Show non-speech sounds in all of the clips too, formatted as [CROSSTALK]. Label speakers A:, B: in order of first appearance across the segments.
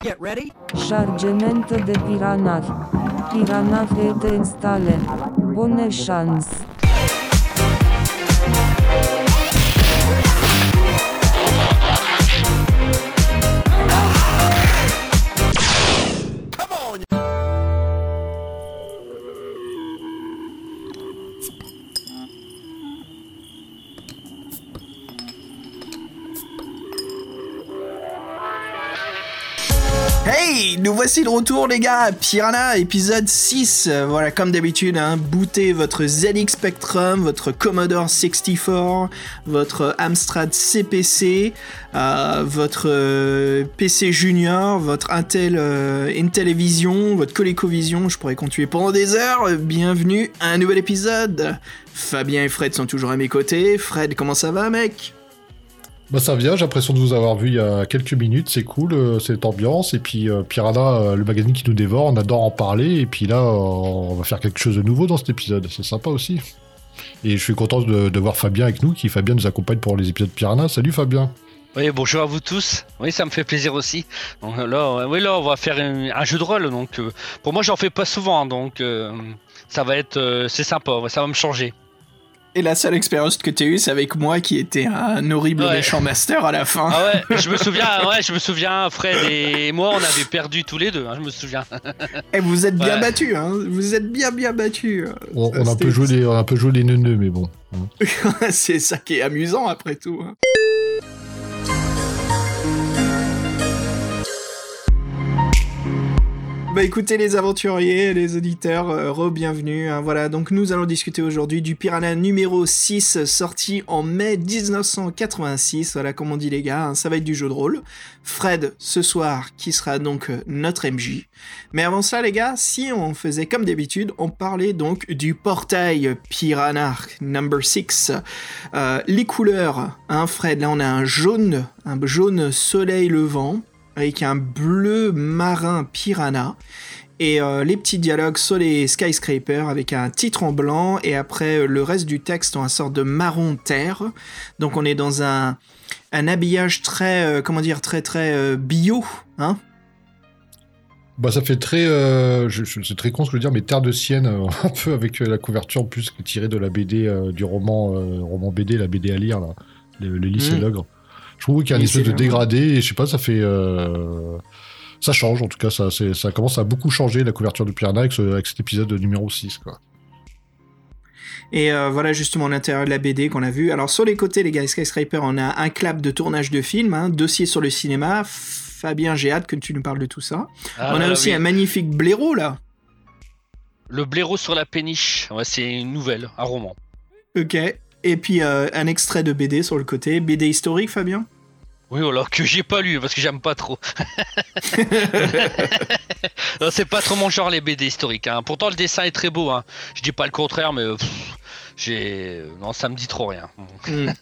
A: Get ready.
B: Chargement de piranha. Piranha te installe. Bonne chance.
C: Voici de retour les gars, Piranha épisode 6. Euh, Voilà, comme d'habitude, hein, bootez votre ZX Spectrum, votre Commodore 64, votre Amstrad CPC, euh, votre euh, PC Junior, votre Intel euh, Intellivision, votre ColecoVision, je pourrais continuer pendant des heures. Bienvenue à un nouvel épisode. Fabien et Fred sont toujours à mes côtés. Fred, comment ça va mec?
D: Bah ça vient, j'ai l'impression de vous avoir vu il y a quelques minutes, c'est cool, euh, cette ambiance, et puis euh, Piranha, euh, le magazine qui nous dévore, on adore en parler, et puis là, on va faire quelque chose de nouveau dans cet épisode, c'est sympa aussi. Et je suis content de, voir Fabien avec nous, qui Fabien nous accompagne pour les épisodes Piranha. Salut Fabien
E: Oui, bonjour à vous tous. Oui, ça me fait plaisir aussi. Donc là, oui, là, on va faire un, un jeu de rôle. Donc, pour moi, j'en fais pas souvent, donc euh, ça va être, c'est sympa. Ça va me changer.
C: Et la seule expérience que tu as eue, c'est avec moi qui était un horrible
E: Ouais.
C: méchant master à la fin.
E: Ah ouais, [LAUGHS] je me souviens. Ouais, je me souviens. Fred et moi, on avait perdu tous les deux. hein, je me souviens. [LAUGHS]
C: Et vous êtes bien
E: Ouais.
C: battus, hein. Vous êtes bien bien battus.
D: on, a un peu joué les, on a un peu joué les neuneux, mais bon. [LAUGHS]
C: c'est ça qui est amusant après tout. hein. Bah écoutez les aventuriers, les auditeurs, euh, re-bienvenue. hein, voilà, donc nous allons discuter aujourd'hui du Piranha numéro 6, sorti en mai 1986. Voilà, comme on dit les gars, hein, ça va être du jeu de rôle. Fred, ce soir, qui sera donc euh, notre MJ. Mais avant ça, les gars, si on faisait comme d'habitude, on parlait donc du portail Piranha number 6. Euh, les couleurs, hein, Fred, là on a un jaune, un jaune soleil levant, avec un bleu marin piranha. Et euh, les petits dialogues Soleil Skyscraper avec un titre en blanc et après euh, le reste du texte en un sorte de marron terre. Donc on est dans un, un habillage très, euh, comment dire, très très euh, bio, hein
D: Bah ça fait très, euh, c'est très con ce que je veux dire, mais Terre de Sienne, euh, [LAUGHS] un peu avec euh, la couverture en plus tirée de la BD, du roman, roman BD, la BD à lire, là, le, le lycée
C: Mm.
D: l'ogre. Je trouve qu'il y a une espèce de dégradé, et je sais pas, ça fait... euh, Ça change, en tout cas, ça, commence à beaucoup changer, la couverture de Piranha, avec, ce- avec cet épisode numéro 6, quoi.
C: Et euh, voilà justement l'intérieur de la BD qu'on a vu. Alors sur les côtés, les gars, Skyscraper, on a un clap de tournage de film, hein, dossier sur le cinéma. Fabien, j'ai hâte que tu nous parles de tout ça.
E: Ah,
C: on a
E: là,
C: aussi
E: oui.
C: un magnifique blaireau là.
E: Le blaireau sur la péniche. Ouais, c'est une nouvelle, un roman.
C: Ok. Et puis euh, un extrait de BD sur le côté. BD historique, Fabien?
E: Oui, alors que j'ai pas lu parce que j'aime pas trop. [LAUGHS] C'est pas trop mon genre les BD historiques. hein. Pourtant le dessin est très beau. Hein. Je dis pas le contraire, mais j'ai non ça me dit trop rien.
C: Hmm. [LAUGHS]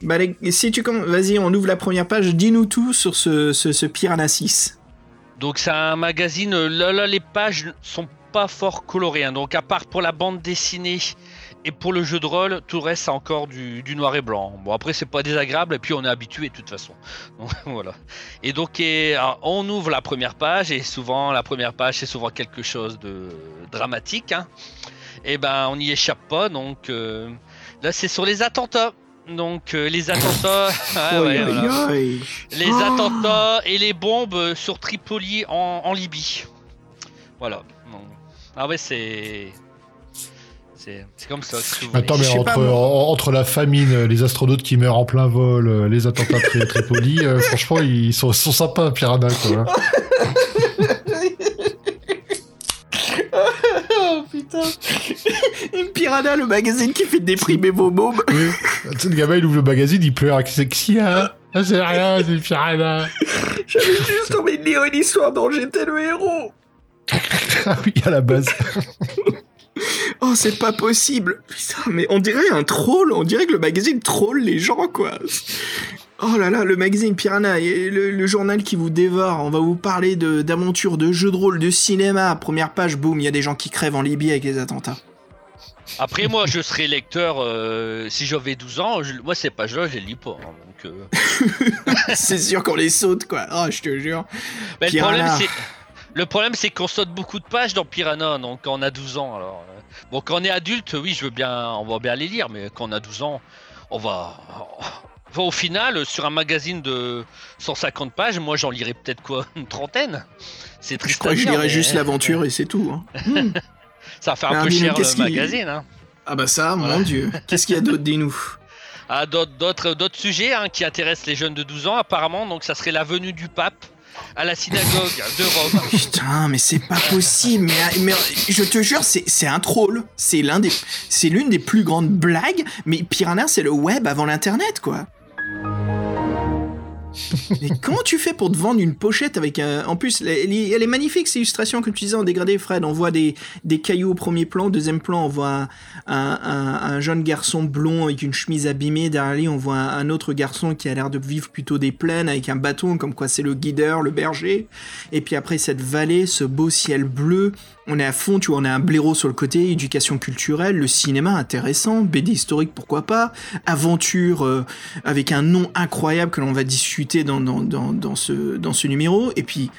C: Bah, si tu vas-y, on ouvre la première page. Dis-nous tout sur ce, ce, ce Piranha 6.
E: Donc c'est un magazine. euh, Là, là les pages sont pas fort colorées. hein. Donc à part pour la bande dessinée et pour le jeu de rôle, tout le reste c'est encore du, du noir et blanc. Bon après c'est pas désagréable et puis on est habitué de toute façon. [LAUGHS] Donc voilà. Et donc et, alors, on ouvre la première page et souvent la première page c'est souvent quelque chose de dramatique. hein. Et ben on n'y échappe pas. Donc euh, là c'est sur les attentats. Donc euh, les attentats. [LAUGHS] Ah, ouais, voilà. Les attentats et les bombes sur Tripoli en, en Libye. Voilà. Donc, Ah ouais, c'est. C'est comme ça.
D: Attends, mais entre,
C: pas, moi.
D: en- entre la famine, les astronautes qui meurent en plein vol, euh, les attentats à Tri- Tripoli, euh, [LAUGHS] franchement, ils sont, sont sympas, Piranha, quoi. hein. [LAUGHS]
C: Oh putain. [LAUGHS] Une Piranha, le magazine qui fait déprimer vos mômes.
D: Oui. Tu sais, le gamin, il ouvre le magazine, il pleure, c'est que si, hein Ah, c'est rien, c'est Piranha.
C: J'avais juste envie de lire une histoire dont j'étais le héros.
D: Ah oui, à la base.
C: Oh, c'est pas possible. Putain, mais on dirait un troll. On dirait que le magazine troll les gens, quoi. Oh là là, le magazine Piranha, et le, le journal qui vous dévore. On va vous parler de- d'aventures, de, jeux de rôle, de cinéma. Première page, boum, il y a des gens qui crèvent en Libye avec les attentats.
E: Après, moi, je serais lecteur euh, si j'avais 12 ans. je- moi, ces pages-là, je les lis pas. hein, donc, euh. [LAUGHS]
C: c'est sûr qu'on les saute, quoi. Oh, je te jure.
E: Mais le problème, c'est. Le problème, c'est qu'on saute beaucoup de pages dans Piranha, donc on a 12 ans. Alors, euh. Bon, quand on est adulte, oui, je veux bien, on va bien les lire, mais quand on a 12 ans, on va. Enfin, [LAUGHS] au final, sur un magazine de 150 pages, moi, j'en lirais peut-être quoi, [LAUGHS] une trentaine. C'est
C: Je
E: triste.
C: crois
E: à
C: que je
E: mais-
C: juste [LAUGHS] l'aventure et c'est tout. hein. Hmm.
E: Ça va faire un peu cher le magazine. Hein.
C: Ah bah ça,
E: Voilà.
C: mon dieu. Qu'est-ce qu'il y a d'autre, dis-nous?
E: Ah, d'autres, d'autres, d'autres sujets hein, qui intéressent les jeunes de 12 ans, apparemment. Donc, ça serait la venue du pape à la synagogue de Rome. [LAUGHS]
C: Putain, mais c'est pas possible. Mais, je te jure, c'est un troll. C'est l'un des, l'une des plus grandes blagues. Mais Piranha, c'est le web avant l'internet, quoi. [LAUGHS] Mais comment tu fais pour te vendre une pochette avec un... En plus, elle est, magnifique, cette illustration que tu disais en dégradé, Fred. On voit des, des cailloux au premier plan. Deuxième plan, on voit un, un- un- un jeune garçon blond avec une chemise abîmée. Derrière lui, on voit un, un autre garçon qui a l'air de vivre plutôt des plaines avec un bâton, comme quoi c'est le guideur, le berger. Et puis après, cette vallée, ce beau ciel bleu. On est à fond, tu vois, on a un blaireau sur le côté, éducation culturelle, le cinéma intéressant, BD historique, pourquoi pas, aventure euh, avec un nom incroyable que l'on va discuter dans, ce, dans ce numéro. Et puis,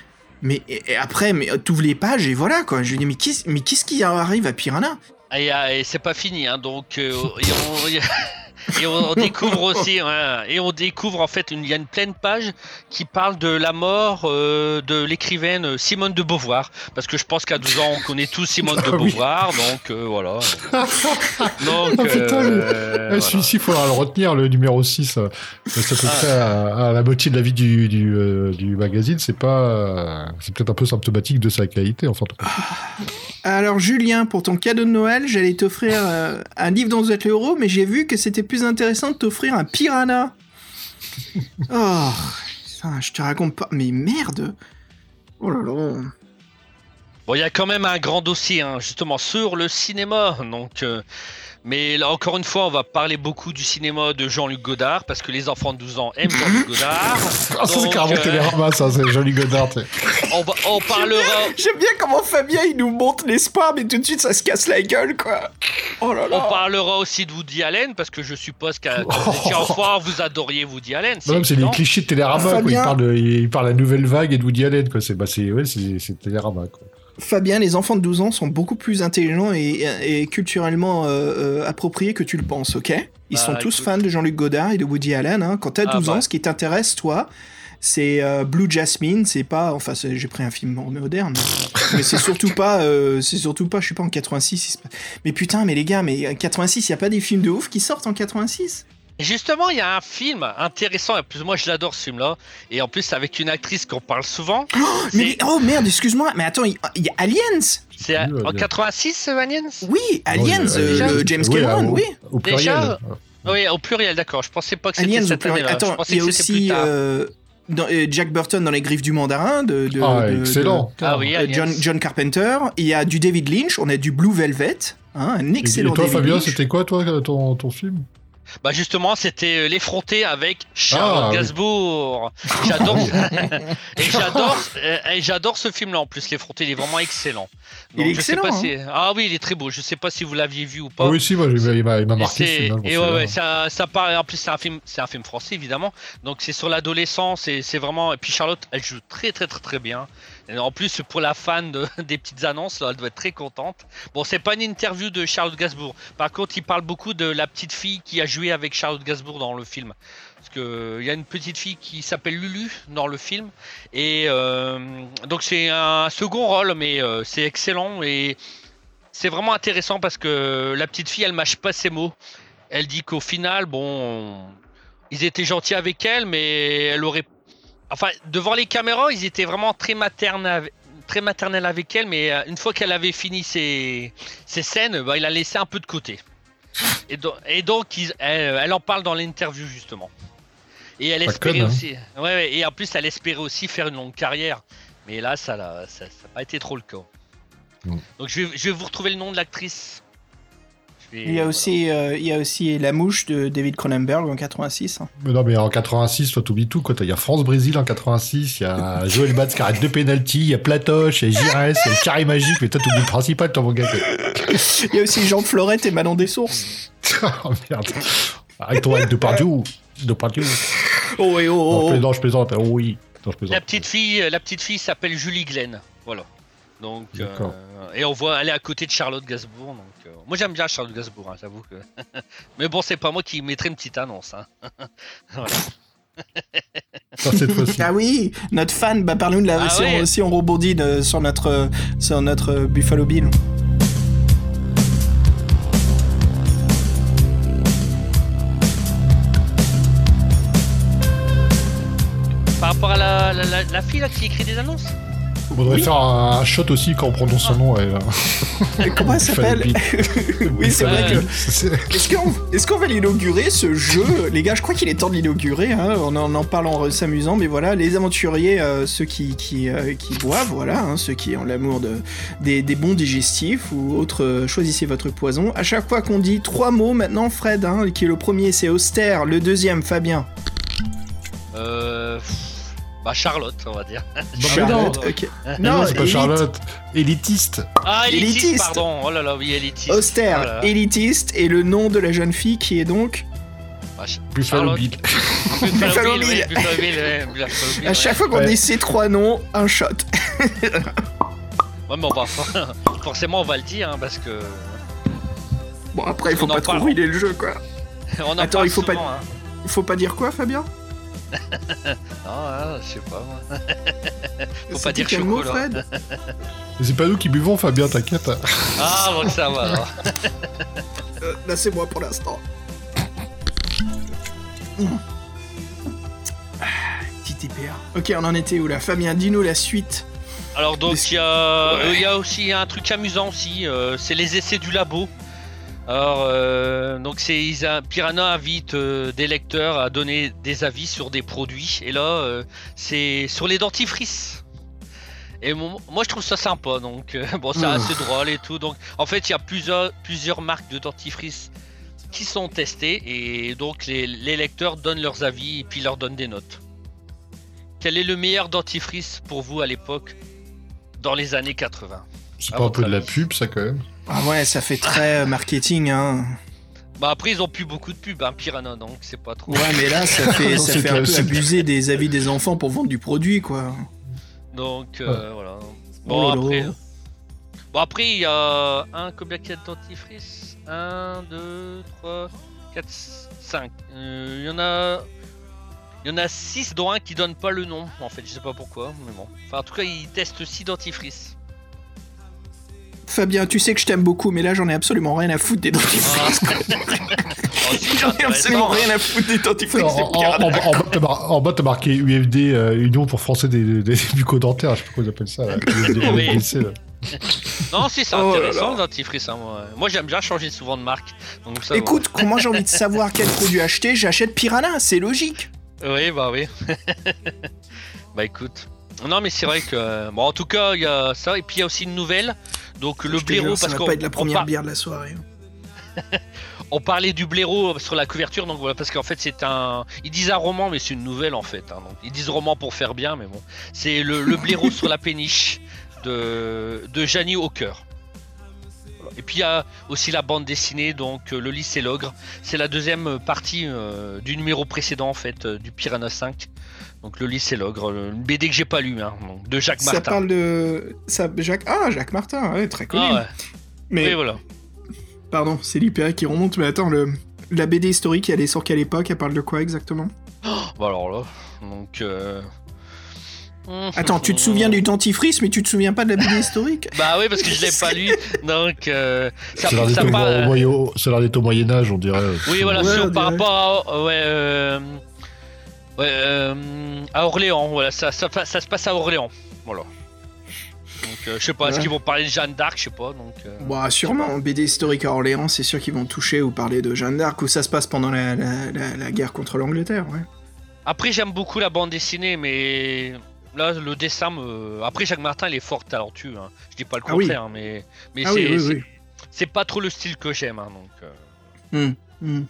C: mais après, mais euh, t'ouvres les pages et voilà quoi. Je dis, mais qu'est-ce mais qu'est-ce qui arrive à Piranha?
E: Et, euh, et c'est pas fini, hein, donc euh, [LAUGHS] et on, découvre aussi, ouais, et on découvre en fait, une- il y a une pleine page qui parle de la mort euh, de l'écrivaine Simone de Beauvoir, parce que je pense qu'à 12 ans on connaît tous Simone de
D: Ah oui.
E: Beauvoir, donc euh, voilà. [LAUGHS] Donc,
D: Ah, putain, mais-
E: euh,
D: Eh,
E: voilà.
D: Celui-ci, il faudra le retenir, le numéro 6. euh, C'est à peu près à, à la moitié de la vie du, du, euh, du magazine. C'est pas, euh, c'est peut-être un peu symptomatique de sa qualité, enfin. cas.
C: Alors Julien, pour ton cadeau de Noël, j'allais t'offrir euh, un livre dont vous êtes le héros, mais j'ai vu que c'était plus intéressant de t'offrir un Piranha. [LAUGHS] Oh, putain, je te raconte pas, mais merde. Oh là là.
E: Bon, il y a quand même un grand dossier, hein, justement, sur le cinéma. Donc, euh, mais là, encore une fois, on va parler beaucoup du cinéma de Jean-Luc Godard, parce que les enfants de 12 ans aiment Jean-Luc [LAUGHS] Godard.
D: Ah, ça, c'est carrément
E: euh,
D: Télérama, ça, c'est joli Godard.
E: On, va- on parlera.
C: J'aime bien comment Fabien il nous montre l'espoir, mais tout de suite ça se casse la gueule quoi. Oh là
E: On
C: là.
E: parlera aussi de Woody Allen, parce que je suppose qu'à quand vous étiez enfant, vous adoriez Woody Allen.
D: Non, mais c'est les clichés de Télérama, quoi. Il parle, de, il parle de la nouvelle vague et de Woody Allen, quoi. C'est, bah, c'est, ouais, c'est, c'est Télérama, quoi.
C: Fabien, les enfants de 12 ans sont beaucoup plus intelligents et, et culturellement euh, euh, appropriés que tu le penses, ok? Ils
E: Bah,
C: sont tous
E: écoute.
C: fans de Jean-Luc Godard et de Woody Allen. Hein. Quand t'as
E: Ah,
C: 12
E: bah.
C: ans, ce qui t'intéresse, toi, c'est euh, Blue Jasmine, c'est pas... Enfin, j'ai pris un film moderne, [LAUGHS] mais c'est surtout pas... euh, c'est surtout pas, je suis pas en 86. il se passe- Mais putain, mais les gars, mais 86, y a pas des films de ouf qui sortent en 86
E: Et Justement, il y a un film intéressant, et plus moi je l'adore ce film-là, et en plus avec une actrice qu'on parle souvent. [GASPS]
C: mais,
E: C'est-
C: Oh merde, excuse-moi, mais attends, il y a Aliens
E: C'est à-
D: Oui,
E: en
D: bien.
E: 86, euh, Aliens?
C: Oui, Aliens, euh,
E: déjà
C: le James
D: Oui,
C: Cameron, oui.
D: Au pluriel.
E: Déjà Oui, au pluriel, d'accord. Je pensais pas que c'était
C: Aliens au
E: cette
C: pluriel.
E: année-là.
C: Attends, il y a aussi euh, dans- euh, Jack Burton dans Les Griffes du Mandarin de, de-
D: Ah,
C: de-
D: excellent.
E: Ah oui,
C: euh. John, John Carpenter. Il y a du David Lynch, on a du Blue Velvet, hein, un
D: Et,
C: excellent
D: et toi,
C: David
D: Fabien, c'était quoi, toi, ton, ton film?
E: Bah justement, c'était euh, l'effronté avec Charles
D: Ah, oui.
E: Gainsbourg. [LAUGHS] J'adore et j'adore euh, et j'adore ce film-là en plus. L'effronté, il est vraiment excellent.
C: Il est
E: je sais
C: excellent,
E: pas
C: hein.
E: si- Ah oui, il est très beau. Je sais pas si vous l'aviez vu ou pas.
D: Ah oui, si, moi, il m'a,
E: Et
D: marqué. film-là, je
E: et ouais, ça, ça parle. En plus, c'est un film, c'est un film français évidemment. Donc c'est sur l'adolescence et c'est vraiment. Et puis Charlotte, elle joue très très très très bien. En plus, pour la fan de- [LAUGHS] des petites annonces, elle doit être très contente. Bon, c'est pas une interview de Charlotte Gainsbourg. Par contre, il parle beaucoup de la petite fille qui a joué avec Charlotte Gainsbourg dans le film. Parce que il y a une petite fille qui s'appelle Lulu dans le film. Et euh, donc c'est un second rôle, mais euh, c'est excellent et c'est vraiment intéressant parce que la petite fille, elle mâche pas ses mots. Elle dit qu'au final, bon, ils étaient gentils avec elle, mais elle aurait. Enfin, devant les caméras, ils étaient vraiment très maternels, très avec elle, mais euh, une fois qu'elle avait fini ses, ses scènes, bah, il a laissé un peu de côté. [GASPS] Et, do- et donc, ils- elle, elle en parle dans l'interview justement. Et elle
D: Pas
E: espérait
D: conne, hein.
E: aussi. Ouais, ouais, et en plus, elle espérait aussi faire une longue carrière. Mais là, ça n'a ça, ça a pas été trop le cas.
D: Mm.
E: Donc, je vais, je vais vous retrouver le nom de l'actrice. Puis,
C: Il y a
E: voilà.
C: aussi, euh, il y a aussi La Mouche de David Cronenberg en 86. hein.
D: Mais non, mais en 86, toi, t'oublies tout. quoi. Il y a France-Brésil en 86, il y a [LAUGHS] Joël Batz qui arrête deux pénalties, il y a Platoche, il y a Giresse, il y a le carré magique, mais toi, t'oublies le principal, toi, mon gars.
C: Il y a aussi Jean Florette et Manon des Sources. [LAUGHS]
D: oh merde. Arrête-toi avec Depardieu. Depardieu.
C: Oh et oh,
D: Non,
C: oh,
D: je
C: oh.
D: plaisante, je plaisante. Oh oui. Non, je plaisante.
E: La petite fille, euh, la petite fille s'appelle Julie Glenn. Voilà. Donc, euh,
D: D'accord.
E: et on voit, elle est à côté de Charlotte Gainsbourg. Donc, moi j'aime bien Charlotte Gainsbourg, hein, j'avoue que. [LAUGHS] Mais bon, c'est pas moi qui mettrai une petite annonce. Hein. [LAUGHS] voilà.
C: Ah oui, notre fan, bah parle-nous de la
E: Ah
C: si,
E: ouais.
C: on, si on rebondit de- sur notre sur notre euh, Buffalo Bill.
E: Par rapport à la, la, la- la fille là qui écrit des annonces?
D: On devrait
C: Oui.
D: faire un, un shot aussi quand on prononce son nom. elle. [LAUGHS]
C: Comment elle s'appelle [LAUGHS] Oui, c'est vrai que. [LAUGHS] Est-ce qu'on est va l'inaugurer ce jeu? Les gars, je crois qu'il est temps de l'inaugurer. Hein. On en, en parle en s'amusant, mais voilà, les aventuriers, euh, ceux qui qui, euh, qui boivent, voilà, hein, ceux qui ont l'amour de des, des bons digestifs ou autres, euh, choisissez votre poison. À chaque fois qu'on dit trois mots, maintenant Fred, hein, qui est le premier, c'est austère. Le deuxième, Fabien.
E: euh, pff, Bah Charlotte, on va dire.
D: Non, mais
C: Charlotte. ok.
D: Non, c'est pas
C: élite.
D: Charlotte. Élitiste.
E: Ah, élitiste,
C: Élitiste.
E: pardon. Oh là là, oui, élitiste.
C: Austère,
E: Oh là là.
C: élitiste, et le nom de la jeune fille qui est donc.
E: Bah,
D: Buffalo
E: Charlotte.
D: Bill.
E: Buffalo Bill,
C: À chaque fois qu'on
D: Ouais.
C: dit ces trois noms, un shot. [LAUGHS]
E: Ouais, mais on va [LAUGHS] forcément on va le dire hein, parce que
C: Bon, après, il faut
E: On
C: pas trop ruiner le jeu, quoi. [LAUGHS]
E: on en
C: Attends, il faut pas-
E: hein.
C: Il faut pas dire quoi, Fabien?
E: Ah, je sais pas moi. Faut pas dire
C: quel mot,
E: chocolat.
C: Fred?
D: Mais c'est pas nous qui buvons, Fabien, t'inquiète.
E: Ah, bon, ça va alors. [LAUGHS]
C: Euh, Là, c'est moi pour l'instant. Mmh. Ah, Petit TPA. Ok, on en était où là? Fabien, dis-nous la suite.
E: Alors donc
C: Est-ce-
E: il y a,
C: Ouais.
E: euh, il y a aussi un truc amusant aussi, euh, c'est les essais du labo. Alors euh, donc c'est Piranha invite euh, des lecteurs à donner des avis sur des produits et là euh, c'est sur les dentifrices. Et mon- moi je trouve ça sympa donc euh, [LAUGHS] bon c'est
C: Ah.
E: assez drôle et tout donc en fait il y a plusieurs plusieurs marques de dentifrices qui sont testées et donc les, les lecteurs donnent leurs avis et puis leur donnent des notes. Quel est le meilleur dentifrice pour vous à l'époque dans les années 80
D: C'est pas un peu de la pub, ça, quand même?
C: Ah ouais, ça fait très euh, marketing, hein.
E: Bah après ils ont plus beaucoup de pubs, hein, Piranha donc c'est pas trop.
C: Ouais, mais là, ça [LAUGHS] fait,
D: Non,
C: ça fait un peu abuser des avis des enfants pour vendre du produit, quoi.
E: Donc euh, voilà.
C: Oh
E: Bon après. Bon après il y a un combien qu'il y a de dentifrice 1, 2, 3, 4, 5. Il y en a. Il y en a 6 dont un qui donne pas le nom en fait, je sais pas pourquoi, mais bon. Enfin en tout cas ils testent 6 dentifrices.
C: Fabien, tu sais que je t'aime beaucoup, mais là, j'en ai absolument rien à foutre des dentifrices. [LAUGHS]
E: Oh,
C: J'en ai absolument rien à foutre des dentifrices.
D: En,
C: de
D: en-
C: Piranha.
D: en- en bas, t'as mar- en bas, t'as marqué UFD, euh, Union pour Français des, des, bucco-dentaires, je sais pas comment ils appellent ça. Là. UFD, [LAUGHS]
E: Oui.
D: UFDC, là.
E: Non si c'est
C: Oh
E: intéressant le dentifrice. Hein, moi moi j'aime bien changer souvent de marque. Donc, ça va.
C: Écoute, quand moi j'ai envie de [LAUGHS] savoir quel produit acheter, j'achète Piranha, c'est logique.
E: Oui, bah oui. bah écoute. Non, mais c'est vrai que. euh, Bon, en tout cas, il y a ça. Et puis il y a aussi une nouvelle. Donc le
C: Je
E: blaireau,
C: jure, ça
E: parce
C: va pas être la
E: on
C: première
E: par-
C: bière de la soirée. [LAUGHS]
E: on parlait du blaireau sur la couverture. Donc voilà, parce qu'en fait, c'est un. Ils disent un roman, mais c'est une nouvelle en fait. hein. donc, ils disent roman pour faire bien, mais bon. C'est le, le blaireau sur la péniche de, de Janie Hawker. Et puis il y a aussi la bande dessinée, donc euh, le lycée Logre. C'est la deuxième partie euh, du numéro précédent en fait, euh, du Piranha 5. Donc le lycée Logre, le- une BD que j'ai pas lu, hein, de Jacques
C: Ça
E: Martin.
C: parle de. Ça, Jacques... Ah, Jacques Martin, ouais, très connu.
E: Ah ouais.
C: Mais,
E: Oui, voilà.
C: pardon, c'est l'IPA qui remonte, mais attends, le... la BD historique, elle est sur quelle époque? Elle parle de quoi exactement?
E: Bah alors là, donc. euh, [LAUGHS]
C: Attends, tu te souviens du dentifrice, mais tu te souviens pas de la BD historique?
E: Bah oui, parce que je l'ai pas lu, donc euh, ça,
D: Ça a l'air
E: ça
D: d'être au,
E: parle-
D: au moyen- ça a l'air d'être au Moyen-Âge, on dirait.
E: Oui, voilà,
C: Ouais,
E: sur- par
C: dirait.
E: rapport à, ouais, euh, ouais, euh, à Orléans, voilà, ça, ça, se passe à Orléans, voilà. Donc, euh, je sais pas, est-ce qu'ils vont parler de Jeanne d'Arc, je sais pas, donc. euh,
C: Bah, sûrement, BD historique à Orléans, c'est sûr qu'ils vont toucher ou parler de Jeanne d'Arc, où ça se passe pendant la, la- la- la guerre contre l'Angleterre, ouais.
E: Après, j'aime beaucoup la bande dessinée, mais là, le dessin me. Après, Jacques Martin, il est fort talentueux, hein. je dis pas le
C: Ah oui.
E: contraire, mais, mais
C: Ah
E: c'est.
C: oui, oui,
E: pas trop le style que j'aime. hein, donc,
C: hmm.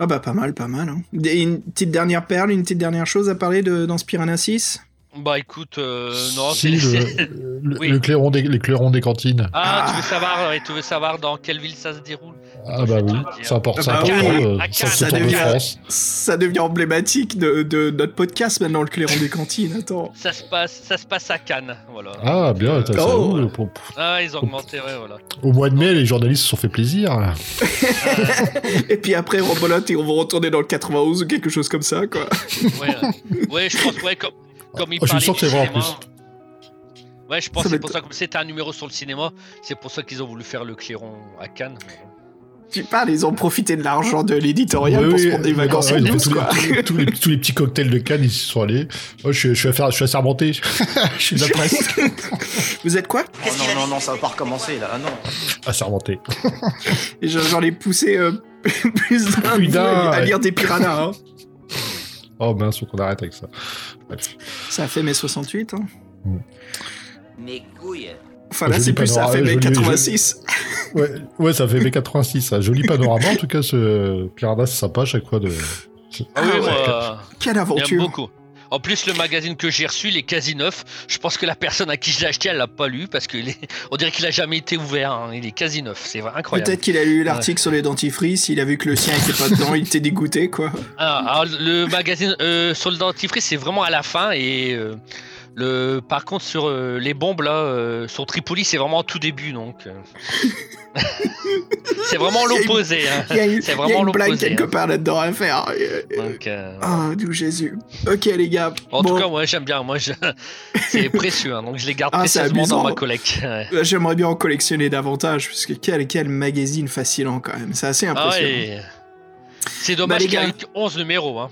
C: Ah bah pas mal, pas mal. hein. Une petite dernière perle, une petite dernière chose à parler de, dans ce Piranha 6
E: Bah écoute, euh, non,
D: Si, [LAUGHS]
E: c'est.
D: le, le-
E: Oui.
D: le clairon des, les clairons des cantines.
E: Ah, tu veux savoir, ouais, tu veux savoir dans quelle ville ça se déroule?
D: Ah bah oui,
E: dire.
D: c'est important.
C: bah oui.
D: euh, ça
C: ça
D: de
C: devient-. Ça devient emblématique de, de notre podcast maintenant, le clairon des cantines. Attends.
E: ça se, passe, ça se passe à Cannes, voilà.
D: Ah bien, ça, ça
C: Oh.
D: roule. Pour- pour-
E: Ah, ils ont augmenté, ouais, voilà.
D: Au mois de mai, les journalistes se sont fait plaisir. [LAUGHS]
C: Et puis après, Robolote, et on va retourner dans le 91 ou quelque chose comme ça, quoi.
E: Ouais, euh, ouais, je pense, ouais, comme, comme il
D: Oh, je
E: parlait
D: sens que c'est vrai en
E: cinéma.
D: plus.
E: Ouais, je pense que c'est pour ça, comme c'était un numéro sur le cinéma, c'est pour ça qu'ils ont voulu faire le clairon à Cannes.
C: Tu parles, ils ont profité de l'argent de l'éditorial pour
D: oui,
C: se prendre des vacances
D: ouais, tous,
C: quoi.
D: les, tous, les, tous les petits cocktails de Cannes, ils s'y sont allés. Moi, je, suis- je, suis affaire- je suis assermenté. [LAUGHS] je suis de la presse. [LAUGHS]
C: Vous êtes quoi?
A: Oh non, non, non, ça va pas recommencer là, ah non.
D: Assermenté.
C: Et J'en j'en ai poussé euh, [LAUGHS] plus d'un à, lire des piranhas. hein.
D: Oh mince, faut qu'on arrête avec ça.
C: Ça a fait mai 68. Hein.
A: Mes couilles.
C: Enfin là, c'est plus ça a fait mai
D: joli-
C: 86. [LAUGHS]
D: Ouais, ouais, ça fait B86, ça. Joli panorama. En tout cas, ce Piranha, c'est sympa à chaque fois de.
E: Ah oui,
C: Ah ouais.
E: moi,
C: Quelle aventure
E: beaucoup. En plus, le magazine que j'ai reçu, il est quasi neuf. Je pense que la personne à qui je l'ai acheté, elle l'a pas lu parce qu'on on dirait qu'il a jamais été ouvert. hein. Il est quasi neuf. C'est vrai, incroyable.
C: Peut-être qu'il a lu l'article sur les dentifrices, il a vu que le sien était pas [LAUGHS] dedans, il était dégoûté, quoi.
E: Ah, alors, le magazine euh, sur le dentifrice, c'est vraiment à la fin. Et euh, le, par contre, sur euh, les bombes, là, euh, sur Tripoli, c'est vraiment tout début. Donc, euh. c'est vraiment [LAUGHS]
C: y a une-
E: l'opposé. hein.
C: Il y a une,
E: C'est
C: il y a
E: vraiment
C: une blague
E: l'opposé,
C: quelque
E: hein.
C: part là-dedans à faire.
E: Donc, euh,
C: Ah, d'où Jésus. Ok, les gars.
E: En
C: bon,
E: tout cas, moi j'aime bien. Moi, je... [LAUGHS] c'est précieux, hein, donc je les garde
C: Ah, c'est
E: précieusement dans ma collecte. [LAUGHS] Ouais.
C: J'aimerais bien en collectionner davantage, parce que quel, quel magazine fascinant quand même. C'est assez
E: Ah
C: impressionnant.
E: ouais. C'est dommage
C: Bah,
E: qu'il y a
C: gars.
E: eu que 11 numéros. Hein.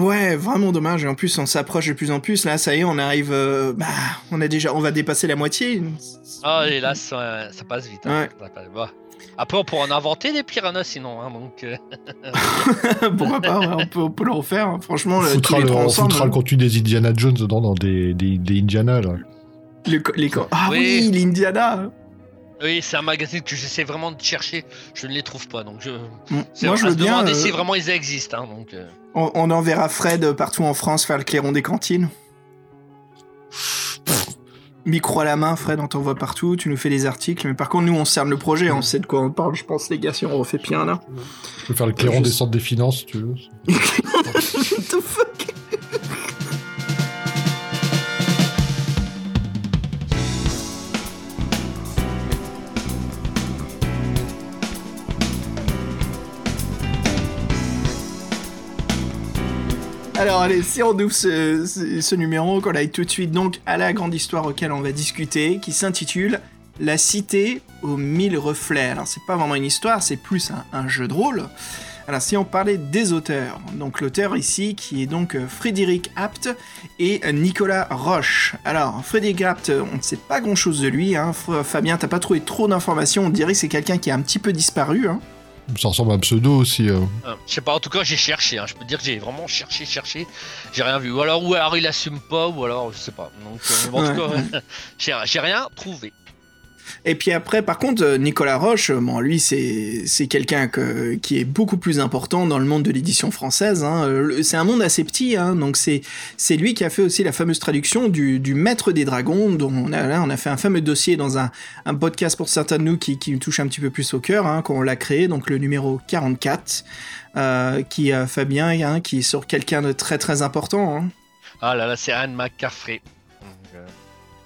C: Ouais, vraiment dommage. Et en plus, on s'approche de plus en plus. Là, ça y est, on arrive. euh, bah, on a déjà, on va dépasser la moitié.
E: Ah, et là, ça, ça passe vite. hein.
C: Ouais.
E: Bah. Après, on pourra en inventer des piranhas sinon. Hein, donc, euh, [LAUGHS]
C: Pourquoi pas ouais, on, peut, on peut le refaire. hein. Franchement,
D: On
C: le,
D: foutra, le,
C: trois
D: on
C: ensemble.
D: foutra le contenu des Indiana Jones dedans, dans des, des, des Indiana, là.
C: le les ah oui,
E: Oui.
C: l'Indiana.
E: Oui, c'est un magazine que j'essaie vraiment de chercher. Je ne les trouve pas. Donc, je.
C: Moi, je veux bien.
E: demander
C: euh,
E: si vraiment ils existent. Hein, donc, euh.
C: on, on enverra Fred partout en France faire le clairon des cantines. Micro à la main, Fred, on t'envoie partout, tu nous fais des articles, mais par contre, nous, on cerne le projet, on sait de quoi on parle, je pense, les gars, si on refait bien là.
D: Je peux faire le clairon
C: Je-
D: des centres des finances, si tu veux. [LAUGHS]
C: Alors allez, si on ouvre ce, numéro, qu'on aille tout de suite donc à la grande histoire auquel on va discuter, qui s'intitule La cité aux mille reflets. Alors c'est pas vraiment une histoire, c'est plus un, jeu de rôle. Alors si on parlait des auteurs, donc l'auteur ici qui est donc euh, Frédéric Apt et euh, Nicolas Roche. Alors Frédéric Apt, on ne sait pas grand chose de lui, hein. Fabien, t'as pas trouvé trop d'informations, on dirait que c'est quelqu'un qui a un petit peu disparu. Hein.
D: Ça ressemble à un pseudo aussi. euh.
E: Euh, Je sais pas, en tout cas j'ai cherché, hein. je peux te dire que j'ai vraiment cherché, cherché, j'ai rien vu. Ou alors, ou alors il assume pas, ou alors je sais pas. Donc euh, bon, en tout cas, [LAUGHS] j'ai rien trouvé.
C: Et puis après, par contre, euh, Nicolas Roche, euh, bon, lui, c'est quelqu'un que- qui est beaucoup plus important dans le monde de l'édition française. hein. Euh, C'est un monde assez petit, hein, donc c'est lui qui a fait aussi la fameuse traduction du, Maître des Dragons, dont on a, là, on a fait un fameux dossier dans un, podcast pour certains de nous qui, nous touche un petit peu plus au cœur, hein, quand on l'a créé, donc le numéro 44, euh, qui a Fabien, qui est sur quelqu'un de très très important.
E: Ah là là, c'est Anne McCaffrey.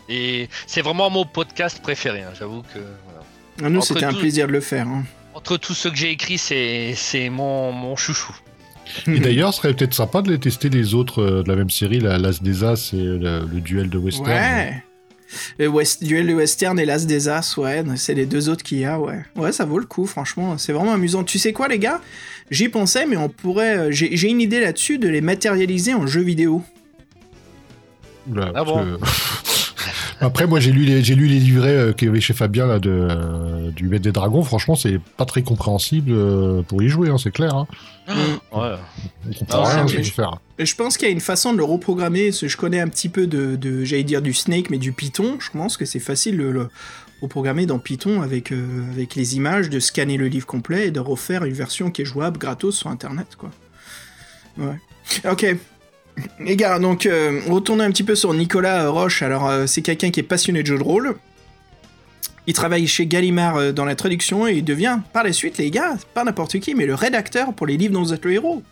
E: Et c'est vraiment mon podcast préféré, hein, j'avoue que. voilà.
C: Ah, Nous, c'était un
E: tous-
C: plaisir de le faire. hein.
E: Entre tous ceux que j'ai écrits, c'est c'est mon, mon chouchou.
D: Et d'ailleurs, ce serait peut-être sympa de les tester les autres euh, de la même série, la- l'As des As et le, le duel de Western.
C: Ouais. Le West, duel de western et l'As des As, ouais, c'est les deux autres qu'il y a, ouais. Ouais, ça vaut le coup, franchement, c'est vraiment amusant. Tu sais quoi, les gars? J'y pensais, mais on pourrait. euh, J'ai j'ai une idée là-dessus de les matérialiser en jeu vidéo.
D: Oula,
E: Ah bon?
D: que- [LAUGHS] Après, moi, j'ai lu les, j'ai lu les livrets euh, qu'il y avait chez Fabien là, de, euh, du Maître des Dragons. Franchement, c'est pas très compréhensible euh, pour y jouer, hein, c'est clair. Hein.
E: Ouais.
D: On comprend
E: Ah,
D: rien à ce faire.
C: Je pense qu'il y a une façon de le reprogrammer. parce que Je connais un petit peu de, de j'allais dire du Snake, mais du Python. Je pense que c'est facile de le programmer dans Python avec, euh, avec les images, de scanner le livre complet et de refaire une version qui est jouable gratos sur Internet, quoi. Ouais. Ok. [LAUGHS] Les gars, donc, euh, retournons un petit peu sur Nicolas Roche. Alors, euh, c'est quelqu'un qui est passionné de jeux de rôle. Il travaille chez Gallimard euh, dans la traduction et il devient, par la suite, les gars, pas n'importe qui, mais le rédacteur pour les livres dont vous êtes le héros.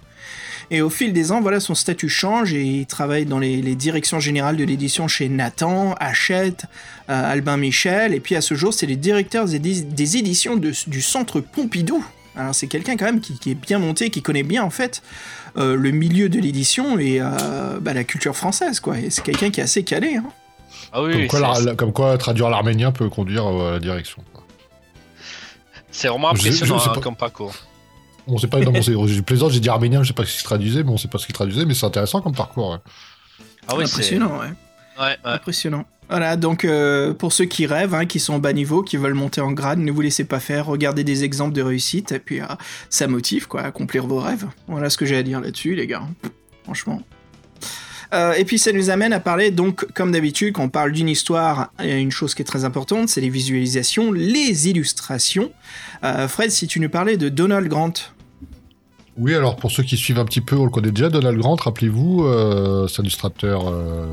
C: Et au fil des ans, voilà, son statut change et il travaille dans les, les directions générales de l'édition chez Nathan, Hachette, euh, Albin Michel, et puis à ce jour, c'est le directeur des, éditions du Centre Pompidou. Alors c'est quelqu'un quand même qui, qui est bien monté, qui connaît bien en fait euh, le milieu de l'édition et euh, bah, la culture française, quoi. Et c'est quelqu'un qui est assez calé. Hein.
E: Ah oui,
D: Comme
E: oui,
D: quoi,
E: c'est-
D: la- la- comme quoi traduire l'arménien peut conduire euh, à la direction.
E: c'est vraiment
D: Je- je
E: impressionnant
D: sais
E: hein,
D: pas.
E: comme parcours.
D: On sait pas, non, bon, c'est- j'ai plaisant, j'ai dit arménien, je sais pas ce qu'il traduisait, mais on sait pas ce qu'il traduisait, mais c'est intéressant comme parcours. ouais.
E: Ah oui, c'est
C: Impressionnant, ouais.
E: Ouais, ouais.
C: Impressionnant. Voilà, donc euh, pour ceux qui rêvent, hein, qui sont au bas niveau, qui veulent monter en grade, ne vous laissez pas faire, regardez des exemples de réussite, et puis euh, ça motive, quoi, accomplir vos rêves. Voilà ce que j'ai à dire là-dessus, les gars. Franchement. Euh, et puis ça nous amène à parler, donc, comme d'habitude, quand on parle d'une histoire, il y a une chose qui est très importante, c'est les visualisations, les illustrations. Fred, si tu nous parlais de Donald Grant.
D: Oui, alors pour ceux qui suivent un petit peu, on le connaît déjà, Donald Grant, rappelez-vous, euh, c'est un illustrateur euh,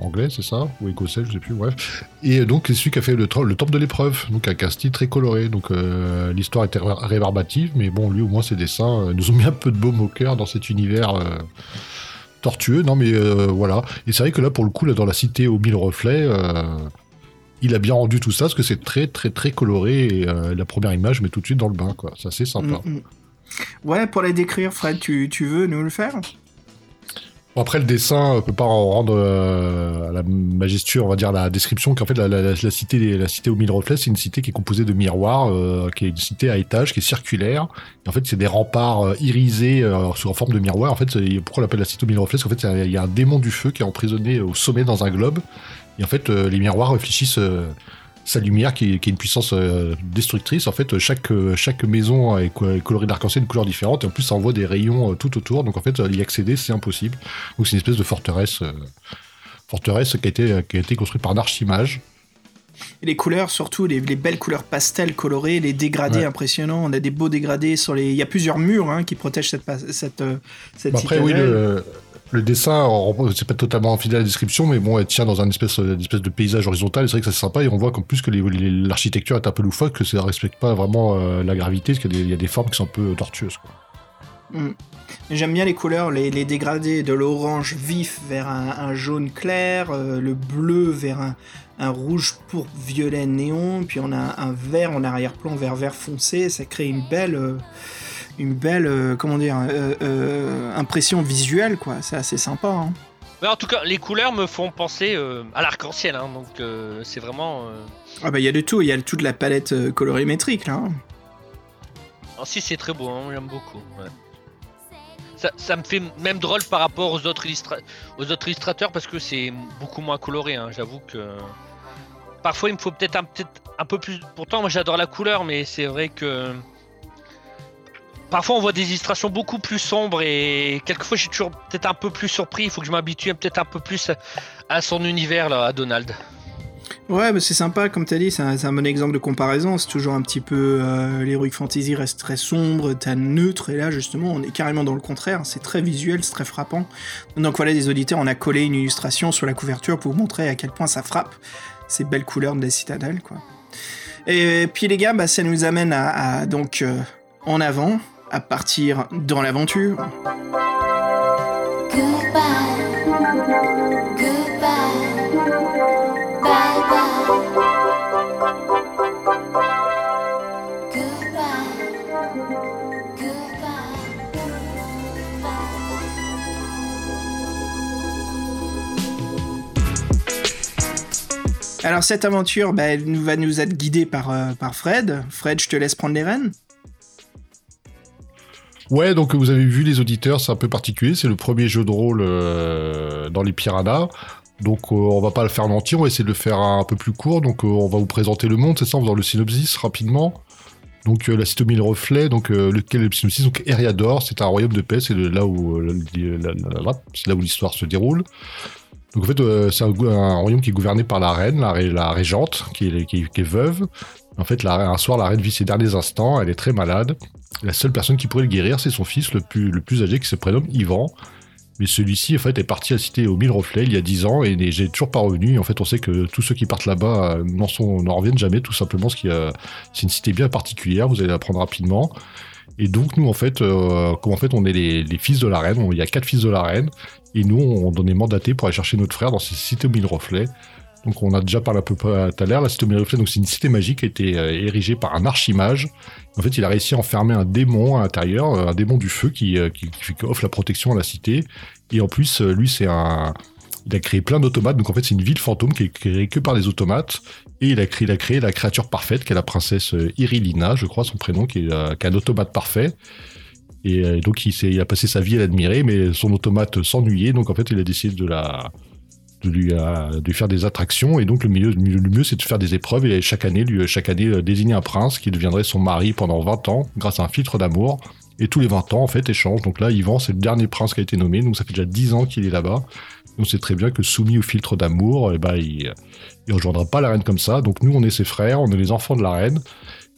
D: anglais, c'est ça? Ou écossais, je sais plus, bref. Et donc, c'est celui qui a fait le, le Temple de l'épreuve, donc avec un style très coloré. Donc, euh, l'histoire était ré- rébarbative, mais bon, lui, au moins, ses dessins nous ont mis un peu de baume au cœur dans cet univers tortueux. Non, mais voilà. Et c'est vrai que là, pour le coup, là, dans la cité aux mille reflets, il a bien rendu tout ça, parce que c'est très, très, très coloré. Et la première image met tout de suite dans le bain, quoi. C'est assez sympa.
C: Mm, mm. Ouais, pour les décrire, Fred, tu, veux nous le faire?
D: Après, le dessin euh, peut pas en rendre euh, à la majestueux, on va dire, la description qu'en fait, la, la- la- la cité, la cité aux mille reflets, c'est une cité qui est composée de miroirs, euh, qui est une cité à étages, qui est circulaire. Et en fait, c'est des remparts irisés sous forme de miroir. En fait, pourquoi on l'appelle la cité aux mille reflets? Parce qu'en fait, il y a un démon du feu qui est emprisonné au sommet dans un globe. Et en fait, les miroirs réfléchissent sa lumière qui est, qui est une puissance euh, destructrice. En fait, chaque, euh, chaque maison est co- est colorée d'arc-en-ciel, une couleur différente, et en plus, ça envoie des rayons euh, tout autour. Donc, en fait, euh, y accéder, c'est impossible. Donc, c'est une espèce de forteresse, euh, forteresse qui a été, qui a été construite par Narchimage.
C: Et les couleurs, surtout les, les belles couleurs pastel colorées, les dégradés
D: Ouais.
C: impressionnants. On a des beaux dégradés sur les. Il y a plusieurs murs hein, qui protègent cette, cette, euh, cette
D: Bon, après, oui, le, le dessin, c'est pas totalement fidèle à la description, mais bon, elle tient dans un espèce, une espèce de paysage horizontal. C'est vrai que ça c'est sympa, et on voit qu'en plus que l'architecture est un peu loufoque, que ça respecte pas vraiment euh, la gravité, parce qu'il y, a des- formes qui sont un peu tortueuses. Quoi.
C: Mm. J'aime bien les couleurs, les, dégradés de l'orange vif vers un, un jaune clair, euh, le bleu vers un, rouge pour violet néon, puis on a un vert en arrière-plan vers vert foncé. Ça crée une belle, euh, une belle, euh, comment dire, euh, euh, impression visuelle, quoi. C'est assez sympa. hein.
E: Mais en tout cas, les couleurs me font penser à l'arc-en-ciel, hein, donc c'est vraiment.
C: Ah bah il y a de tout, il y a toute la palette colorimétrique là. hein.
E: Ah, si, c'est très beau, hein, j'aime beaucoup. ouais. Ça, ça me fait même drôle par rapport aux autres, illustra- aux autres illustrateurs parce que c'est beaucoup moins coloré. hein, J'avoue que parfois il me faut peut-être un, peut un peu plus. Pourtant, moi j'adore la couleur, mais c'est vrai que parfois on voit des illustrations beaucoup plus sombres et quelquefois je suis toujours peut-être un peu plus surpris. Il faut que je m'habitue peut-être un peu plus à, son univers là, à Donald.
C: Ouais, mais c'est sympa, comme t'as dit, c'est un, bon exemple de comparaison. C'est toujours un petit peu. Euh, L'Heroic Fantasy reste très sombre, t'as neutre, et là, justement, on est carrément dans le contraire. C'est très visuel, c'est très frappant. Donc voilà, des auditeurs, on a collé une illustration sur la couverture pour vous montrer à quel point ça frappe ces belles couleurs de la citadelle, quoi. Et puis, les gars, bah, ça nous amène à, à, donc euh, en avant, à partir dans l'aventure. Alors, cette aventure bah, elle va nous être guidée par, euh, par Fred. Fred, je te laisse prendre les rênes.
D: Ouais, donc vous avez vu les auditeurs, c'est un peu particulier. C'est le premier jeu de rôle euh, dans les Piranhas. Donc euh, on va pas le faire mentir, on va essayer de le faire un peu plus court. Donc euh, on va vous présenter le monde, c'est ça, en faisant le synopsis rapidement. Donc euh, la cité aux mille reflets, donc lequel est le synopsis? Donc Eriador, c'est un royaume de paix, c'est là où l'histoire se déroule. Donc en fait, c'est un, royaume qui est gouverné par la reine, la, la régente, qui est, qui est- veuve. En fait, un soir, la reine vit ses derniers instants, elle est très malade. La seule personne qui pourrait le guérir, c'est son fils le plus, âgé, qui se prénomme Ivan. Mais celui-ci, en fait, est parti à la cité aux mille reflets il y a 10 ans et n'est toujours pas revenu. En fait, on sait que tous ceux qui partent là-bas euh, n'en reviennent jamais, tout simplement, parce que c'est une cité bien particulière, vous allez l'apprendre rapidement. Et donc, nous, en fait, euh, en fait, on est les, fils de la reine, il y a quatre fils de la reine, et nous, on, on est mandatés pour aller chercher notre frère dans ces cités aux mille reflets. Donc, on a déjà parlé un peu tout à l'heure, la cité c'est une cité magique qui a été euh, érigée par un archimage. En fait, il a réussi à enfermer un démon à l'intérieur, euh, un démon du feu qui, euh, qui, offre la protection à la cité. Et en plus, lui, c'est un. Il a créé plein d'automates, donc en fait, c'est une ville fantôme qui est créée que par des automates. Et il a créé, la créature parfaite, qui est la princesse Irilina, je crois, son prénom, qui est, un automate parfait. Et donc, il, il a passé sa vie à l'admirer, mais son automate s'ennuyait, donc en fait, il a décidé de la. De lui, euh, de lui faire des attractions. Et donc le mieux, c'est de faire des épreuves et chaque année lui chaque année euh, désigner un prince qui deviendrait son mari pendant 20 ans grâce à un filtre d'amour. Et tous les 20 ans en fait échange. Donc là Yvan c'est le dernier prince qui a été nommé. Donc ça fait déjà 10 ans qu'il est là-bas. On sait très bien que soumis au filtre d'amour eh ben, il, rejoindra pas la reine comme ça. Donc nous on est ses frères on est les enfants de la reine.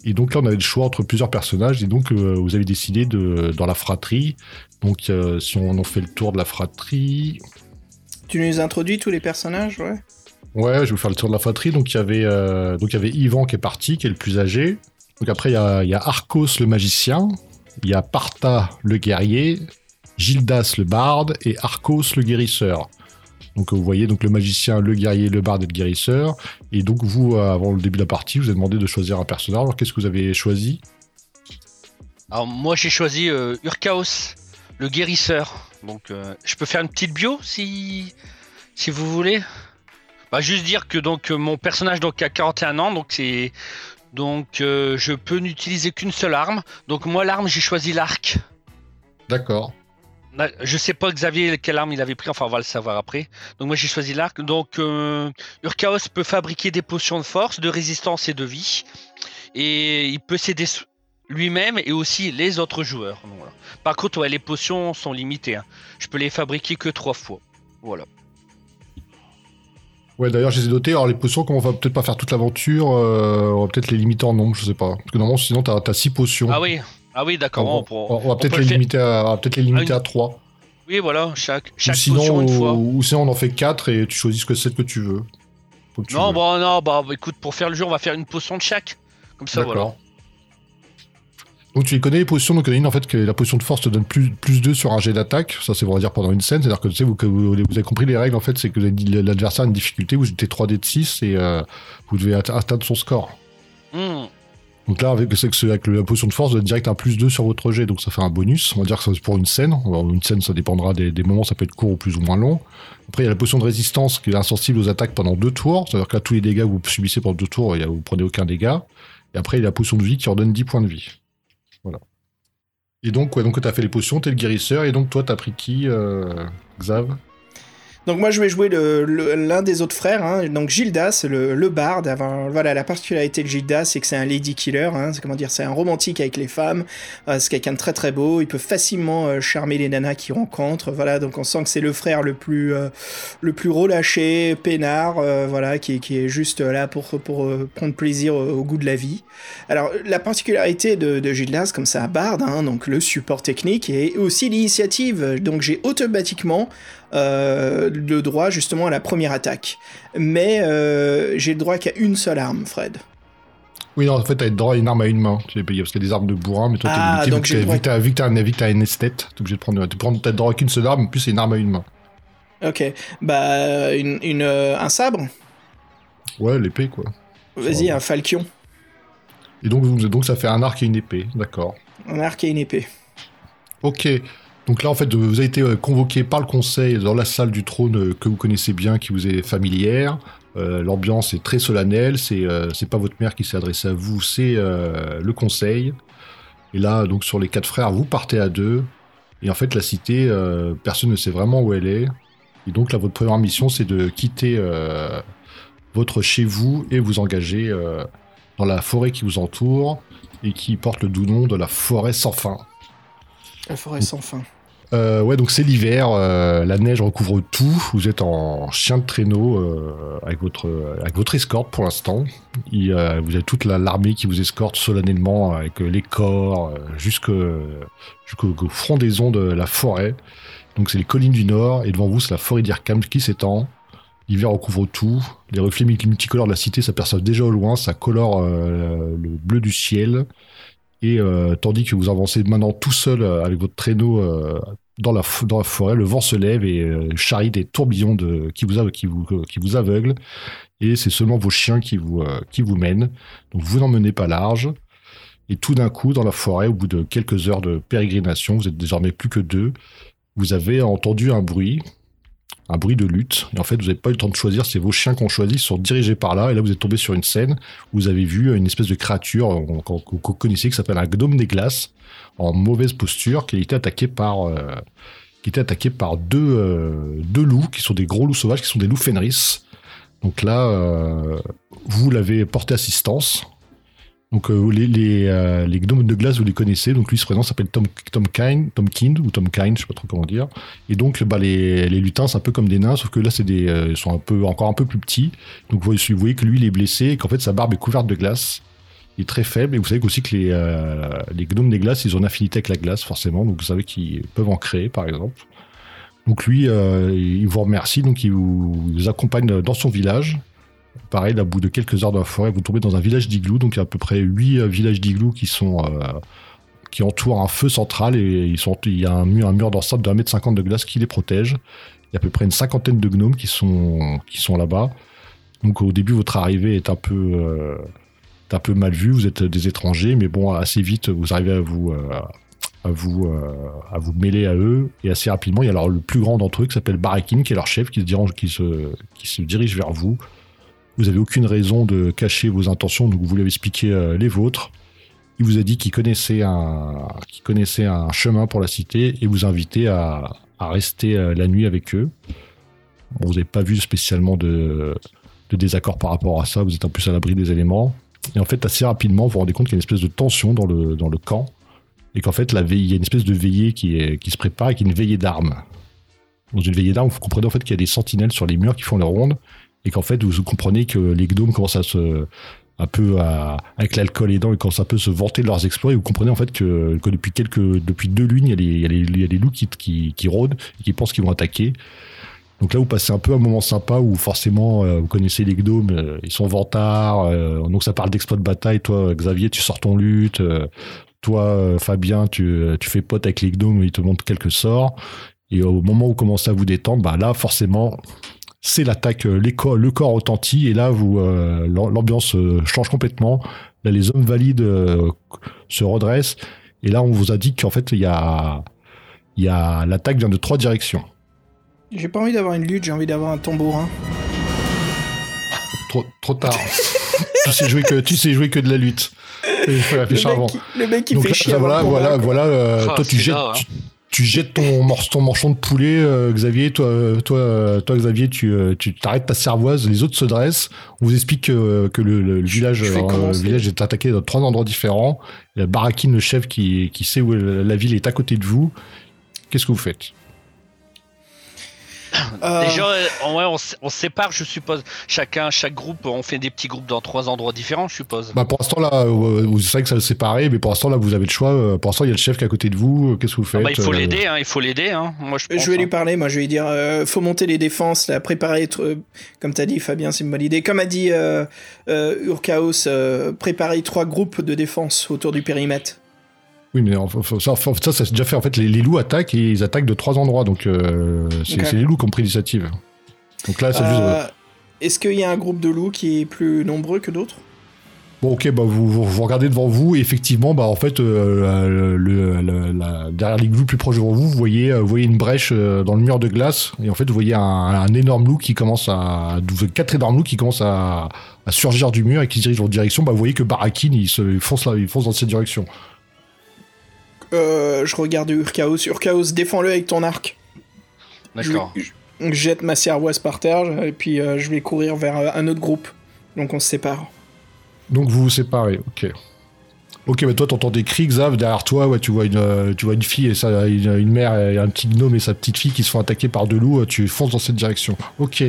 D: Et donc là on avait le choix entre plusieurs personnages. Et donc euh, vous avez décidé de dans la fratrie. Donc euh, si on en fait le tour de la fratrie
C: Tu nous introduis tous les personnages, ouais
D: Ouais, je vais vous faire le tour de la fratrie. Donc il y avait, euh, donc il y avait Ivan qui est parti, qui est le plus âgé. Donc après il y a, il y a Arcos le magicien, il y a Parta le guerrier, Gildas le barde et Arcos le guérisseur. Donc vous voyez donc le magicien, le guerrier, le barde et le guérisseur. Et donc vous, euh, avant le début de la partie, vous avez demandé de choisir un personnage. Alors qu'est-ce que vous avez choisi?
E: Alors moi j'ai choisi euh, Urkaos, le guérisseur. Donc euh, je peux faire une petite bio si si vous voulez. Bah juste dire que donc euh, mon personnage donc a 41 ans donc c'est donc euh, je peux n'utiliser qu'une seule arme. Donc moi l'arme j'ai choisi l'arc.
D: D'accord.
E: Na- Je sais pas Xavier quelle arme il avait pris, enfin on va le savoir après. Donc moi j'ai choisi l'arc. Donc euh, Urkaos peut fabriquer des potions de force, de résistance et de vie. Et il peut s'aider lui-même et aussi les autres joueurs. Donc, voilà. Par contre ouais, les potions sont limitées. hein. Je peux les fabriquer que trois fois. Voilà.
D: Ouais, d'ailleurs, je les ai notés. Alors, les potions, comme on va peut-être pas faire toute l'aventure, euh, on va peut-être les limiter en nombre, je sais pas. Parce que normalement, sinon, t'as as 6 potions.
E: Ah oui, ah oui d'accord.
D: On,
E: on pour-
D: on va peut-être
E: peut
D: les,
E: le faire-
D: limiter à, les limiter
E: Ah,
D: à 3.
E: Oui voilà, chaque,
D: Ou sinon,
E: potion une fois.
D: ou sinon, on en fait 4 et tu choisis ce que c'est que tu veux. Faut que tu
E: Non,
D: veux.
E: bah non, bah écoute, pour faire le jeu, on va faire une potion de chaque. Comme ça, voilà.
D: Donc tu les connais les potions, donc il y en a une en fait que la potion de force te donne plus, plus 2 sur un jet d'attaque, ça c'est on va dire pendant une scène, c'est-à-dire que tu sais, vous, que vous, vous avez compris les règles en fait, c'est que l'adversaire a une difficulté, vous jetez 3 dés de 6 et euh, vous devez atte- atteindre son score.
E: Hmm.
D: Donc là, avec, c'est que avec la potion de force, vous avez direct un plus 2 sur votre jet, donc ça fait un bonus. On va dire que c'est pour une scène. Alors, une scène, ça dépendra des, des moments, ça peut être court ou plus ou moins long. Après, il y a la potion de résistance qui est insensible aux attaques pendant deux tours. C'est-à-dire que là, tous les dégâts que vous subissez pendant deux tours, vous prenez aucun dégât. Et après, il y a la potion de vie qui redonne 10 points de vie. Et donc, ouais, donc tu fait les potions, t'es le guérisseur, et donc toi, t'as pris qui, euh, Xav?
C: Donc moi je vais jouer l'un des autres frères, hein, donc Gildas, le, le barde. Voilà, la particularité de Gildas, c'est que c'est un lady killer. Hein, c'est comment dire, c'est un romantique avec les femmes. Euh, c'est quelqu'un de très très beau. Il peut facilement euh, charmer les nanas qu'il rencontre. Voilà, donc on sent que c'est le frère le plus euh, le plus relâché, peinard, voilà, qui, est juste là pour pour prendre plaisir au, goût de la vie. Alors la particularité de, de Gildas, comme c'est un barde, hein, donc le support technique et aussi l'initiative. Donc j'ai automatiquement euh, le droit justement à la première attaque. Mais euh, j'ai le droit qu'à une seule arme, Fred.
D: Oui, non, en fait, t'as le droit à une arme à une main. Tu payé parce qu'il y a des armes de bourrin, mais toi, t'es
C: Ah,
D: limité. vu
C: droit-
D: vu que t'as- un- esthète, t'es obligé de prendre. Tu prends, t'as le droit qu'une seule arme, en plus, c'est une arme à une main.
C: Ok, bah une, une, euh, un sabre?
D: Ouais, l'épée, quoi.
C: Vas-y,
D: va.
C: un falchion,
D: Et donc, donc ça fait un arc et une épée, d'accord.
C: un arc et une épée.
D: Ok. Donc là, en fait, vous avez été euh, convoqué par le conseil dans la salle du trône euh, que vous connaissez bien, qui vous est familière. Euh, L'ambiance est très solennelle. C'est euh, pas votre mère qui s'est adressée à vous, c'est le conseil. Et là, donc sur les quatre frères, vous partez à deux. Et en fait, la cité, personne ne sait vraiment où elle est. Et donc là, votre première mission, c'est de quitter votre chez vous et vous engager dans la forêt qui vous entoure et qui porte le doux nom de la forêt sans fin.
C: La forêt sans fin.
D: Euh, ouais, donc c'est l'hiver, euh, la neige recouvre tout. Vous êtes en chien de traîneau euh, avec votre escorte pour l'instant. Vous avez toute la- l'armée qui vous escorte solennellement avec les corps jusqu'au jusqu'aux frondaisons de la forêt. Donc c'est les collines du nord et devant vous c'est la forêt d'Irkam qui s'étend. L'hiver recouvre tout. Les reflets multicolores de la cité s'aperçoivent déjà au loin. Ça colore le bleu du ciel. Et euh, tandis que vous avancez maintenant tout seul euh, avec votre traîneau euh, dans, la, dans la forêt, le vent se lève et euh, charrie des tourbillons de, qui, vous, qui, vous, qui vous aveuglent. Et c'est seulement vos chiens qui vous, euh, qui vous mènent. Donc vous n'en menez pas large. Et tout d'un coup, dans la forêt, au bout de quelques heures de pérégrination, vous êtes désormais plus que deux, vous avez entendu un bruit, un bruit de lutte. Et en fait, vous n'avez pas eu le temps de choisir, c'est vos chiens qu'on choisi, ils sont dirigés par là. Et là, vous êtes tombé sur une scène où vous avez vu une espèce de créature qu'on- qu'on connaissait qui s'appelle un gnome des glaces en mauvaise posture qui était attaqué par euh, était attaqué par deux euh, deux loups qui sont des gros loups sauvages qui sont des loups Fenris. Donc là, euh, vous l'avez porté assistance. Donc euh, euh, les gnomes de glace vous les connaissez. Donc lui ce présent s'appelle Tom Tom Tom Kind ou Tom Kine, je sais pas trop comment dire. Et donc bah, les, lutins c'est un peu comme des nains, sauf que là c'est des euh, ils sont un peu encore un peu plus petits. Donc vous voyez, que lui il est blessé et qu'en fait sa barbe est couverte de glace. Il est très faible et vous savez aussi que les, gnomes des glaces, ils ont une affinité avec la glace forcément, donc vous savez qu'ils peuvent en créer par exemple. Donc lui, il vous remercie, donc il vous accompagne dans son village. Pareil, là, au bout de quelques heures dans la forêt, vous tombez dans un village d'igloo, donc il y a à peu près huit euh, villages d'igloo qui sont euh, qui entourent un feu central et ils sont, il y a un mur, un mur d'enceinte de 1m50 de glace qui les protège. Il y a à peu près une cinquantaine de gnomes qui sont, qui sont là-bas. Donc au début, votre arrivée est un peu, euh, un peu mal vue. Vous êtes des étrangers, mais bon, assez vite, vous arrivez à vous, à vous, à vous mêler à eux. Et assez rapidement, il y a alors le plus grand d'entre eux qui s'appelle Barakin, qui est leur chef, qui se, dirige, qui, se, qui se dirige vers vous. Vous n'avez aucune raison de cacher vos intentions, donc vous lui avez expliqué euh, les vôtres. Il vous a dit qu'il connaissait un, qu'il connaissait un chemin pour la cité et vous invitait à, à rester euh, la nuit avec eux. Bon, vous n'avez pas vu spécialement de, de désaccord par rapport à ça, vous êtes un peu à l'abri des éléments. Et en fait, assez rapidement, vous vous rendez compte qu'il y a une espèce de tension dans le, dans le camp et qu'en fait, il y a une espèce de veillée qui, qui se prépare et qui est une veillée d'armes. Dans une veillée d'armes, vous comprenez en fait qu'il y a des sentinelles sur les murs qui font leur ronde et qu'en fait, vous comprenez que les gnomes commencent à se un peu avec l'alcool et dents, ils commencent un peu à se vanter de leurs exploits et vous comprenez en fait que, depuis quelques depuis deux lunes, il y a les, il loups qui, qui, rôdent et qui pensent qu'ils vont attaquer. Donc là, vous passez un peu un moment sympa où forcément, euh, vous connaissez les gnomes, euh, ils sont vantards, euh, donc ça parle d'exploits de bataille. Toi, Xavier, tu sors ton lutte. toi, Fabien, tu, tu fais pote avec les gnomes, ils te montrent quelques sorts. Et au moment où vous commencez à vous détendre, bah là, forcément, c'est l'attaque, euh, les corps- le corps retentit, et là, vous, euh, l'am- l'ambiance euh, change complètement. Là, les hommes valides euh, se redressent, et là, on vous a dit qu'en fait, il y a, il y a l'attaque vient de trois directions.
C: J'ai pas envie d'avoir une lutte, j'ai envie d'avoir un tambourin.
D: Trop, trop tard. [LAUGHS] tu sais jouer que, tu sais jouer que de la lutte. Il faut la
C: Le mec, qui, le mec qui
D: Donc
C: fait
D: là,
C: chier.
D: là,
C: avant
D: voilà, voilà, voilà. euh,
E: Ah,
D: toi, tu jettes,
E: là, hein.
D: tu, tu jettes ton, morceau, ton manchon de poulet, euh, Xavier. Toi, toi, euh, toi, Xavier, tu, euh, tu t'arrêtes ta cervoise. Les autres se dressent. On vous explique que, que le, le village, euh, le est attaqué dans trois endroits différents. Il y a Barakin, le chef, qui, qui sait où la ville est à côté de vous. Qu'est-ce que vous faites?
C: Euh,
E: Déjà, ouais, on, sépare, je suppose. Chacun, chaque groupe, on fait des petits groupes dans trois endroits différents, je suppose.
D: bah, Pour l'instant, là, euh, vous savez que ça le séparé, mais pour l'instant, là, vous avez le choix. Euh, Pour l'instant, il y a le chef qui est à côté de vous. Qu'est-ce que vous
E: Ah
D: faites
E: bah, il faut
D: Euh,
E: l'aider, hein, il faut l'aider. Hein. Moi, je, pense,
C: je vais lui
E: hein.
C: parler, moi je vais lui dire euh, faut monter les défenses, là, préparer, euh, comme t'as dit Fabien, c'est une bonne idée. Comme a dit euh, euh, Urkaos, euh, préparer trois groupes de défense autour du périmètre.
D: Oui, mais ça, ça, s'est déjà fait. En fait, les, les loups attaquent et ils attaquent de trois endroits. Donc, euh, c'est c'est les loups qui ont pris l'initiative. Donc là, c'est juste. euh,
C: Euh, Est-ce qu'il y a un groupe de loups qui est plus nombreux que d'autres?
D: Bon, ok, bah, vous, vous, vous regardez devant vous et effectivement, bah, en fait, euh, le, le- la- derrière les loups plus proches de vous, vous voyez, vous voyez une brèche dans le mur de glace et en fait, vous voyez un, un énorme loup qui commence à. Quatre énormes loups qui commencent à, à surgir du mur et qui se dirigent votre direction. Bah, vous voyez que Barakin, il, se, il fonce, là, il fonce dans cette direction.
C: Euh, Je regarde Urkaos. Urkaos, défends-le avec ton arc.
E: D'accord.
C: Je, je- je jette ma cervoise par terre et puis euh, je vais courir vers euh, un autre groupe. Donc on se sépare.
D: Donc vous vous séparez, ok. Ok, mais toi, t'entends des cris, Xav, derrière toi, ouais, tu vois une, euh, tu vois une fille et ça, une, une mère et un petit gnome et sa petite fille qui se font attaquer par deux loups, euh, tu fonces dans cette direction. Ok,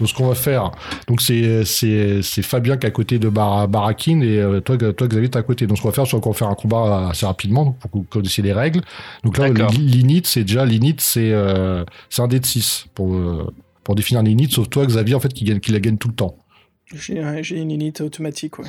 D: donc ce qu'on va faire, donc c'est, c'est, c'est Fabien qui est à côté de Bar Barakin et euh, toi, toi, Xavier, t'es à côté. Donc ce qu'on va faire, c'est qu'on va faire un combat assez rapidement pour que vous connaissiez les règles. Donc là, l'init, c'est déjà, l'init, c'est, euh, c'est un dé de 6 pour, euh, pour définir l'init, sauf toi, Xavier, en fait, qui, gagne, qui la gagne tout le temps.
C: J'ai j'ai une init automatique, ouais.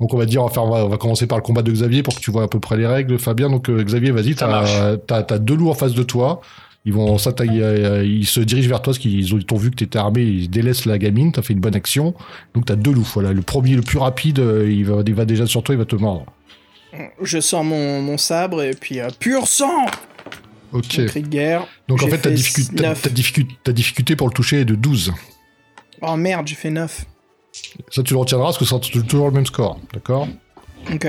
D: Donc on va dire, on va, faire, on va, on va commencer par le combat de Xavier pour que tu vois à peu près les règles, Fabien. Donc euh, Xavier, vas-y,
E: Ça marche.
D: t'as t'as- t'as deux loups en face de toi. Ils vont s'attaquer, ils se dirigent vers toi parce qu'ils ont- ils t'ont vu que t'étais armé, ils délaissent la gamine, t'as fait une bonne action. Donc t'as deux loups, voilà. Le premier, le plus rapide, euh, il va, il va déjà sur toi, il va te mordre.
C: Je sors mon, mon sabre et puis euh, pur sang
D: Ok.
C: Mon cri de guerre.
D: Donc en fait, ta
C: fait
D: difficulté, ta,
C: neuf.
D: ta difficulté, ta difficulté pour le toucher est de 12.
C: Oh merde, j'ai fait 9.
D: Ça, tu le retiendras parce que ça sera toujours le même score, d'accord
C: Ok.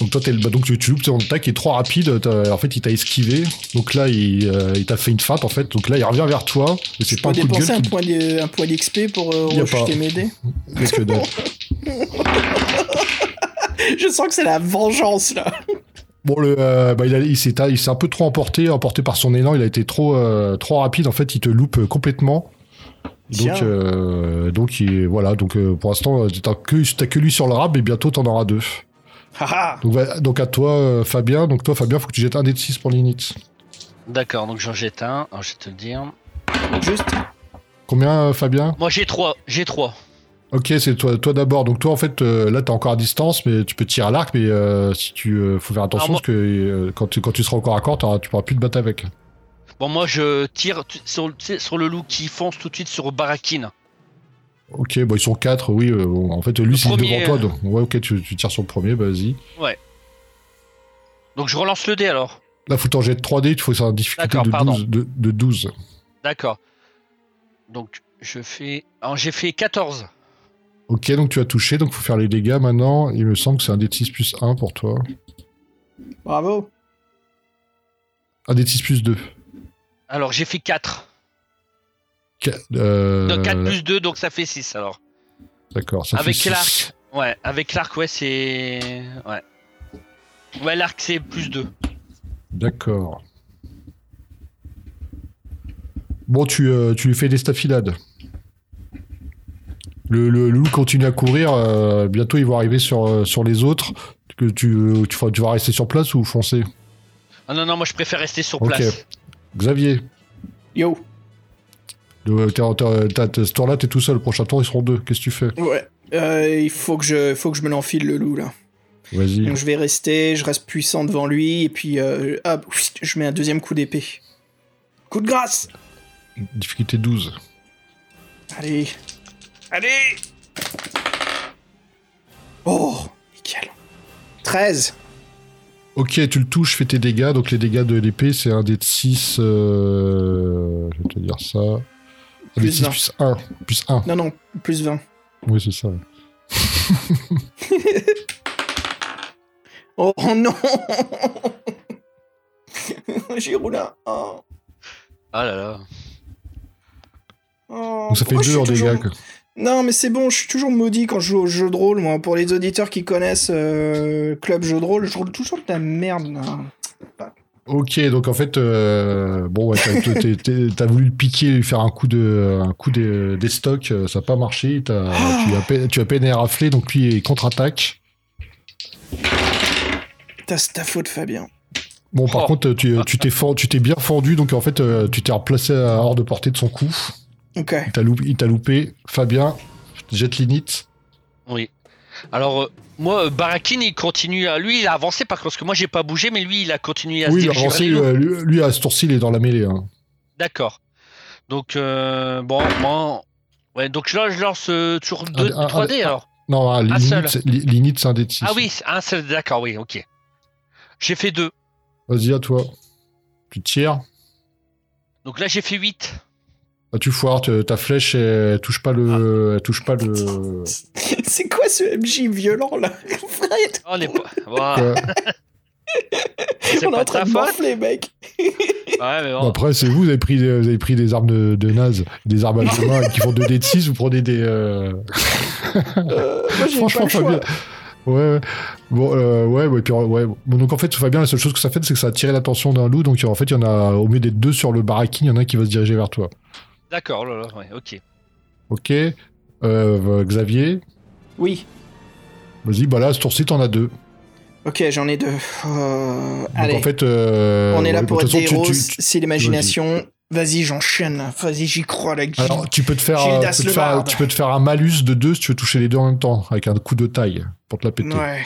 D: Donc toi, le- bah, donc tu, tu loupes ton attaque, il est trop rapide. En fait, il t'a esquivé. Donc là, il, euh, il t'a fait une feinte en fait. Donc là, il revient vers toi. Et c'est pas un coup de gueule
C: un
D: qui
C: point de- un point d'XP pour euh, rejeter
D: pas.
C: mes dés
D: que. [LAUGHS]
C: Je sens que c'est la vengeance là.
D: Bon, le, euh, bah, il, a- il s'est un peu trop emporté, emporté par son élan. Il a été trop, euh, trop rapide. En fait, il te loupe euh, complètement. Donc, euh, donc il- voilà. Donc euh, pour l'instant, euh, t'as que, que lui sur le rab, et bientôt t'en auras deux. [LAUGHS] Donc, va- donc à toi, Fabien. Donc toi, Fabien, faut que tu jettes un dé de 6 pour l'init.
E: D'accord, donc j'en jette un. Alors, je vais te le dire.
C: Juste.
D: Combien, Fabien?
E: Moi, j'ai trois. J'ai trois.
D: Ok, c'est toi, toi d'abord. Donc toi, en fait, euh, là, t'es encore à distance, mais tu peux tirer à l'arc, mais euh, si tu, euh, faut faire attention
E: Alors, moi-
D: parce que euh, quand, tu, quand tu seras encore à corps, tu pourras plus te battre avec.
E: Bon, moi, je tire sur, le- sur loup qui fonce tout de suite sur Barakin.
D: Ok, bon, ils sont quatre, oui. euh, en fait, lui, c'est devant toi.
E: euh.
D: Donc, ouais, ok, tu, tu tires sur le premier, bah, vas-y.
E: Donc, je relance le dé alors.
D: Là, faut t'en jeter 3D, il faut faire une difficulté de
E: pardon.
D: 12, de, de 12.
E: D'accord. Donc, je fais. Alors, j'ai fait 14.
D: Ok, donc tu as touché, donc faut faire les dégâts maintenant. Il me semble que c'est un dé de 6 plus 1 pour toi.
C: Bravo.
D: Un dé de 6 plus 2.
E: Alors, j'ai fait 4.
D: Qu- euh,
E: Donc, 4 plus 2, donc ça fait 6 alors.
D: D'accord, ça
E: Avec
D: fait six.
E: l'arc. Ouais, avec l'arc, ouais, c'est. Ouais. Ouais, l'arc, c'est plus 2.
D: D'accord. Bon, tu, euh, tu lui fais des staphylades. Le, le loup continue à courir. euh, bientôt, ils vont arriver sur, euh, sur les autres. Que tu, euh, tu, tu vas rester sur place ou foncer?
E: Ah non, non, moi, je préfère rester sur
D: Ok.
E: place.
D: Xavier,
C: Yo.
D: t'as- ce tour-là, t'es tout seul. Le prochain tour, ils seront deux. Qu'est-ce que tu fais?
C: Ouais. Euh, il faut que je, faut que je me l'enfile le loup là.
D: Vas-y.
C: Donc je vais rester, je reste puissant devant lui et puis euh, hop, je mets un deuxième coup d'épée. Coup de grâce.
D: Difficulté 12.
C: Allez. Allez. Oh, nickel. 13.
D: Ok, tu le touches, fais tes dégâts. Donc les dégâts de l'épée, c'est un dé de 6. euh, Je vais te dire ça. Un
C: Plus
D: 6
C: vingt.
D: plus 1. Plus 1.
C: Non, non, plus 20.
D: Oui, c'est ça.
C: Oh, [LAUGHS] oh non [LAUGHS] J'ai roulé un. Oh.
E: Ah là là.
C: Oh,
D: Donc ça fait
C: pourquoi je
D: 2 en
C: toujours-
D: dégâts. quoi.
C: Non, mais c'est bon, je suis toujours maudit quand je joue au jeu de rôle, moi. Pour les auditeurs qui connaissent euh, Club Jeu de rôle, je roule toujours de la merde, là.
D: Ok, donc en fait, euh, bon, ouais, t'as- voulu le piquer, lui faire un coup de, un coup des, des stocks, euh, ça n'a pas marché. t'as-
C: Ah.
D: tu, as peine, tu as peine à rafler, donc lui il contre-attaque.
C: T'as c'est ta faute, Fabien.
D: Bon, par
E: Oh.
D: contre, tu tu t'es tu t'es bien fendu, donc en fait, euh, tu t'es replacé à hors de portée de son coup.
C: Ok.
D: Il t'a loupé. Fabien, jette l'init.
E: Oui. Alors, euh, moi, euh, Barakin, il continue à. Lui, il a avancé par contre, parce que moi, j'ai pas bougé, mais lui, il a continué à
D: Oui,
E: se
D: il a avancé, euh, lui, lui, à ce tour-ci, il est dans la mêlée. hein.
E: D'accord. Donc, euh, bon, moi. Ouais, donc là, je lance euh, toujours deux,
D: un-
E: 3D
D: un-
E: alors.
D: Non, ah, l'init, c'est- un dé de six.
E: Ah oui, c'est un seul, d'accord, oui, ok. J'ai fait deux.
D: Vas-y, à toi. Tu tires.
E: Donc là, j'ai fait 8.
D: Ah, tu foires, ta flèche, elle, elle touche pas le, elle touche pas le. [LAUGHS]
C: c'est quoi ce MJ violent, là?
E: Oh, on est pas. [LAUGHS]
D: Quoi?
E: C'est
C: On est
E: pas
C: en train de morfler, mec.
E: Ouais, mais
D: Bon,
E: bon.
D: après, c'est vous, vous avez pris, des- vous avez pris des armes de, de naze, des armes à mains qui font 2 dés de 6, vous prenez des. euh,
C: Euh, moi, pas
D: Franchement,
C: le choix.
D: Fabien, Ouais, ouais. Bon, euh, ouais, ouais, puis, ouais. Bon, donc en fait, Fabien, la seule chose que ça fait, c'est que ça a attiré l'attention d'un loup. Donc en fait, il y en a, au milieu des deux sur le baraquine, il y en a un qui va se diriger vers toi.
E: D'accord, oh là là, ouais, ok.
D: Ok. Euh, Xavier,
C: Oui.
D: vas-y, bah là, ce tour-ci, t'en as deux.
C: Ok, j'en ai deux. Euh,
D: Donc
C: allez,
D: en fait, euh,
C: on est là
D: ouais,
C: pour être des héros. C'est l'imagination. Vas-y, j'enchaîne. Vas-y, j'y crois, la Guy.
D: Alors, tu peux te faire, tu peux te faire, tu peux te faire un malus de deux si tu veux toucher les deux en même temps, avec un coup de taille pour te la péter.
C: Ouais.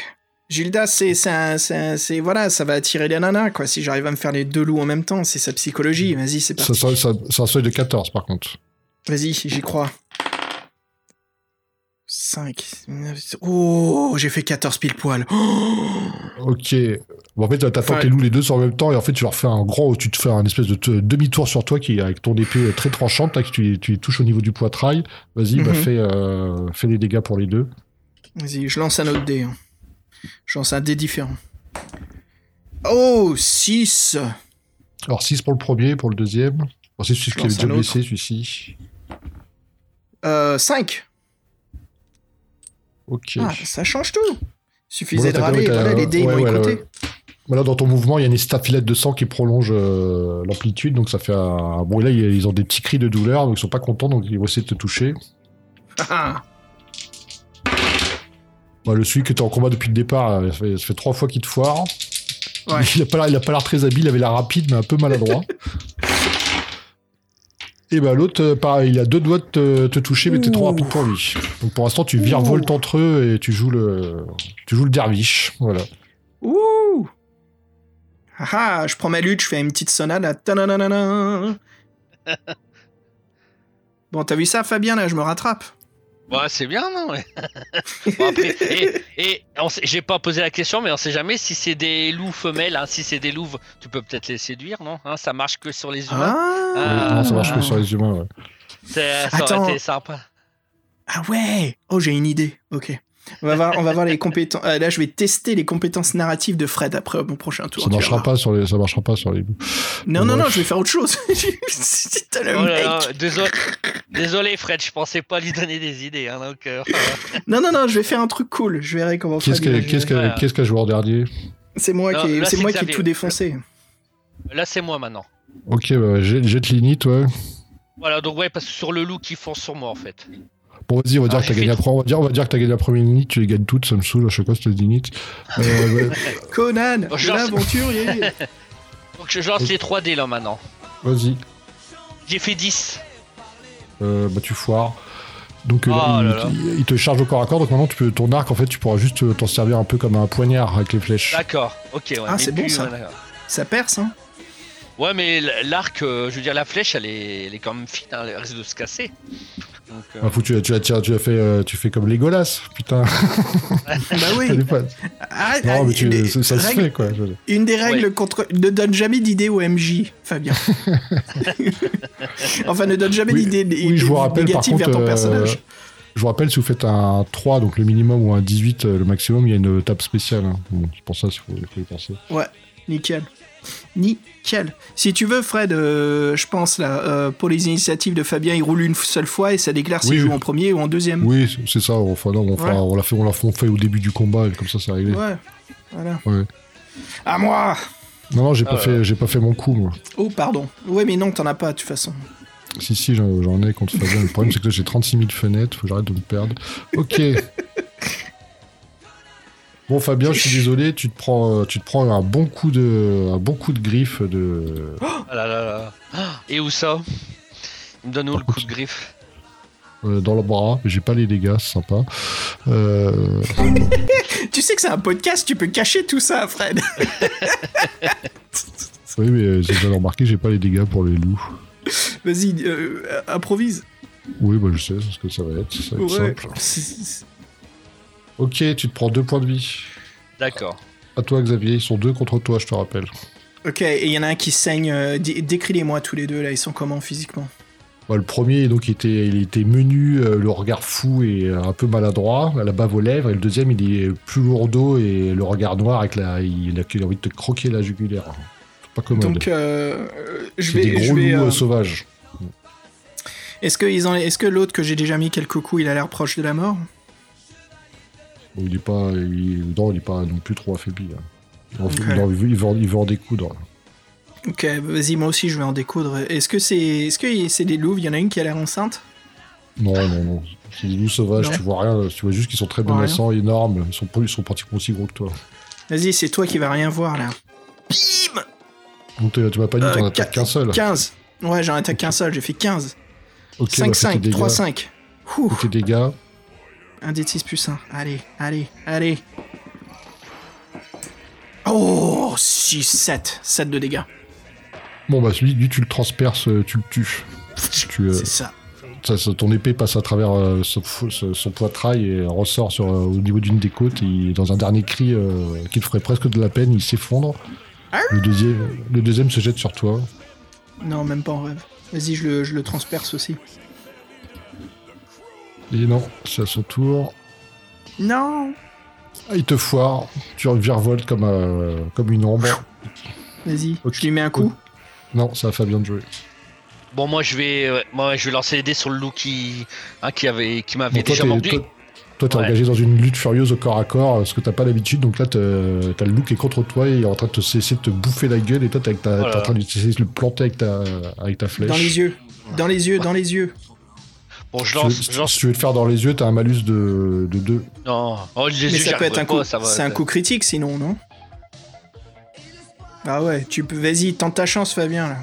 C: Gildas, c'est, c'est, voilà, ça va attirer les nanas, quoi. Si j'arrive à me faire les deux loups en même temps, c'est sa psychologie. Vas-y, c'est parti.
D: c'est un seuil de 14 par contre.
C: Vas-y, j'y crois. 5, 9, oh, j'ai fait 14 pile poil. Oh
D: Ok. Bon, en fait, t'attends
C: Enfin-
D: les loups les deux en même temps et en fait, tu leur fais un grand, tu te fais un espèce de demi-tour sur toi qui, avec ton épée très tranchante, là, que tu, tu touches au niveau du poitrail. Vas-y, bah,
C: Mhm.
D: fais, euh, fais des dégâts pour les deux.
C: Vas-y, je lance un autre dé. hein. Je lance un dé différent. Oh, 6
D: Alors 6 pour le premier, pour le deuxième. Bon, c'est celui qui avait déjà blessé, celui-ci.
C: euh, 5
D: Ok.
C: Ah, ça change tout
D: Bon,
C: Suffisait
D: là,
C: de râler, voilà, les dés ils
D: ouais,
C: m'ont
D: ouais,
C: écouté.
D: ouais. Voilà, dans ton mouvement, il y a une staphylates de sang qui prolonge euh, l'amplitude, donc ça fait un... Bon, là, ils ont des petits cris de douleur, donc ils sont pas contents, donc ils vont essayer de te toucher.
C: Ah,
D: Bah, le celui que t'es en combat depuis le départ, ça fait, ça fait trois fois qu'il te foire.
C: Ouais. [LAUGHS]
D: Il a pas l'air- il a pas l'air très habile, il avait l'air rapide, mais un peu maladroit. [LAUGHS] Et bah l'autre, euh, pareil, il a deux doigts de te, te toucher, mais t'es trop rapide pour lui. Donc pour l'instant, tu virevoltes entre eux et tu joues le, tu joues le derviche. Voilà.
C: Ouh Ah ah, je prends ma lutte, je fais une petite sonade à. [LAUGHS] Bon, t'as vu ça, Fabien, là, je me rattrape.
E: Ouais, c'est bien, non ouais. [LAUGHS] Bon, après, et, j'ai pas posé la question, mais on sait jamais si c'est des loups femelles. hein, si c'est des loups, tu peux peut-être les séduire, non Hein, Ça marche que sur les humains.
C: Ah,
E: Ah.
D: non, ça marche que sur les humains. ouais.
E: C'est- Ça
C: Attends.
E: aurait été sympa.
C: Ah ouais Oh, j'ai une idée. Ok. On va voir, on va voir les compétences. euh, là, je vais tester les compétences narratives de Fred après mon prochain tour.
D: Ça marchera pas sur les, ça marchera pas sur les.
C: Non, non,
D: Ouais.
C: non, je vais faire autre chose. [LAUGHS] Le
E: Oh là
C: mec.
E: là, désolé, désolé, Fred, je pensais pas lui donner des idées. Hein, donc, euh,
C: Non, non, non, je vais faire un truc cool. Je verrai comment
D: Qu'est-ce qu'a
E: Ouais.
D: qu'est-ce qu'a joué en dernier
C: C'est moi
E: Non,
C: qui, c'est moi qui ai tout défoncé.
E: là, c'est moi maintenant.
D: Ok, bah, jette jette l'init, toi.
E: Voilà, donc ouais, parce que sur le loup qui fonce sur moi en fait.
D: Bon, vas-y, on va dire
E: Ah,
D: que t'as gagné. On va dire, on va dire que t'as gagné la première init, tu les gagnes toutes, ça me saoule à chaque fois cette init. Euh, ouais, [LAUGHS]
C: Conan,
E: Oh, je lance-
C: l'aventurier. [LAUGHS]
E: Donc je lance les 3D là maintenant.
D: vas-y,
E: J'ai fait 10.
D: euh, bah tu foires. Donc euh,
E: Oh
D: là, il,
E: là
D: te charge au corps à corps, donc maintenant tu peux, ton arc, en fait, tu pourras juste euh, t'en servir un peu comme un poignard avec les flèches.
E: D'accord, ok. Ouais,
C: Ah, c'est bon,
E: plus,
C: ça.
E: ouais.
C: Ça perce, hein
E: Ouais, mais l'arc, euh, je veux dire, la flèche, elle est, elle est quand même fine, hein, elle risque de se casser. Donc, euh,
D: Ah, tu, as fait, euh, tu fais comme Legolas, putain. [LAUGHS]
C: Bah oui. [LAUGHS] Arrête,
D: non, mais tu,
C: une, des
D: ça, se
C: règles-
D: fait, quoi.
C: une des règles contre. Ne donne jamais d'idées au MJ, Fabien. [LAUGHS] enfin, ne donne jamais
D: Oui,
C: d'idées
D: oui, je vous rappelle, par
C: négatives vers ton
D: euh,
C: personnage.
D: Je vous rappelle, si vous faites un 3, donc le minimum, ou un 18, euh, le maximum, il y a une table spéciale. hein. Bon, c'est pour ça qu'il faut, il faut y penser.
C: Nickel. Nickel. Si tu veux, Fred, euh, je pense là, euh, pour les initiatives de Fabien, il roule une seule fois et ça déclare s'il
D: Oui,
C: joue
D: oui.
C: en premier ou en deuxième.
D: Oui, c'est- ça. Enfin, non, on, fera-
C: Ouais.
D: on l'a fait, on l'a fait, on fait au début du combat, et comme ça, c'est réglé.
C: Ouais. Voilà.
D: Ouais.
C: À moi
D: Non, non, j'ai pas
E: ouais.
D: fait, j'ai pas fait mon coup, moi.
C: Oh, pardon. Ouais, mais non, t'en as pas de toute façon.
D: Si, si, j'en j'en ai contre Fabien. Le problème, c'est que j'ai 36 000 fenêtres, faut que j'arrête de me perdre. Ok. [LAUGHS] Bon, Fabien, je suis [LAUGHS] désolé, tu te prends, euh, tu te prends un bon coup de, un bon coup de griffe de.
E: ah là là là. Et où ça? Il me donne où le coup de griffe?
D: Euh, dans le bras. J'ai pas les dégâts, c'est sympa. Euh, [LAUGHS]
C: Tu sais que c'est un podcast, tu peux cacher tout ça, Fred. [LAUGHS]
D: oui, mais j'ai déjà remarqué, j'ai pas les dégâts pour les loups.
C: Vas-y, euh, improvise.
D: Oui, bah je sais, c'est ce que ça va être. Ça va être
C: Ouais.
D: simple. Ok, tu te prends deux points de vie.
E: D'accord.
D: À toi, Xavier, ils sont deux contre toi, je te rappelle.
C: Ok, et il y en a un qui saigne. euh, dé- Décris-les-moi tous les deux, là, ils sont comment physiquement?
D: Bah, le premier, donc, il était, il était menu, euh, le regard fou et euh, un peu maladroit, la bave aux lèvres. Et le deuxième, il est plus lourdeau et le regard noir avec la, il a, il a envie de te croquer la jugulaire. C'est pas commode.
C: Donc, je
D: C'est
C: vais.
D: des
C: je
D: gros
C: vais,
D: loups sauvages.
C: Est-ce que, ils ont... Est-ce que l'autre que j'ai déjà mis quelques coups, il a l'air proche de la mort?
D: Il est pas, il, non, il est pas non plus trop affaibli. hein. Il, en-
C: Ok.
D: il en- il découdre.
C: Ok, vas-y, moi aussi je vais en découdre. Est-ce que c'est est-ce que c'est des louves? Il y en a une qui a l'air enceinte?
D: Non, non, non. C'est des loups sauvages,
C: Non.
D: tu vois rien. Tu vois juste qu'ils sont très menaçants, énormes. Ils sont, ils sont pratiquement aussi gros que toi.
C: Vas-y, c'est toi qui vas rien voir là. Bim
D: Donc tu m'as pas dit
C: Euh,
D: t'en attaques
C: qua-
D: qu'un seul.
C: 15. Ouais, j'en attaque qu'un seul, j'ai fait 15.
D: Ok,
C: 5,
D: bah, fais tes
C: 5,
D: dégâts.
C: 3, 5. Ouh,
D: Fais tes dégâts.
C: 1 d 6 plus 1. Allez, allez, allez. Oh, 6, 7. 7 de dégâts.
D: Bon, bah, lui, lui, tu le transperces, euh, tu le tues. Tu, euh,
C: C'est ça.
D: ça- ça- ton épée passe à travers euh, son, son- son poitrail et ressort sur, euh, au niveau d'une des côtes. Et dans un dernier cri euh, qui te ferait presque de la peine, il s'effondre. Le deuxième, le deuxième se jette sur toi.
C: Non, même pas en rêve. Vas-y, je le, je le transperce aussi.
D: Et non, c'est à son tour.
C: Non
D: Ah, il te foire. Tu virevoltes comme, euh, comme une ombre.
C: Vas-y, je lui mets un coup.
D: Non, ça a Fabien de jouer.
E: Bon, moi je vais, ouais, moi je vais lancer les dés sur le loup qui, hein, qui avait, qui m'avait
D: Bon, toi,
E: déjà mordu.
D: toi- t'es
E: Ouais.
D: engagé dans une lutte furieuse au corps à corps, euh, ce que t'as pas l'habitude. Donc là, t'as le loup qui est contre toi et il est en train de te, essayer de te bouffer la gueule. Et toi, t'es
E: Voilà.
D: en train d'essayer de le planter avec ta, avec ta flèche.
C: Dans les yeux. Dans les yeux, dans les yeux.
E: Bon, je
D: Si tu veux-
E: lance,
D: si
E: je lance.
D: tu veux te faire dans les yeux, t'as un malus de, de 2.
E: Non, oh, les
C: Mais
E: yeux,
C: ça peut être un coup.
E: pas, ça va.
C: C'est un coup critique sinon, non? Ah ouais, tu peux. Vas-y, tente ta chance, Fabien là.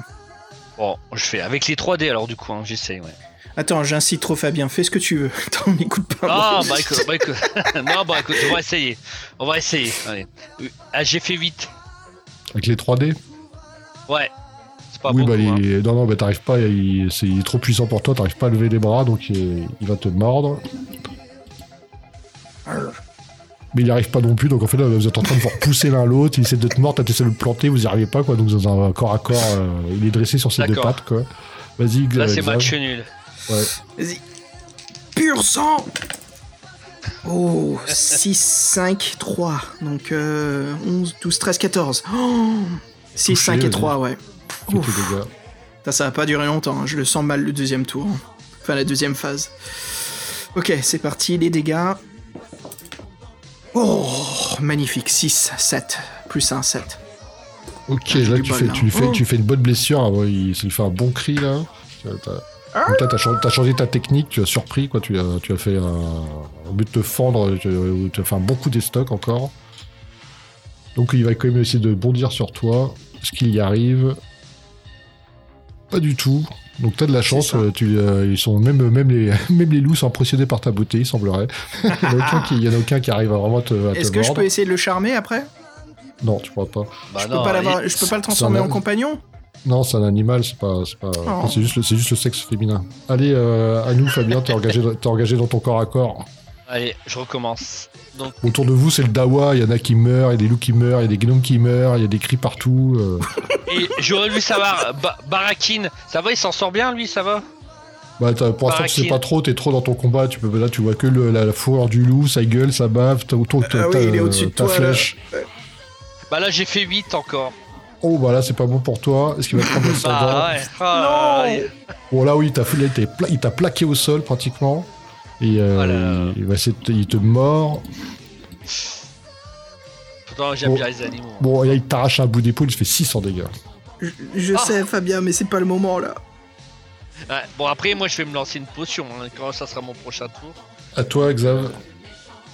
E: Bon, je fais avec les 3D alors du coup, hein, j'essaye. Ouais.
C: Attends, j'incite trop Fabien, fais ce que tu veux. [LAUGHS] Attends, on n'écoute pas.
E: Ah, bah écoute, bah, écoute. [LAUGHS] non, bah écoute, on va essayer. On va essayer. Allez. Euh, Ah, j'ai fait 8.
D: Avec les 3D
E: Ouais. C'est pas
D: Oui, bah,
E: hein.
D: il- non, non, bah, t'arrives pas, il, c'est- il est trop puissant pour toi, t'arrives pas à lever les bras, donc il, il va te mordre. Mais il n'y arrive pas non plus, donc en fait là, vous êtes en train de vous repousser l'un l'autre, il essaie de te mordre, t'as essayé de le planter, vous y arrivez pas, quoi, donc dans un corps à corps, euh, il est dressé sur ses deux pattes, quoi. Vas-y,
E: Là, c'est
D: Xav.
E: match nul.
D: Ouais.
C: Vas-y. Pur sang Oh, 6, 5, 3. Donc euh, 11, 12, 13, 14. Oh 6,
D: Touché,
C: 5 et
D: vas-y.
C: 3, ouais.
D: Fais tes
C: Ouf.
D: dégâts.
C: Ça, ça va pas durer longtemps, hein. je le sens mal le deuxième tour. hein. Enfin, la deuxième phase. Ok, c'est parti, les dégâts. Oh, magnifique, 6, 7, plus 1, 7.
D: Ok,
C: Ah,
D: là tu
C: bol,
D: fais,
C: là.
D: tu, lui fais,
C: Oh.
D: tu fais une bonne blessure, il, fait un bon cri là. Tu- t'as- Donc là, t'as changé, ta technique, tu as surpris, quoi. Tu as, tu as fait un. Au lieu de te fendre, tu, tu as fait un bon coup d'estoc encore. Donc il va quand même essayer de bondir sur toi. Est-ce qu'il y arrive Pas du tout. Donc t'as de la chance, euh, tu, euh, ils sont même, même, les, [LAUGHS] même les loups sont impressionnés par ta beauté, il semblerait. [LAUGHS] il n'y en, a aucun qui- il y en a aucun qui arrive à vraiment te, à te
C: Est-ce que je peux essayer de le charmer après?
D: Non, tu pourras pas.
E: Bah
C: je,
E: non,
C: peux pas l'avoir-
E: il-
C: je peux pas le transformer en compagnon?
D: Non, c'est un animal, c'est pas, c'est pas,
C: Oh.
D: c'est juste, le- c'est juste le sexe féminin. Allez, euh, à nous, Fabien, t'es engagé, dans- t'es engagé dans ton corps à corps.
E: Allez, je recommence. Donc,
D: Autour de vous, c'est le dawa, il y en a qui meurent, il y a des loups qui meurent, il y a des gnomes qui meurent, il y a des cris partout. euh.
E: et j'aurais voulu savoir, Ba- Barakin, ça va, il s'en sort bien lui, ça va?
D: Bah, t'as- pour l'instant, tu sais
E: Barakin.
D: pas trop, t'es trop dans ton combat, tu peux, là, tu vois que le- la, la fourrure du loup, sa gueule, sa bave, t'as autour t'as-
C: Ah oui,
D: t'as,
C: il est au-dessus de
D: ta
C: toi, là.
D: flèche.
E: Bah là, j'ai fait 8 encore.
D: Oh, bah là, c'est pas bon pour toi. Est-ce qu'il va te prendre le
E: Bah
D: sang
E: ouais. Ah, ouais.
D: Bon, là, oui, t'as fait- il t'a pla- il t'a plaqué au sol, pratiquement. Et euh,
E: Voilà.
D: il, il va essayer de te- il te mord.
E: Pourtant, j'aime
D: Bon.
E: bien les animaux.
D: Bon, et là, il t'arrache un bout d'épaule, il fait 600 dégâts.
C: Je, je
E: Ah.
C: sais, Fabien, mais c'est pas le moment là.
E: Ouais, bon, après, moi, je vais me lancer une potion hein, quand ça sera mon prochain tour.
D: À toi, Xav.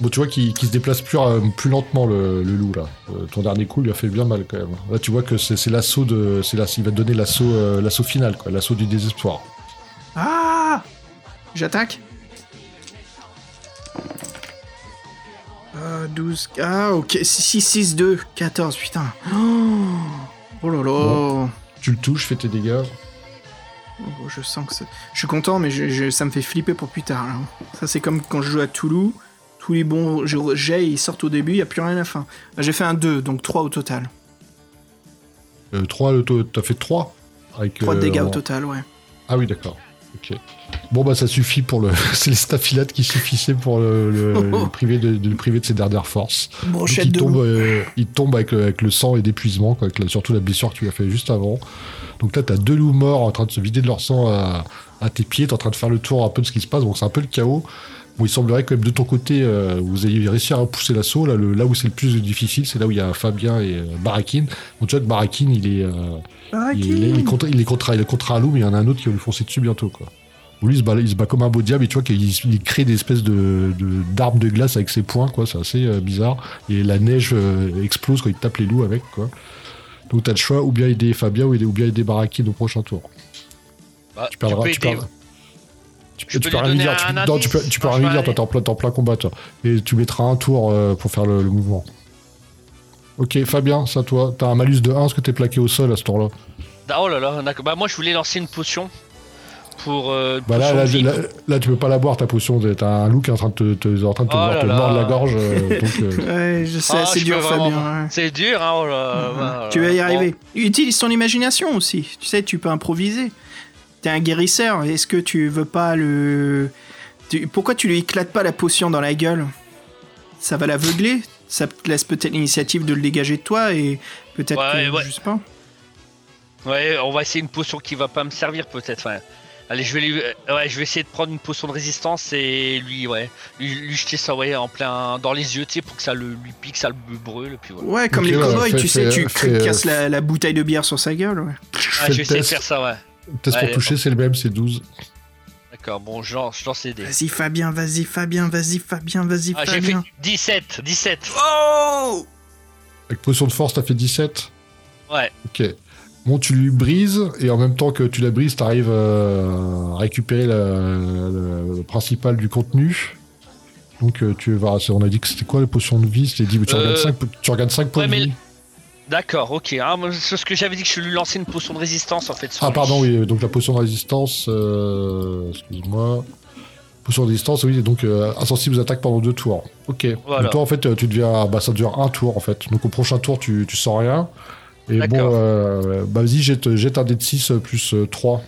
D: Bon, tu vois qu'il se déplace plus, euh, plus lentement, le, le loup, là. Euh, ton dernier coup lui a fait bien mal, quand même. Là, tu vois que c'est l'assaut de... c'est la- il va te donner l'assaut euh, l'assaut final, quoi. L'assaut du désespoir.
C: Ah J'attaque? Euh, 12. Ah, ok. 6, 6, 2, 14, putain. Oh, oh là là.
D: Bon. Tu le touches, fais tes dégâts.
C: Oh, je sens que c'est- Je suis content, mais je- je- ça me fait flipper pour plus tard. là. Ça, c'est comme quand je joue à Toulouse. Tous les bons je- jets, ils sortent au début, il n'y a plus rien à la fin. J'ai fait un 2, donc 3 au total.
D: Euh, 3, le taux- t'as fait 3 avec,
C: 3 de
D: euh,
C: dégâts
D: en-
C: au total, ouais.
D: Ah oui, d'accord. Ok. Bon, bah, ça suffit pour le. [LAUGHS] c'est les staphylates qui suffisaient pour le, le- le [LAUGHS] priver de, de le priver de ses dernières forces. Donc,
C: Brochette
D: il,
C: de
D: tombe, euh, il tombe avec le, avec le sang et d'épuisement, avec la- surtout la blessure que tu as fait juste avant. Donc là, t'as deux loups morts en train de se vider de leur sang à, à tes pieds, t'es en train de faire le tour un peu de ce qui se passe, donc c'est un peu le chaos. Bon, il semblerait quand même de ton côté, euh, vous ayez réussi à repousser l'assaut. Là, le- là où c'est le plus difficile, c'est là où il y a Fabien et euh, Barakin. Donc tu vois que Barakin, il est, euh, il, est, il est contre, il est contre, il est contre Alou, mais il y en a un autre qui va lui foncer dessus bientôt, quoi. Lui, il se bat, il se bat comme un beau diable, et tu vois qu'il il crée des espèces de de- d'armes de, glace avec ses poings, quoi. C'est assez euh, bizarre. Et la neige euh, explose quand il tape les loups avec, quoi. Donc t'as le choix, ou bien aider Fabien, ou, bien aider Barakin au prochain tour.
E: Bah,
D: Tu perdras, tu
E: aider-
D: perdras. Tu,
E: peux
D: peux rien dire, tu, non, tu peux, tu peux rien dire, toi t'es en plein, t'es en plein combat, toi. Et tu mettras un tour euh, pour faire le, le mouvement. Ok, Fabien, c'est à toi. T'as un malus de 1 parce que t'es plaqué au sol à ce tour-là.
E: Ah, Oh là là, d'accord. Bah moi je voulais lancer une potion pour. euh,
D: Bah là, tu peux pas la boire ta potion. T'as un loup qui est en train de te, te- en train de te,
E: Oh
D: te mordre la gorge. euh, [LAUGHS] donc, euh,
C: Ouais, je sais,
E: Ah,
C: c'est
E: je
C: dur, Fabien.
E: C'est dur, hein. Oh là, voilà.
C: Tu vas y
E: Bon.
C: arriver. Utilise ton imagination aussi. Tu sais, tu peux improviser. T'es un guérisseur. Est-ce que tu veux pas le. tu- Pourquoi tu lui éclates pas la potion dans la gueule? Ça va l'aveugler. Ça te laisse peut-être l'initiative de le dégager de toi et peut-être
E: Ouais,
C: que.
E: ouais.
C: Je sais pas.
E: Ouais, on va essayer une potion qui va pas me servir peut-être. Ouais. Allez, je vais lui... euh, ouais, je vais essayer de prendre une potion de résistance et lui, ouais, lui, lui jeter ça, ouais, en plein dans les yeux, tu sais, pour que ça le, lui pique, ça le brûle, puis voilà.
C: Ouais, comme les
D: ouais,
C: cowboys, tu sais, tu casses la, la bouteille de bière sur sa gueule. Ouais.
E: Ah,
D: fais
E: je vais essayer de faire ça, ouais.
D: Test pour toucher, c'est le même, c'est 12.
E: D'accord, bon, je lance, je lance les dés.
C: Vas-y, Fabien, vas-y, Fabien, vas-y, Fabien, vas-y,
E: Ah, j'ai fait
C: Fabien.
E: 17, 17.
C: Oh
D: Avec potion de force, t'as fait 17.
E: Ouais.
D: Ok. Bon, tu lui brises, et en même temps que tu la brises, t'arrives euh, à récupérer le principal du contenu. Donc, euh, tu vas. On a dit que c'était quoi les potions de vie? C'était dit, mais tu,
E: Euh,
D: regardes 5, tu regardes 5 points
E: ouais,
D: de
E: mais
D: vie.
E: D'accord, ok. Ah, c'est ce que j'avais dit que je lui lançais une potion de résistance en fait.
D: Ah,
E: lui.
D: pardon, oui, donc la potion de résistance. euh, Excuse-moi. Potion de résistance, oui, donc euh, insensible aux attaques pendant deux tours. Ok.
E: Voilà.
D: Donc toi, en fait, euh, tu deviens. Bah, ça dure un tour, en fait. Donc au prochain tour, tu, tu sens rien. Et bon, euh, bah, vas-y, jette, jette un dé de 6 plus euh, 3.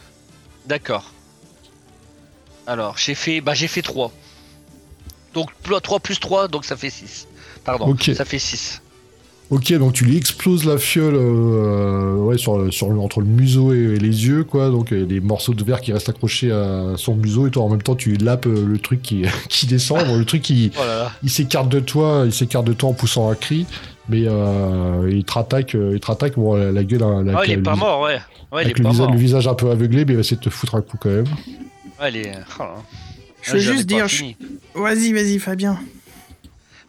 E: D'accord. Alors, j'ai fait, bah, j'ai fait 3. Donc, 3 plus 3, donc ça fait 6. Pardon, ça fait 6.
D: Ok, donc tu lui exploses la fiole euh, ouais, sur, le- sur, le- entre le museau et, et les yeux, quoi. Donc il y a des morceaux de verre qui restent accrochés à son museau, et toi en même temps tu lapes euh, le truc qui, [LAUGHS] qui descend. Bon, le truc qui,
E: Oh
D: il s'écarte de toi, il s'écarte de toi en poussant un cri, mais euh, il te rattaque, il te rattaque, bon, la, la gueule, hein, la,
E: Ah, il est
D: le
E: pas mort, ouais. Ouais, il est
D: le,
E: pas
D: visage,
E: mort.
D: le visage un peu aveuglé, mais il va essayer de te foutre un coup quand même.
E: Ouais, il est... oh.
C: Je veux juste dire. je-. Vas-y, vas-y, Fabien.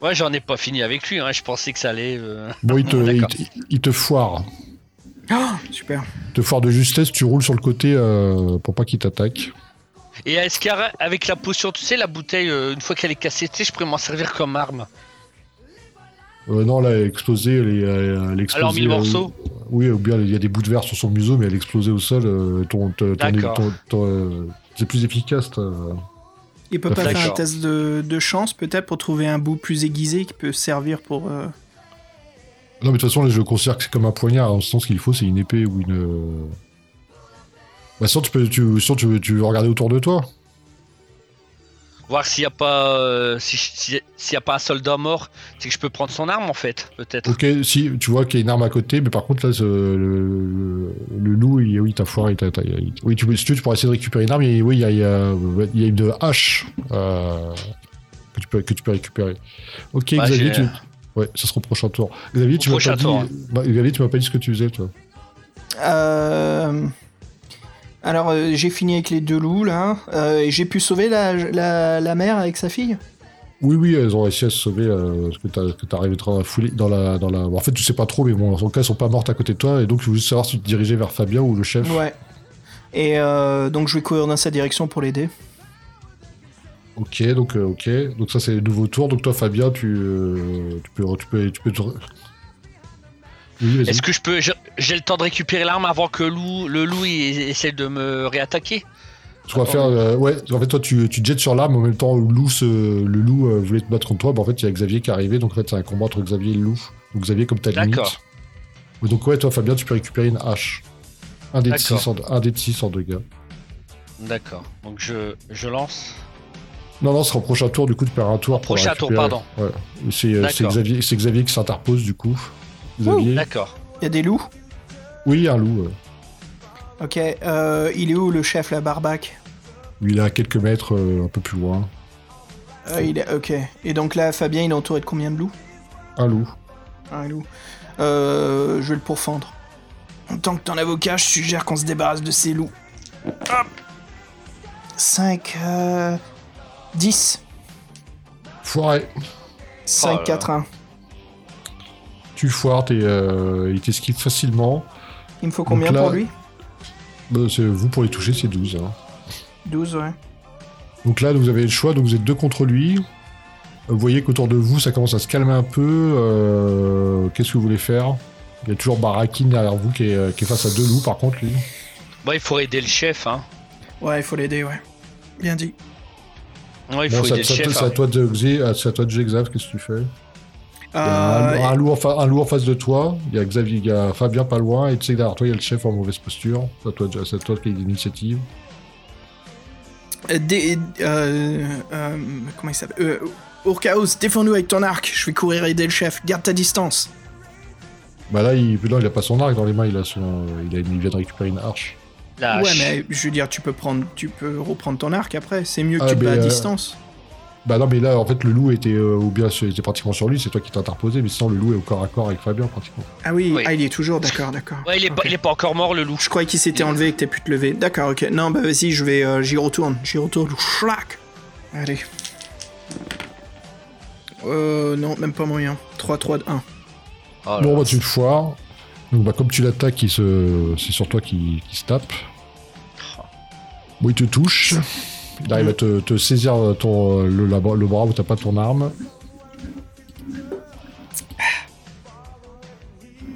E: Ouais, j'en ai pas fini avec lui, hein. je pensais que ça allait... euh,
D: Bon, il te, [LAUGHS] il, te- il te foire.
C: Oh, super.
D: Il te foire de justesse, tu roules sur le côté euh, pour pas qu'il t'attaque.
E: Et est-ce qu'avec la potion, tu sais, la bouteille, euh, une fois qu'elle est cassée, tu sais, je pourrais m'en servir comme arme?
D: Euh, non, là, elle a explosé, elle, est, elle, explosé.
E: Alors, mille
D: euh,
E: morceaux?
D: Oui, ou bien il y a des bouts de verre sur son museau, mais elle a explosé au sol. euh, ton, ton, ton-
E: D'accord.
D: ton- ton, euh, c'est plus efficace.
C: Il peut pas faire un test de, de chance, peut-être, pour trouver un bout plus aiguisé qui peut servir pour. euh,
D: Non, mais de toute façon, là, je considère que c'est comme un poignard. En ce sens, ce qu'il faut, c'est une épée ou une. euh, Bah, sinon, tu peux, tu, sinon, tu, veux, tu veux regarder autour de toi.
E: Voir s'il y a pas... euh, si- si- s'il y a pas un soldat mort, c'est que je peux prendre son arme, en fait, peut-être.
D: Ok, si tu vois qu'il y a une arme à côté, mais par contre, là, le, le, le loup, il, oui, t'as foiré. il- oui, tu, peux- si tu veux, tu pourrais essayer de récupérer une arme. Et oui, il y a, il y a, il y a une hache euh, que, tu peux, que tu peux récupérer. Ok,
E: Bah,
D: Xavier, tu. Ouais, ça sera au prochain tour. Xavier, tu m'as pas dit.
E: hein.
D: bah, Xavier, tu m'as pas dit ce que tu faisais, toi.
C: Euh, Alors, euh, j'ai fini avec les deux loups, là. Euh, et j'ai pu sauver la, la, la mère avec sa fille?
D: Oui, oui, elles ont réussi à se sauver, euh, parce que arrivé dans la foulée, dans la, dans la. bon, en fait, tu sais pas trop, mais bon, en tout cas, elles sont pas mortes à côté de toi, et donc je voulais juste savoir si tu te dirigeais vers Fabien ou le chef.
C: Ouais. Et euh, donc, je vais courir dans sa direction pour l'aider.
D: Ok, donc euh, ok, donc ça c'est le nouveau tour. Donc toi, Fabien, tu, tu peux, tu peux, tu peux. te- Oui.
E: Est-ce que je peux... J'ai le temps de récupérer l'arme avant que loup, le loup il essaie de me réattaquer?
D: Tu vas faire, euh, ouais. En fait, toi, tu, tu te jettes sur l'arme en même temps. Le loup, se- le loup euh, voulait te battre contre toi. Bah, en fait, il y a Xavier qui est arrivé. Donc en fait, c'est un combat entre Xavier et le loup. Donc Xavier comme ta limite. Donc ouais, toi, Fabien, tu peux récupérer une hache. Un dé de
E: D'accord.
D: 6 en, un dé de 6 en dégâts.
E: D'accord, donc je, je lance.
D: Non, non, ce sera au prochain tour. Du coup, tu perds un tour.
E: Prochain tour, pardon.
D: Ouais. C'est euh. Xavier, c'est Xavier qui s'interpose du coup. Xavier.
E: D'accord.
C: Il y a des loups
D: Oui, un loup. euh.
C: Ok. Euh, il est où le chef, la barbac
D: il est à quelques mètres, euh, un peu plus loin.
C: Ah, il est... Ok. Et donc là, Fabien, il est entouré de combien de loups
D: Un loup.
C: Un loup. Euh, je vais le pourfendre. En tant que ton avocat, je suggère qu'on se débarrasse de ces loups. Hop 5... Euh... 10.
D: Foiré.
C: 5,
E: Oh là
C: 4, 1.
D: Tu foires, t'es, euh, il t'esquive facilement.
C: Il me faut combien
D: là-
C: pour lui?
D: Bah, c'est- vous, pour les toucher, c'est 12. hein.
C: 12, ouais.
D: Donc là, vous avez le choix, donc vous êtes deux contre lui. Vous voyez qu'autour de vous, ça commence à se calmer un peu. Euh, Qu'est-ce que vous voulez faire? Il y a toujours Barakin derrière vous qui est, qui est face à deux loups, par contre, lui.
E: Bon, il faut aider le chef, hein.
C: Ouais, il faut l'aider, ouais. Bien dit.
E: Ouais, il
D: Bon,
E: faut aider le
D: c'est à toi-
E: chef.
D: c'est à
E: hein.
D: toi de Xé- c'est à toi de jouer, Xav, qu'est-ce que tu fais? Il y a
C: Euh,
D: un, un loup en fa- un loup en face de toi, il y a Xavier, il y a Fabien pas loin, et tu sais que derrière toi, il y a le chef en mauvaise posture. C'est à toi, c'est toi qui as l'initiative.
C: Euh, dé- euh, euh, comment il s'appelle? Euh, Urkaos, défends-nous avec ton arc. Je vais courir aider le chef. Garde ta distance.
D: Bah là, il, non, il a pas son arc dans les mains, il a son, il, a, il vient de récupérer une arche.
C: Ouais, mais je veux dire, tu peux prendre, tu peux reprendre ton arc après. C'est mieux que
D: Ah,
C: tu te bats à
D: euh,
C: distance.
D: Bah non, mais là, en fait, le loup était, euh, ou bien était pratiquement sur lui, c'est toi qui t'es interposé, mais sinon, le loup est au corps à corps avec Fabien, pratiquement.
C: Ah oui,
E: oui.
C: ah, il est toujours, d'accord, d'accord.
E: Ouais, il est, pas, il est pas encore mort, le loup.
C: Je croyais qu'il s'était enlevé et que t'as pu te lever. D'accord, ok. Non, bah vas-y, je vais, euh, j'y retourne, j'y retourne. Allez. Euh, non, même pas moyen. 3, 3, 1.
E: Oh là
D: Bon,
E: là.
D: bah, tu le foires. Donc, bah, comme tu l'attaques, il se... c'est sur toi qu'il qu'il se tape. Bon, il te touche. Il arrive à te, te saisir ton, le, la- le bras où t'as pas ton arme.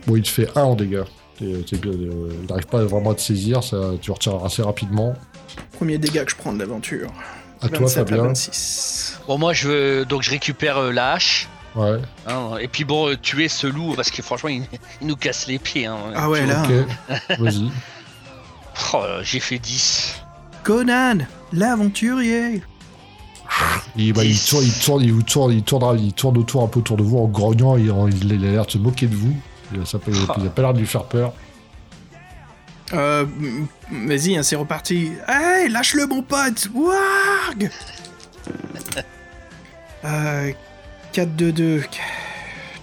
D: Bon, il te fait 1 en dégâts. T'es- t'es bien, euh, il n'arrive pas vraiment à te saisir, ça, tu retires assez rapidement.
C: Premier dégât que je prends de l'aventure.
D: À toi,
C: 27 à
D: Fabien.
C: 26.
E: Bon, moi, je veux... donc je récupère euh, la hache.
D: Ouais.
E: hein, et puis bon, euh, tuer ce loup, parce que franchement, il, [LAUGHS] il nous casse les pieds. Hein.
C: Ah ouais, là.
D: Ok. Vas-y.
E: Oh j'ai fait 10.
C: Conan, l'aventurier.
D: Il, bah, il, tourne, il, tourne, il, vous tourne, il, tourne, il tourne autour un peu autour de vous en grognant, il, a l'air de se moquer de vous. Il, ça peut- il a pas l'air de lui faire peur.
C: Euh, vas-y, hein, c'est reparti. Hey, lâche-le, mon pote. Warg. [LAUGHS] euh, 4, 2, 2.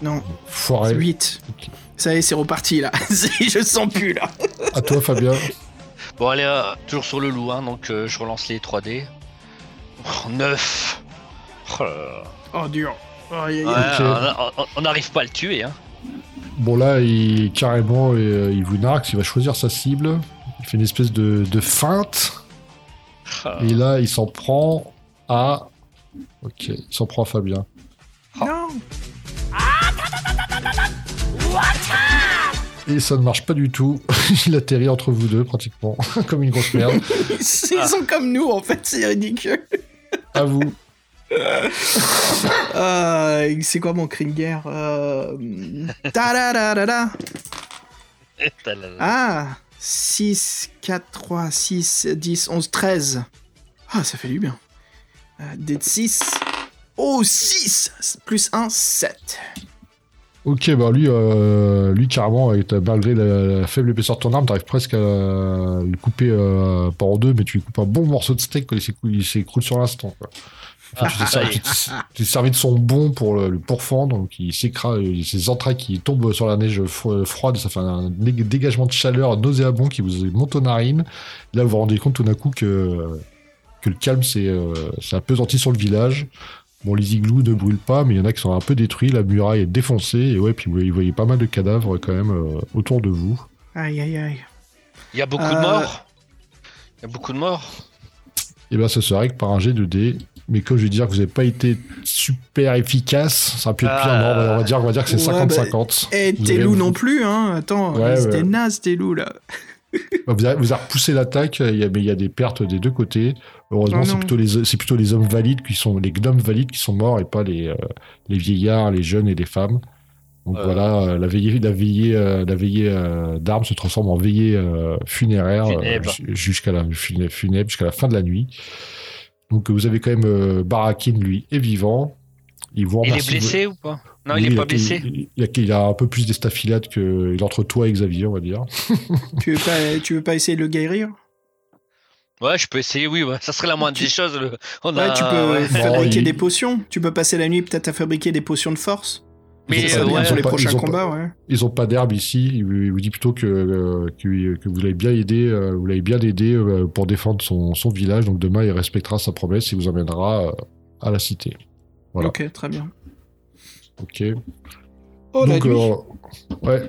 C: Non,
D: Foiré.
C: 8.
D: Ok.
C: Ça y est, c'est reparti là. [LAUGHS] je sens plus là.
D: À toi, Fabien. [LAUGHS]
E: Bon, allez, euh, toujours sur le loup, hein, donc euh, je relance les 3D. Oh, 9. Oh là là.
C: Oh, dur. Aïe.
E: on- n'arrive pas à le tuer. Hein.
D: Bon, là, il, carrément, euh, il vous narque, il va choisir sa cible. Il fait une espèce de, de feinte.
E: Ah.
D: Et là, il s'en prend à. Ok, il s'en prend à Fabien.
C: Non.
D: Et ça ne marche pas du tout. [LAUGHS] il atterrit entre vous deux, pratiquement, [LAUGHS] comme une grosse merde. [LAUGHS]
C: Ils sont comme nous en fait, c'est ridicule.
D: À vous.
C: Euh, c'est quoi mon cri de guerre euh... Ah 6, 4, 3, 6, 10, 11, 13. Ah, ça fait du bien. Euh, Des 6. Oh, 6 Plus 1, 7.
D: Ok, bah lui, euh, lui carrément, ta- malgré la, faible épaisseur de ton arme, t'arrives presque à le couper, euh, pas en deux, mais tu lui coupes un bon morceau de steak, quoi, il s'écroule- sur l'instant. tu t'es servi, de son bon pour le, le pourfendre, donc il s'écrase, ses entrailles qui tombent sur la neige fro- froide, ça fait un dé- dégagement de chaleur nauséabond qui vous monte aux narines. Là, vous vous rendez compte tout d'un coup que, que le calme s'est euh, s'est appesanti sur le village. Bon, les igloos ne brûlent pas, mais il y en a qui sont un peu détruits, la muraille est défoncée, et ouais, puis vous voyez- pas mal de cadavres quand même euh, autour de vous.
C: Aïe, aïe, aïe.
E: Il y a beaucoup
C: Euh,
E: de morts. Il y a beaucoup de morts.
D: Et bien, ça se règle par un jet de dés. Mais comme je vais dire que vous n'avez pas été super efficace, ça aurait pu être pire. Non, on, va, dire, on va dire que c'est
C: Ouais,
D: 50-50.
C: Et
D: avez-
C: loups non plus, hein. Attends,
D: Ouais,
C: c'était
D: ouais.
C: naze tes loups là.
D: Bah, Vous avez, vous avez repoussé l'attaque, il y a- mais il y a des pertes des deux côtés. Heureusement,
C: Oh
D: c'est plutôt, les, c'est plutôt les hommes valides qui sont, les gnomes valides qui sont morts et pas les, euh, les vieillards, les jeunes et les femmes. Donc
E: Euh.
D: voilà, euh, la veillée, la veillée, euh, la veillée euh, d'armes se transforme en veillée euh, funéraire jusqu'à la funé- funèbre, jusqu'à la fin de la nuit. Donc vous avez quand même euh, Barakin, lui, est vivant. Il
E: est blessé ou pas? Non,
D: Oui,
E: il est
D: a-
E: pas blessé.
D: Il, il a, il a un peu plus d'estafilade que entre toi et Xavier, on va dire. [LAUGHS]
C: tu, veux pas, tu veux pas essayer de le guérir?
E: Ouais, je peux essayer, oui, ouais. ça serait la moindre
C: Tu-
E: des choses. le- On
C: Ouais,
E: a,
C: tu peux
E: ouais.
C: fabriquer des potions. Tu peux passer la nuit peut-être à fabriquer des potions de force.
E: Mais, euh, ouais.
C: les
D: Ils ont pas-
C: prochains
D: pas-
C: combats, ouais.
D: Ils ont pas d'herbe ici. Il vous il vous dit plutôt que, euh, que, que vous l'avez bien aidé, euh, vous l'avez bien aidé euh, pour défendre son, son village. Donc demain, il respectera sa promesse et vous emmènera euh, à la cité. Voilà.
C: Ok, très bien.
D: Ok.
C: Oh, la
D: Donc,
C: nuit.
D: euh, ouais.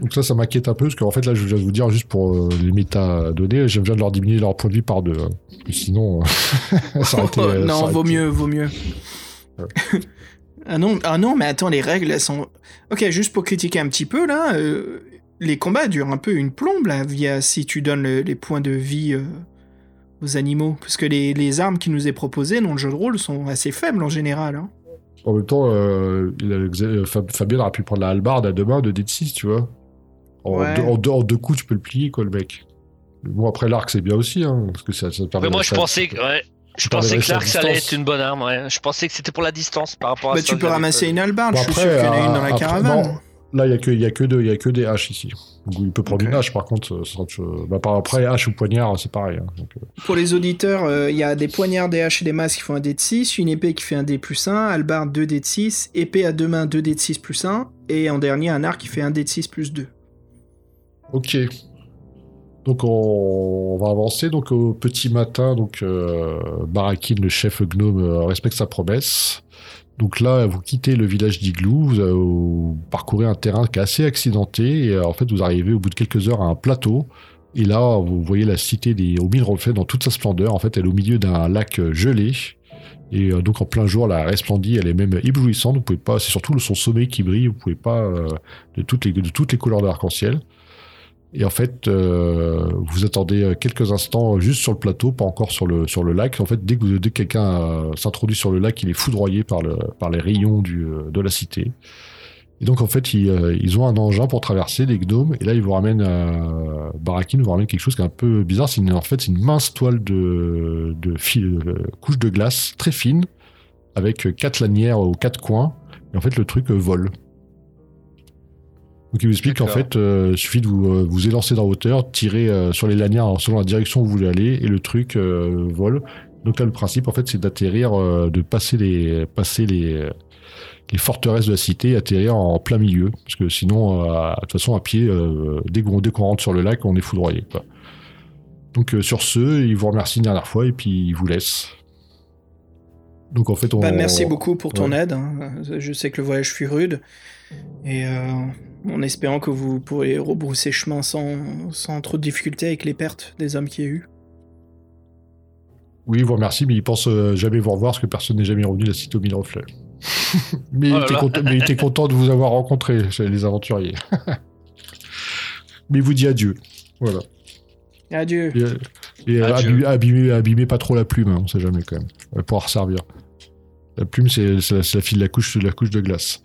D: Donc ça, ça m'inquiète un peu parce qu'en fait là, je viens de vous dire juste pour euh, les métadonnées, je viens de leur diminuer leur point de vie par deux. hein. Sinon, euh, [LAUGHS] ça aurait été. euh, ça
C: non, vaut
D: été-
C: mieux, vaut mieux. ah, non, ah non, mais attends, les règles, elles sont... Ok, juste pour critiquer un petit peu, là, euh, les combats durent un peu une plombe, là, via si tu donnes le- les points de vie euh, aux animaux. Parce que les, les armes qui nous est proposées dans le jeu de rôle sont assez faibles en général. hein.
D: En même temps, euh, il a- euh, Fab- Fabien aurait pu prendre la hallebarde à deux mains de D6, tu vois. En,
C: Ouais.
D: deux, en deux- en deux coups, tu peux le plier, quoi, le mec. Bon, après, l'arc, c'est bien aussi, hein, parce que ça, ça te permet
E: Après, moi,
D: de
E: je pensais que, ouais, je pensais que l'arc, ça allait être une bonne arme. Ouais. Je pensais que c'était pour la distance par rapport à
C: Bah,
E: ça.
C: tu peux ramasser une hallebarde,
D: Bon,
C: je suis
D: après,
C: sûr qu'il y en a une dans la
D: après,
C: caravane.
D: non. Là, il n'y a, que- il y a, que deux- il y a que des haches ici. Donc, il peut prendre une hache, par contre. euh, ce sera autre chose. Bah, par après, hache ou poignard, c'est pareil. hein. Donc, euh,
C: Pour les auditeurs, euh, il y a des poignards, des haches et des masques qui font un dé de 6, une épée qui fait un dé plus 1, hallebarde 2 dé de 6, épée à deux mains 2 dé de 6 plus 1, et en dernier un arc qui fait un dé de 6 plus 2.
D: Ok. Donc on, on va avancer. Donc au petit matin, donc euh, Barakin, le chef gnome, euh, respecte sa promesse. Donc là, vous quittez le village d'Igloo, vous, euh, vous parcourez un terrain qui est assez accidenté, et euh, en fait vous arrivez au bout de quelques heures à un plateau. Et là, vous voyez la cité des, aux mille dans toute sa splendeur. En fait, elle est au milieu d'un lac euh, gelé. Et donc en plein jour, la resplendit, elle est même éblouissante. Vous pouvez pas, c'est surtout son sommet qui brille. Vous pouvez pas de toutes les de toutes les couleurs de l'arc-en-ciel. Et en fait, euh, vous attendez euh, quelques instants juste sur le plateau, pas encore sur le, sur le lac. En fait, dès que, dès que quelqu'un euh, s'introduit sur le lac, il est foudroyé par, le, par les rayons du, euh, de la cité. Et donc, en fait, ils, euh, ont un engin pour traverser les gnomes. Et là, ils vous ramènent, euh, Barakin vous ramène quelque chose qui est un peu bizarre. C'est une- en fait, une mince toile de, de fil, de couche de glace très fine, avec euh, quatre lanières aux quatre coins. Et en fait, le truc euh, vole. Donc il vous explique qu'en fait, euh, il suffit de vous, euh, vous élancer dans la hauteur, tirer euh, sur les lanières selon la direction où vous voulez aller, et le truc vole. Donc là, le principe, en fait, c'est d'atterrir, de passer les, passer les, les forteresses de la cité, et atterrir en plein milieu, parce que sinon, de toute façon, à pied, euh, dès qu'on rentre sur le lac, on est foudroyé. quoi. Donc euh, sur ce, il vous remercie une dernière fois et puis il vous laisse. Donc en fait, on.
C: Bah, merci beaucoup pour ton
D: Ouais.
C: aide. hein. Je sais que le voyage fut rude. Et euh, en espérant que vous pourrez rebrousser chemin sans, sans trop de difficultés avec les pertes des hommes qu'il y a eu.
D: Oui, il vous remercie, mais il pense euh, jamais vous revoir parce que personne n'est jamais revenu de la cité aux mille reflets. [LAUGHS] mais, il
E: Oh
D: était content, mais il était content de vous avoir rencontré, chez les aventuriers. [LAUGHS] mais il vous dit adieu. Voilà.
C: Adieu.
D: Et, et, euh,
E: Adieu.
D: abîmez, abîmez- abîmez pas trop la plume, hein, on sait jamais quand même. Elle va pouvoir servir. La plume, c'est la, la file de la couche, de la couche de glace.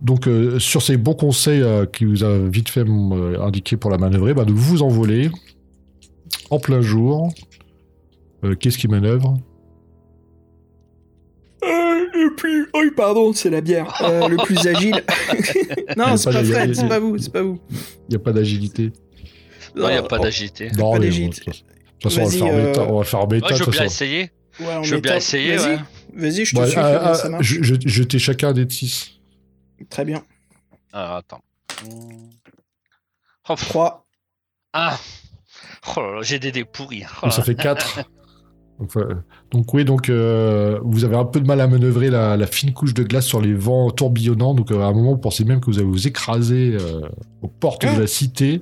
D: Donc, euh, sur ces bons conseils euh, qui vous a vite fait euh, indiquer pour la manœuvrer, bah, de vous envoler en plein jour. Euh, Qu'est-ce qui manœuvre?
C: Euh, le plus. Oh, pardon, c'est la bière. Euh, le plus agile.
D: A [LAUGHS]
C: non, c'est
D: pas
C: pas
D: a-
C: Fred,
D: a-
C: c'est pas vous, c'est pas vous.
D: Il n'y a pas d'agilité.
E: Non, il n'y a
C: Oh,
E: pas
D: oh.
E: d'agilité.
D: Non,
C: pas d'agilité.
D: de toute façon, on va faire en
C: euh,
D: bêta. On va le faire en bêta,
E: je veux bien essayer. Je veux bien essayer, ouais.
C: Vas-y, je te
D: Ouais,
C: suis
D: ah, ah, je- je- Jetez chacun des 6.
C: Très bien.
E: Alors, attends. Oh, pff.
C: 3.
E: Ah Oh là là, j'ai des dés pourris. Oh
D: Donc ça fait 4. [LAUGHS] donc, euh, donc oui, donc euh, vous avez un peu de mal à manœuvrer la, la fine couche de glace sur les vents tourbillonnants. Donc euh, à un moment, vous pensez même que vous allez vous écraser euh, aux portes
C: Ah.
D: de la cité.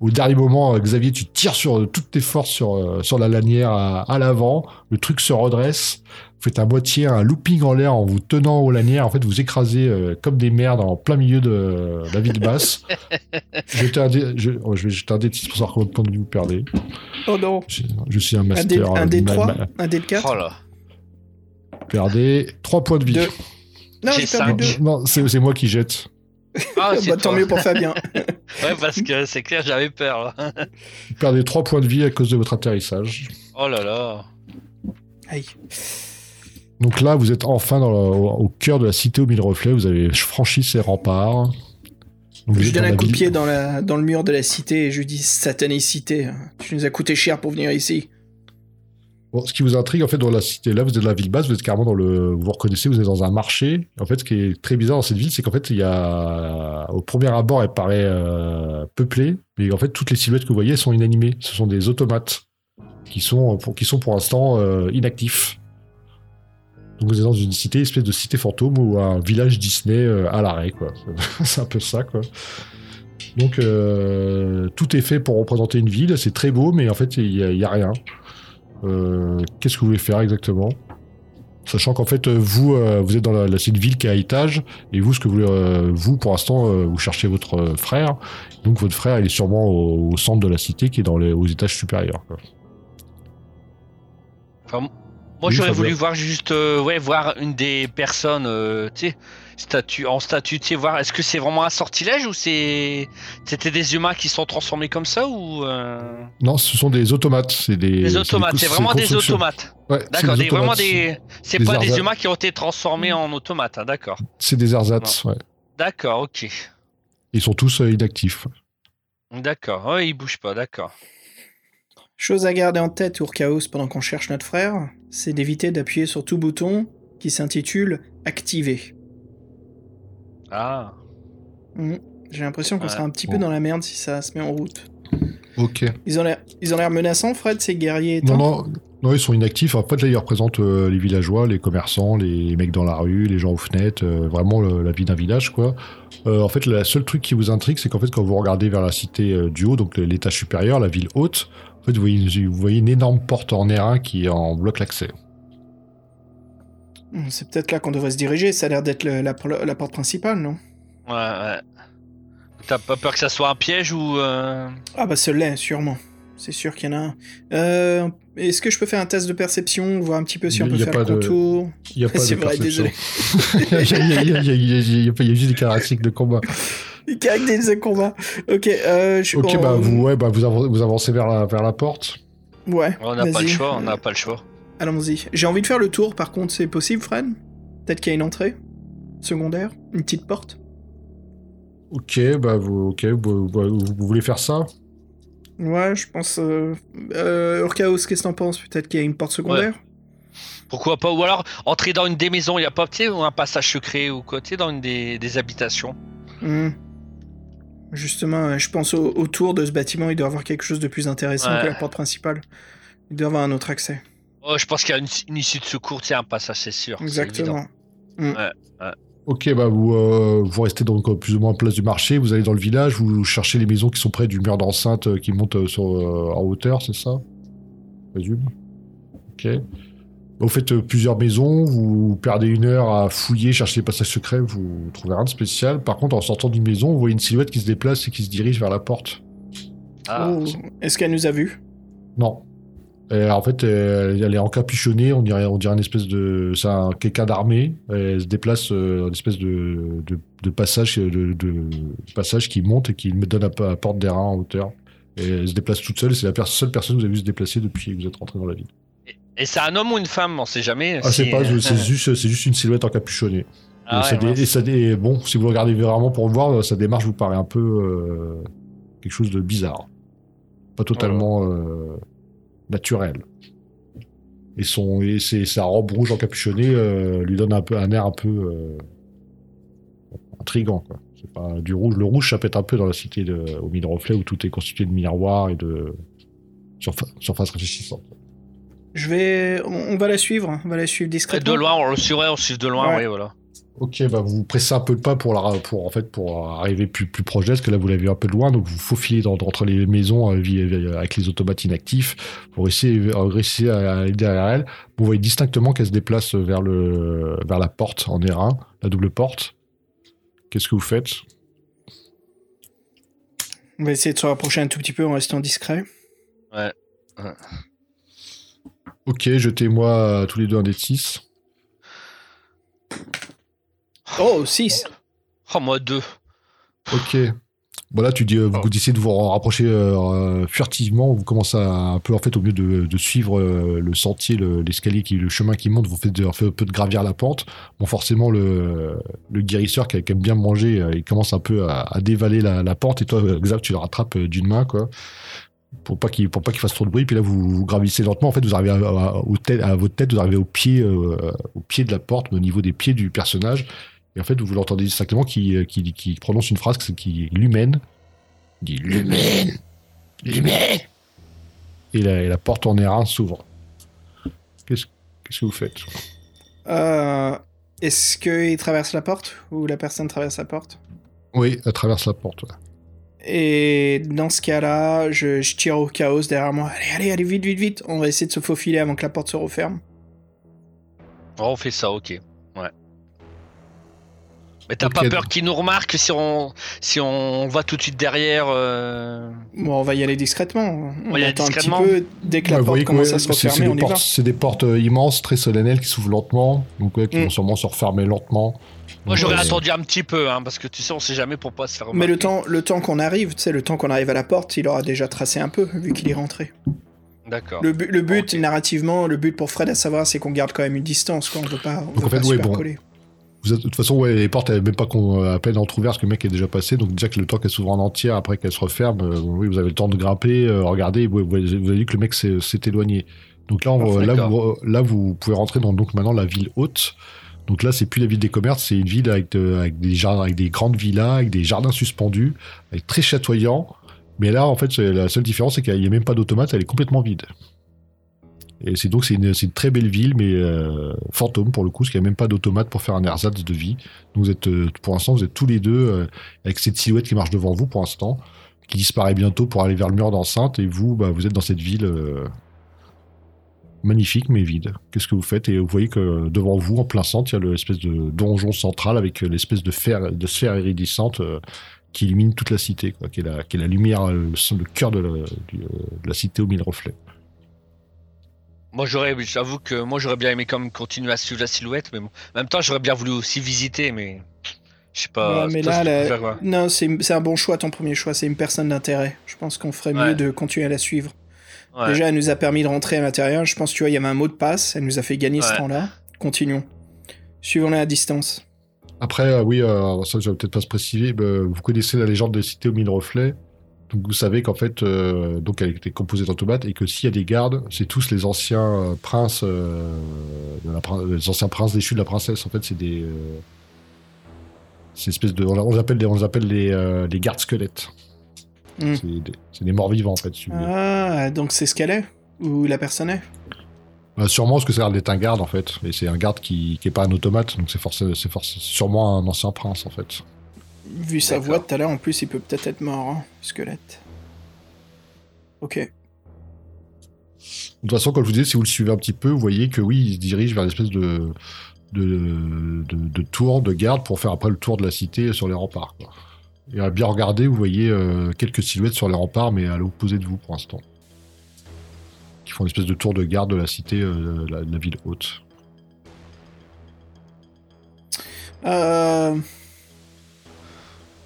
D: Au dernier moment, euh, Xavier, tu tires sur euh, toutes tes forces sur, euh, sur la lanière à, à l'avant. Le truc se redresse. Vous faites à moitié un looping en l'air en vous tenant aux lanières. En fait, vous écrasez euh, comme des merdes en plein milieu de la ville basse. [LAUGHS] Jetez un dé- je, oh, je vais jeter un dé de 6 pour savoir combien de points vous perdez.
C: Oh non.
D: Je, je suis un
C: Un dé,
D: master.
C: un dé de
D: ma-
C: 3,
D: ma-
C: un dé de 4.
E: Oh là.
D: Perdez 3 points de vie.
C: Deux. Non,
E: J'ai
C: perdu
E: cinq.
C: 2.
D: Non, c'est c'est moi qui jette.
E: Ah, [LAUGHS]
C: bah, tant mieux pour Fabien. [LAUGHS]
E: Ouais, parce que c'est clair, j'avais peur. là.
D: Vous perdez 3 points de vie à cause de votre atterrissage.
E: Oh là là.
C: Aïe.
D: Donc là, vous êtes enfin dans le- au, cœur de la cité aux mille reflets. Vous avez franchi ces remparts.
C: Je donne un coup de pied dans, la, dans le mur de la cité et je lui dis Satanicité, hein. tu nous as coûté cher pour venir ici.
D: Bon, ce qui vous intrigue, en fait, dans la cité, là, vous êtes dans la ville basse, vous êtes carrément dans le. Vous vous reconnaissez, vous êtes dans un marché. En fait, ce qui est très bizarre dans cette ville, c'est qu'en fait, il y a. Au premier abord, elle paraît euh, peuplée, mais en fait, toutes les silhouettes que vous voyez sont inanimées. Ce sont des automates qui sont pour, qui sont pour l'instant euh, inactifs. Donc, vous êtes dans une cité, espèce de cité fantôme ou un village Disney euh, à l'arrêt, quoi. [LAUGHS] c'est un peu ça, quoi. Donc, euh, tout est fait pour représenter une ville. C'est très beau, mais en fait, il n'y a, a rien. Euh, Qu'est-ce que vous voulez faire exactement? Sachant qu'en fait, vous, vous êtes dans la, la- ville qui est à étage, et vous, ce que vous, vous, pour l'instant, vous cherchez votre frère. Donc votre frère, il est sûrement au, centre de la cité, qui est dans les, aux étages supérieurs. quoi.
E: Moi,
D: Oui,
E: j'aurais voulu voir juste, euh, ouais, voir une des personnes, euh, tu sais, statue, en statue, tu sais, voir est-ce que c'est vraiment un sortilège ou c'est, c'était des humains qui sont transformés comme ça ou euh,
D: Non, ce sont des automates. C'est des,
E: des automates. C'est vraiment des automates.
D: Ouais, c'est
E: D'accord,
D: des
E: vraiment des, c'est pas des humains qui ont été transformés en automates. hein, d'accord,
D: C'est des ersatz, ouais.
E: d'accord, ok,
D: Ils sont tous inactifs.
E: d'accord. Ouais, ils bougent pas, d'accord.
C: Chose à garder en tête, Urchaos, pendant qu'on cherche notre frère, c'est d'éviter d'appuyer sur tout bouton qui s'intitule Activer.
E: Ah.
C: Mhm. J'ai l'impression qu'on
E: Ouais.
C: sera un petit peu dans la merde si ça se met en route.
D: Ok.
C: Ils ont l'air, ils ont l'air menaçants, Fred, ces guerriers
D: Non,
C: éteints
D: non, non, ils sont inactifs. En fait, là, ils représentent euh, les villageois, les commerçants, les mecs dans la rue, les gens aux fenêtres, euh, vraiment le- la vie d'un village, quoi. Euh, en fait, le seul truc qui vous intrigue, c'est qu'en fait, quand vous regardez vers la cité euh, du haut, donc l'étage supérieur, la ville haute, fait, vous voyez, vous voyez une énorme porte en airain qui en bloque l'accès.
C: Hmm, C'est peut-être là qu'on devrait se diriger, ça a l'air d'être la, la porte principale, non
E: Ouais, ouais. T'as pas peur que ça soit un piège ou euh,
C: Ah bah ce l'est, sûrement. C'est sûr qu'il y en a un. Euh, Est-ce que je peux faire un test de perception, voir un petit peu si on peut
D: y a
C: faire
D: pas
C: le
D: de-
C: contour
D: Il n'y a pas de
C: vrai,
D: perception.
C: désolé.
D: Il y a- il y a- il y a- il y a- il y a- il y a pas- il y a juste des caractéristiques de combat.
C: Caractères de combat. Ok, euh, je...
D: Ok,
C: on-
D: bah vous, ouais, bah vous avancez, vous avancez vers la, vers la porte.
C: Ouais,
E: on n'a pas le choix, on n'a pas le choix.
C: Allons-y. J'ai envie de faire le tour, par contre, c'est possible, Fred? Peut-être qu'il y a une entrée secondaire Une petite porte?
D: Ok, bah vous, ok, vous, vous- vous voulez faire ça?
C: Ouais, je pense... Euh... Euh, Urchaos, qu'est-ce que t'en penses? Peut-être qu'il y a une porte secondaire?
E: Pourquoi pas Ou alors entrer dans une des maisons, il y a pas tu sais, ou un passage secret ou quoi, tu sais, dans une des, des habitations.
C: Hmm. Justement, euh, je pense au- autour de ce bâtiment, il doit y avoir quelque chose de plus intéressant
E: Ouais.
C: que la porte principale. Il doit y avoir un autre accès.
E: Oh, je pense qu'il y a une, une issue de secours, sais, un passage, c'est sûr.
C: Exactement.
E: évident.
D: Ok, bah vous, euh, vous restez donc euh, plus ou moins en place du marché, vous allez dans le village, vous cherchez les maisons qui sont près du mur d'enceinte euh, qui monte sur, en hauteur, c'est ça? Je présume. Ok. Vous faites euh, plusieurs maisons, vous perdez une heure à fouiller, chercher les passages secrets, vous trouvez rien de spécial. Par contre, en sortant d'une maison, vous voyez une silhouette qui se déplace et qui se dirige vers la porte.
E: Ah,
C: Oh, Est-ce qu'elle nous a vus?
D: Non. Et en fait, elle, elle est encapuchonnée, on dirait, on dirait une espèce de. C'est un- quelqu'un d'armé. Elle se déplace, euh, une espèce de, de, de passage, de, de passage qui monte et qui me donne à, à porte d'airain en hauteur. Et elle se déplace toute seule, c'est la per- seule personne que vous avez vu se déplacer depuis que vous êtes rentré dans la ville.
E: Et c'est un homme ou une femme On sait jamais.
D: Ah, c'est pas, c'est juste, c'est juste une silhouette encapuchonnée.
E: Ah
D: et, ça
E: ouais,
D: dé-
E: mince.
D: et ça dé- bon, si vous regardez vraiment pour le voir, sa démarche vous paraît un peu euh, quelque chose de bizarre. Pas totalement euh, naturel. Et, son, et sa robe rouge encapuchonnée euh, lui donne un, peu, un air un peu euh, intrigant. Quoi. C'est pas du rouge. Le rouge, ça pète un peu dans la cité de, au mille reflets où tout est constitué de miroirs et de surfa- surface réfléchissante.
C: Je vais... On on va la suivre, on va la suivre discrètement.
E: De loin, on le suivait, on le suit de loin,
C: Ouais.
E: oui, voilà.
D: Ok, bah vous pressez un peu le pas pour, la, pour, en fait, pour arriver plus, plus proche d'elle, parce que là vous l'avez vu un peu de loin, donc vous faufilez dans, entre les maisons euh, avec les automates inactifs pour essayer, euh, réussir à aller derrière elle. Vous voyez distinctement qu'elle se déplace vers, le, vers la porte en airain, la double porte. Qu'est-ce que vous faites?
C: On va essayer de se rapprocher un tout petit peu en restant discret.
D: Ok, jetez-moi euh, tous les deux un des 6.
C: Oh, 6
E: Oh, moi deux.
D: Ok. Bon là, tu dis, euh, vous essayez de vous rapprocher euh, furtivement. Vous commencez à un peu, en fait, au mieux de, de suivre euh, le sentier, le- l'escalier, qui, le chemin qui monte, vous faites, de- fait un peu de gravir la pente. Bon, forcément, le, le guérisseur qui, qui aime bien manger, euh, il commence un peu à, à dévaler la, la pente. Et toi, Xav, tu le rattrapes d'une main, quoi, pour pas qu'il pour pas qu'il fasse trop de bruit. Puis là, vous, vous gravissez lentement. En fait, vous arrivez à, à- au tête- à votre tête, vous arrivez au pied, euh, au pied de la porte, au niveau des pieds du personnage. Et en fait, vous l'entendez distinctement qui, qui, qui prononce une phrase qui l'humaine. Il dit l'humaine, l'humaine. Et la, et la porte en airain s'ouvre. Qu'est-ce qu'est-ce que vous faites
C: Euh, Est-ce qu'il traverse la porte ou la personne traverse la porte?
D: Oui, elle traverse la porte. ouais.
C: Et dans ce cas-là, je, je tire au chaos derrière moi. Allez, allez, allez, vite, vite, vite. On va essayer de se faufiler avant que la porte se referme.
E: Oh, on fait ça, ok. Ouais. Mais t'as pas peur
D: donc-
E: qu'ils nous remarquent si on si on va tout de suite derrière euh,
C: Bon, on va y aller discrètement. On
E: va y aller
C: attend un petit
E: discrètement.
C: peu. Dès que la
D: Ouais,
C: porte commence
D: ouais,
C: à se refermer, on y va.
D: C'est des portes euh, immenses, très solennelles, qui s'ouvrent lentement. Donc, ouais, qui
C: Mm.
D: vont sûrement se refermer lentement.
E: Moi j'aurais attendu un petit peu, hein, parce que tu sais, on sait jamais pour pas se faire remarquer.
C: Mais le temps, le temps qu'on arrive, tu sais, le temps qu'on arrive à la porte, il aura déjà tracé un peu, vu qu'il est rentré.
E: D'accord.
C: Le, bu- le but, narrativement, le but pour Fred à savoir, c'est qu'on garde quand même une distance, quoi. On veut pas, on
D: Donc,
C: veut
D: en fait,
C: pas
D: ouais,
C: super
D: bon.
C: coller.
D: Vous êtes- de toute façon, ouais, les portes, elles même pas qu'on à peine entrouvertes, parce que le mec est déjà passé. Donc, déjà que le temps qu'elles s'ouvrent en entière, après qu'elles se referment, euh, oui, vous avez le temps de grimper, euh, regarder. Vous, vous, vous avez vu que le mec s'est éloigné. Donc là, on,
C: Parfait,
D: là,
E: d'accord.
D: vous, là, vous pouvez rentrer dans donc maintenant la ville haute. Donc là, c'est plus la ville des commerces, c'est une ville avec, de- avec des jardins, avec des grandes villas, avec des jardins suspendus, avec très chatoyant. Mais là, en fait, la seule différence, c'est qu'il n'y a même pas d'automate, elle est complètement vide. Et donc c'est une, très belle ville, mais euh, fantôme pour le coup, parce qu'il n'y a même pas d'automate pour faire un ersatz de vie. Donc vous êtes, euh, pour l'instant, vous êtes tous les deux euh, avec cette silhouette qui marche devant vous pour l'instant, qui disparaît bientôt pour aller vers le mur d'enceinte, et vous, bah, vous êtes dans cette ville euh, magnifique mais vide. Qu'est-ce que vous faites? Et vous voyez que devant vous, en plein centre, il y a l'espèce de donjon central avec euh, l'espèce de, fer, de sphère iridescente euh, qui illumine toute la cité, quoi, qui, est la, qui est la lumière, euh, le, le cœur de la, du- euh, de la cité aux mille reflets.
E: Moi j'aurais, j'avoue que moi j'aurais bien aimé quand même continuer à suivre la silhouette, mais bon. en même temps j'aurais bien voulu aussi visiter, mais je sais pas.
C: Ouais, mais là, la- non, c'est c'est un bon choix, ton premier choix. C'est une personne d'intérêt. Je pense qu'on ferait mieux de continuer à la suivre.
E: Ouais.
C: Déjà, elle nous a permis de rentrer à l'intérieur. Je pense, tu vois, il y avait un mot de passe. Elle nous a fait gagner ce temps-là. Continuons. Suivons-la à distance.
D: Après, euh, oui, euh, ça, je vais peut-être pas se préciser. mais vous connaissez la légende des cités aux mille reflets. Donc, vous savez qu'en fait, euh, donc elle était composée d'automates et que s'il y a des gardes, c'est tous les anciens euh, princes, euh, de la prin- les anciens princes déchus de la princesse. En fait, c'est des, euh, espèce de, on, on les appelle, des- on les appelle les, euh, les gardes squelettes.
C: Hmm.
D: C'est des, c'est des morts vivants en fait. si.
C: Ah, donc c'est ce qu'elle est Ou la personne est?
D: Euh, sûrement parce que ça a l'air d'être un garde en fait, et c'est un garde qui, qui est pas un automate, donc c'est forcément, sûrement un ancien prince en fait.
C: Vu sa voix tout à l'heure, en plus, il peut peut-être être mort, hein, squelette. Ok.
D: De toute façon, comme je vous disais, si vous le suivez un petit peu, vous voyez que oui, il se dirige vers l'espèce de, de, de, de tour de garde pour faire après le tour de la cité sur les remparts. quoi. Et à bien regarder, vous voyez euh, quelques silhouettes sur les remparts, mais à l'opposé de vous pour l'instant. Qui font une espèce de tour de garde de la cité, euh, la, de la ville haute.
C: Euh...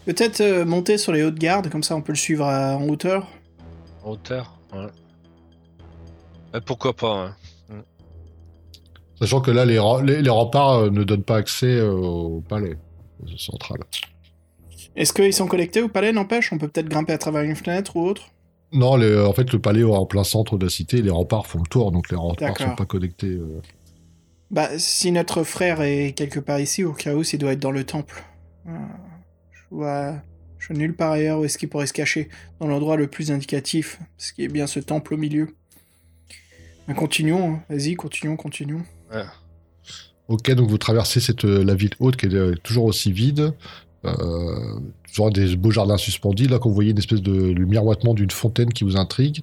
C: Peut-être euh, monter sur les hautes gardes, comme ça on peut le suivre à- en hauteur.
E: En hauteur, ouais. Pourquoi pas hein.
D: Sachant que là, les, re- les, les remparts euh, ne donnent pas accès euh, au palais central.
C: Est-ce qu'ils sont connectés au palais, n'empêche? On peut peut-être grimper à travers une fenêtre ou autre?
D: Non, les- en fait, le palais est en plein centre de la cité, les remparts font le tour, donc les remparts
C: D'accord.
D: sont pas connectés. euh.
C: Bah, si notre frère est quelque part ici, au cas où, il doit être dans le temple. Euh, je vois... Je nulle part ailleurs où est-ce qu'il pourrait se cacher. Dans l'endroit le plus indicatif, ce qui est bien ce temple au milieu. Mais continuons, hein. vas-y, continuons, continuons.
D: Ok, donc vous traversez cette, euh, la ville haute qui est toujours aussi vide. Euh, toujours des beaux jardins suspendus. Là, quand vous voyez une espèce de le miroitement d'une fontaine qui vous intrigue.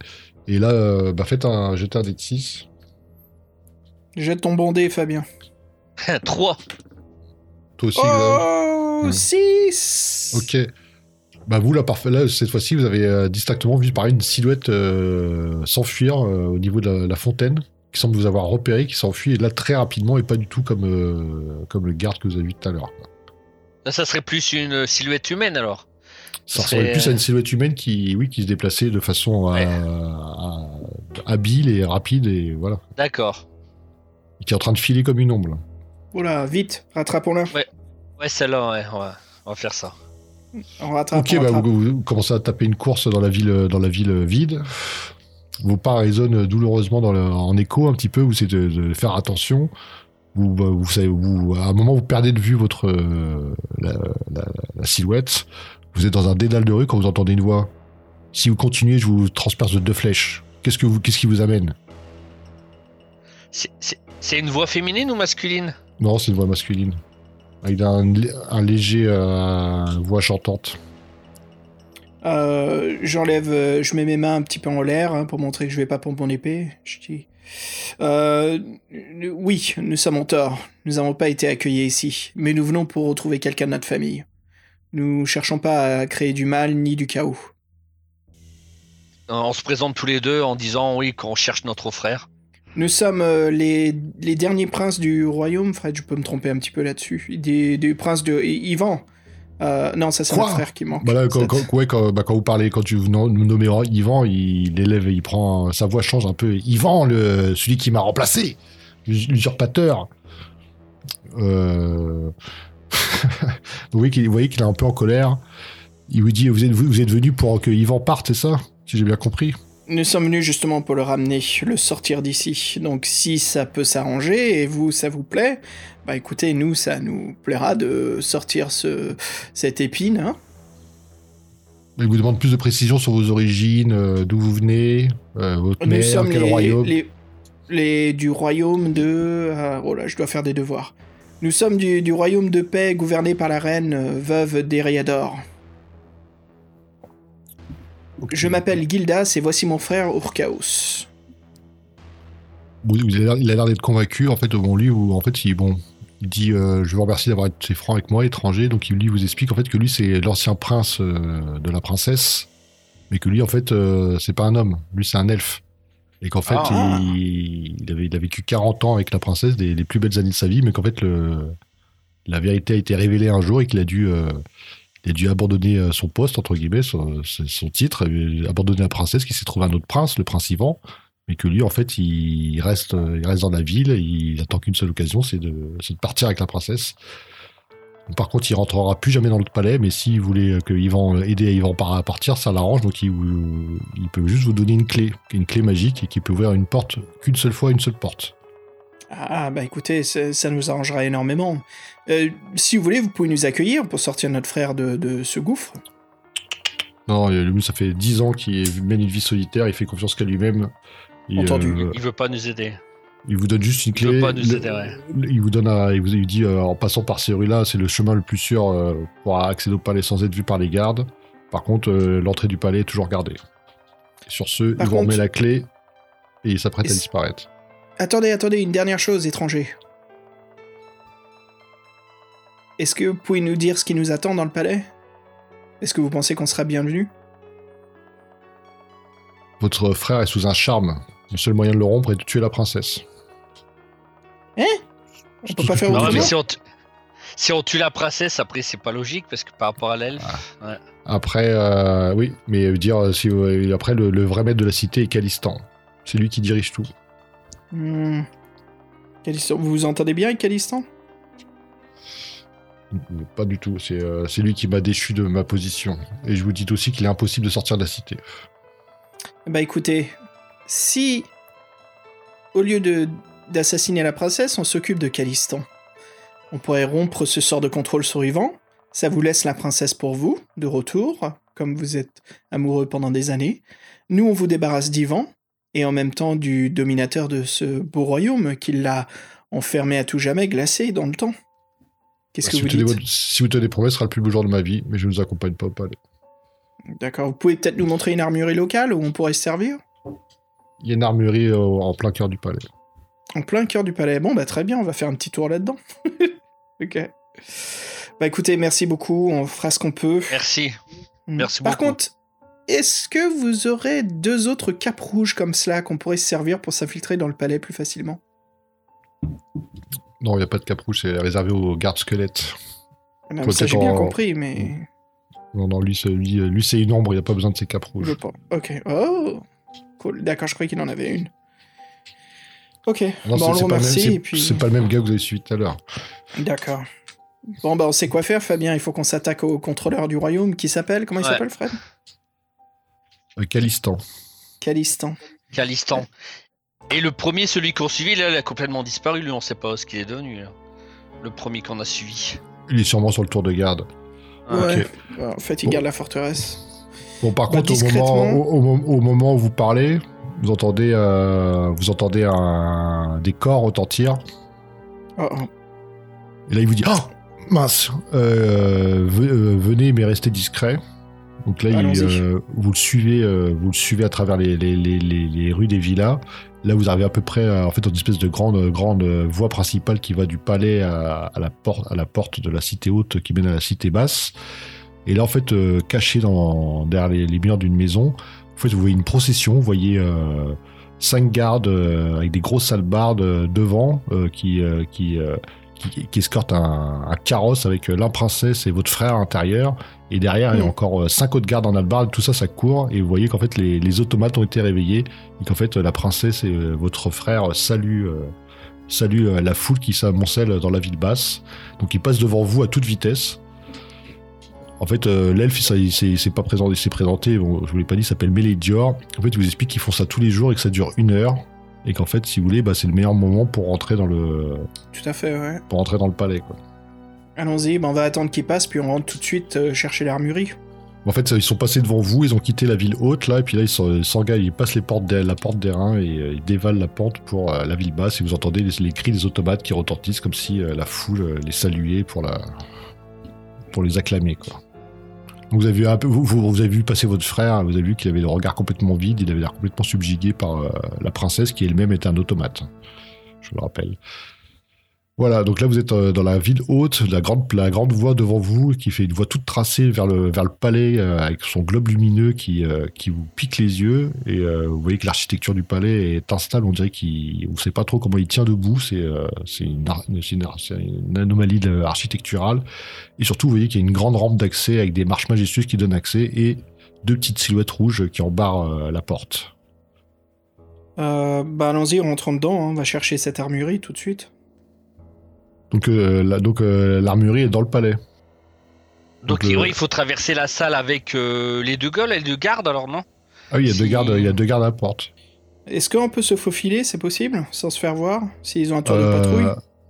D: Et là, euh, bah, faites un jetez un dé de 6.
C: Jette ton bon dé, Fabien. [LAUGHS]
E: 3
D: Toi aussi.
C: Oh
D: Ouais.
C: 6
D: Ok. Bah vous, là, parfait, là, cette fois-ci, vous avez euh, distinctement vu pareil une silhouette euh, s'enfuir euh, au niveau de la, la fontaine, qui semble vous avoir repéré, qui s'enfuit, et là, très rapidement, et pas du tout comme, euh, comme le garde que vous avez vu tout à l'heure. quoi.
E: Ça serait plus une silhouette humaine alors.
D: Ça
E: serait,
D: plus à une silhouette humaine qui, oui, qui se déplaçait de façon
E: Ouais.
D: à- habile et rapide et voilà.
E: D'accord.
D: Et qui est en train de filer comme une ombre. là.
C: Oula, vite, rattrapons-la.
E: Ouais, celle-là, ouais, on va, on va faire ça.
C: On rattrape.
D: Ok,
C: on
D: bah,
C: rattrape.
D: vous, vous commencez à taper une course dans la ville, dans la ville vide. Vos pas résonnent douloureusement dans le- en écho un petit peu. Vous essayez de, de faire attention. Vous, bah, vous savez, vous, à un moment, vous perdez de vue votre euh, la, la- la silhouette. Vous êtes dans un dédale de rue quand vous entendez une voix. Si vous continuez, je vous transperce de deux flèches. Qu'est-ce que vous, qu'est-ce qui vous amène?
E: C'est- une voix féminine ou masculine?
D: Non, c'est une voix masculine. Avec un, un léger euh, voix chantante.
C: Euh, J'enlève, je mets mes mains un petit peu en l'air hein, pour montrer que je vais pas pour mon épée. Je dis, euh, oui, nous sommes en tort. Nous n'avons pas été accueillis ici, mais nous venons pour retrouver quelqu'un de notre famille. Nous cherchons pas à créer du mal ni du chaos.
E: On se présente tous les deux en disant oui qu'on cherche notre frère.
C: Nous sommes euh, les, les derniers princes du royaume, Fred, je peux me tromper un petit peu là-dessus. Des, des princes de Ivan. Euh, non, ça c'est notre frère qui manque.
D: Voilà, quand,
C: Ça-
D: quand- ouais, quand, bah, quand vous parlez, quand tu nous nommez Yvan, il élève, il prend, sa voix change un peu. Yvan, le, celui qui m'a remplacé, l'usurpateur. Euh... [LAUGHS] vous voyez qu'il est un peu en colère. Il vous dit, vous êtes, vous êtes venu pour que Yvan parte, c'est ça? Si j'ai bien compris.
C: Nous sommes venus justement pour le ramener, le sortir d'ici. Donc si ça peut s'arranger et vous, ça vous plaît, bah écoutez, nous, ça nous plaira de sortir ce, cette épine. Hein.
D: Il vous demande plus de précisions sur vos origines, euh, d'où vous venez, euh, votre
C: Nous
D: mère,
C: sommes
D: quel
C: les,
D: royaume.
C: les, les- du royaume de... euh, oh là, je dois faire des devoirs. Nous sommes du, du royaume de paix gouverné par la reine veuve d'Eriador. Je m'appelle Gildas et voici mon frère Urkaos.
D: Il a l'air d'être convaincu, en fait, devant lui, où en fait, il, bon, il dit euh, Je vous remercie d'avoir été franc avec moi, étranger. Donc, il lui vous explique en fait que lui, c'est l'ancien prince euh, de la princesse, mais que lui, en fait, euh, c'est pas un homme. Lui, c'est un elfe. Et qu'en fait,
C: Ah.
D: il, il avait, il a vécu 40 ans avec la princesse, des, les plus belles années de sa vie, mais qu'en fait, le, la vérité a été révélée un jour et qu'il a dû. Euh, il a dû abandonner euh, son poste, entre guillemets, son, titre, abandonner la princesse, qui s'est trouvé un autre prince, le prince Ivan, mais que lui, en fait, il reste, il reste dans la ville, il attend qu'une seule occasion, c'est de, partir avec la princesse. Par contre, il rentrera plus jamais dans le palais, mais s'il voulait que Ivan, aider Ivan à partir, ça l'arrange, donc il, il peut juste vous donner une clé, une clé magique, et qui peut ouvrir une porte qu'une seule fois, une seule porte.
C: Ah, bah écoutez, ça, nous arrangera énormément. Euh, si vous voulez, vous pouvez nous accueillir pour sortir notre frère de, de ce gouffre.
D: Non, lui, ça fait 10 ans qu'il mène une vie solitaire, il fait confiance qu'à lui-même.
C: Entendu.
D: euh,
E: Il veut pas nous aider.
D: Il vous donne juste une
E: Il veut
D: clé.
E: pas nous aider, ouais.
D: le- Il vous donne, un- il vous il dit euh, en passant par ces rues-là, c'est le chemin le plus sûr euh, pour accéder au palais sans être vu par les gardes. Par contre, euh, l'entrée du palais est toujours gardée. Et sur ce,
C: Par
D: il vous remet la clé et il s'apprête à disparaître.
C: Attendez, attendez, une dernière chose, étranger. Est-ce que vous pouvez nous dire ce qui nous attend dans le palais? Est-ce que vous pensez qu'on sera bienvenu
D: Votre frère est sous un charme. Le seul moyen de le rompre est de tuer la princesse.
C: On peut pas faire autrement
E: mais si on, si on tue la princesse, après c'est pas logique parce que par rapport à l'elfe.
D: Après, euh, oui, mais euh, dire euh, si après le, le vrai maître de la cité est Calistan. C'est lui qui dirige tout.
C: Hmm. Calistan, vous vous entendez bien avec Calistan
D: Pas du tout. C'est euh, lui qui m'a déchu de ma position. Et je vous dis aussi qu'il est impossible de sortir de la cité.
C: Bah écoutez, si au lieu de d'assassiner la princesse, on s'occupe de Calistan, on pourrait rompre ce sort de contrôle sur Yvan. Ça vous laisse la princesse pour vous, de retour, comme vous êtes amoureux pendant des années. Nous, on vous débarrasse d'Ivan, et en même temps du dominateur de ce beau royaume qui l'a enfermé à tout jamais, glacé dans le temps. Qu'est-ce
D: Bah,
C: que
D: si,
C: vous dites?
D: si vous tenez promesse, ce sera le plus beau jour de ma vie, mais je ne vous accompagne pas au palais.
C: D'accord, vous pouvez peut-être nous montrer une armurerie locale où on pourrait se servir?
D: Il y a une armurerie euh, en plein cœur du palais.
C: En plein cœur du palais. Bon, bah très bien, on va faire un petit tour là-dedans. [LAUGHS] ok. Bah écoutez, merci beaucoup, on fera ce qu'on peut.
E: Merci.
C: Mm.
E: Merci
C: Par
E: beaucoup.
C: contre, est-ce que vous aurez deux autres capes rouges comme cela qu'on pourrait se servir pour s'infiltrer dans le palais plus facilement?
D: Non, il n'y a pas de cap rouge, c'est réservé aux gardes squelettes.
C: Non,
D: Faut
C: Ça, j'ai bien
D: en-
C: compris, mais...
D: Non, non, lui, c'est- lui, lui, c'est une ombre, il n'y a pas besoin de ses capes rouges.
C: Ok. Oh Cool. D'accord, je croyais qu'il en avait une. Ok.
D: Non,
C: bon,
D: c'est-
C: on le
D: c'est pas, le même-
C: remercie
D: c'est-
C: et puis.
D: c'est pas le même gars que vous avez suivi tout à l'heure.
C: D'accord. Bon, bah, on sait quoi faire, Fabien. Il faut qu'on s'attaque au contrôleur du royaume qui s'appelle? Comment il
E: Ouais.
C: s'appelle, Fred?
D: Calistan.
C: Calistan.
E: Calistan. Et le premier, celui qu'on suivi, là, il a complètement disparu. Lui, on sait pas ce qu'il est devenu. là. Le premier qu'on a suivi.
D: Il est sûrement sur le tour de garde.
C: Ouais.
D: Ok.
C: Bah, en fait, il
D: Bon.
C: garde la forteresse.
D: Bon, par
C: Bah,
D: contre, au moment, au, au- au moment où vous parlez, vous entendez, euh, vous entendez un, des corps retentir.
C: Oh, oh.
D: Et là, il vous dit Ah Mince euh, euh, Venez, mais restez discret. Donc là, il, euh, vous, le suivez, euh, vous le suivez à travers les, les- les- les- les rues des villas. Là, vous arrivez à peu près euh, en fait, dans une espèce de grande, grande voie principale qui va du palais à, à la porte, à la porte de la cité haute qui mène à la cité basse. Et là, en fait, euh, caché dans, derrière les, murs d'une maison, en fait, vous voyez une procession. Vous voyez cinq gardes avec des grosses salbardes devant qui, qui, qui, qui escortent un, un carrosse avec euh, la princesse et votre frère à l'intérieur. Et derrière, il y a encore euh, cinq autres gardes en albarde. Tout ça, ça court. Et vous voyez qu'en fait, les, les automates ont été réveillés. Et qu'en fait, la princesse et euh, votre frère saluent, euh, saluent euh, la foule qui s'amoncelle dans la ville basse. Donc, ils passent devant vous à toute vitesse. En fait, euh, l'elfe, il s'est il s'est pas présenté, il s'est présenté, bon, je vous l'ai pas dit, il s'appelle Mélédior. En fait, il vous explique qu'ils font ça tous les jours et que ça dure une heure. Et qu'en fait, si vous voulez, bah, c'est le meilleur moment pour rentrer dans le,
C: Tout à fait, ouais.
D: pour rentrer dans le palais. Quoi.
C: Allons-y, bah, on va attendre qu'il passe, puis on rentre tout de suite euh, chercher l'armurerie.
D: En fait, ils sont passés devant vous, ils ont quitté la ville haute, là, et puis là, ils s'en- ils s'engagent, ils passent les portes des- la porte d'airain et euh, ils dévalent la pente pour euh, la ville basse, et vous entendez les, les cris des automates qui retentissent comme si la foule les saluait pour, la, pour les acclamer, quoi. Vous avez, vous, vous- avez vu passer votre frère, vous avez vu qu'il avait le regard complètement vide, il avait l'air complètement subjugué par euh, la princesse qui elle-même est un automate. Je le rappelle. Voilà, donc là vous êtes euh, dans la ville haute, la grande, la grande voie devant vous qui fait une voie toute tracée vers le, vers le palais euh, avec son globe lumineux qui, euh, qui vous pique les yeux. Et vous voyez que l'architecture du palais est instable, on dirait qu'il ne sait pas trop comment il tient debout. C'est une, une, une anomalie architecturale. Et surtout, vous voyez qu'il y a une grande rampe d'accès avec des marches majestueuses qui donnent accès et deux petites silhouettes rouges qui embarrent euh, la porte.
C: Bah allons-y, rentrons dedans, hein, on va chercher cette armurerie tout de suite.
D: Donc, euh, la- donc euh, l'armurerie est dans le palais.
E: Donc,
D: Donc, le-
E: il faut traverser la salle avec euh, les deux gueules et les deux gardes, alors non?
D: Ah oui, il y a
E: Si-
D: deux gardes, il y a deux gardes à la porte.
C: Est-ce qu'on peut se faufiler, c'est possible, sans se faire voir, s'ils ont un tour de
D: Euh,
C: patrouille?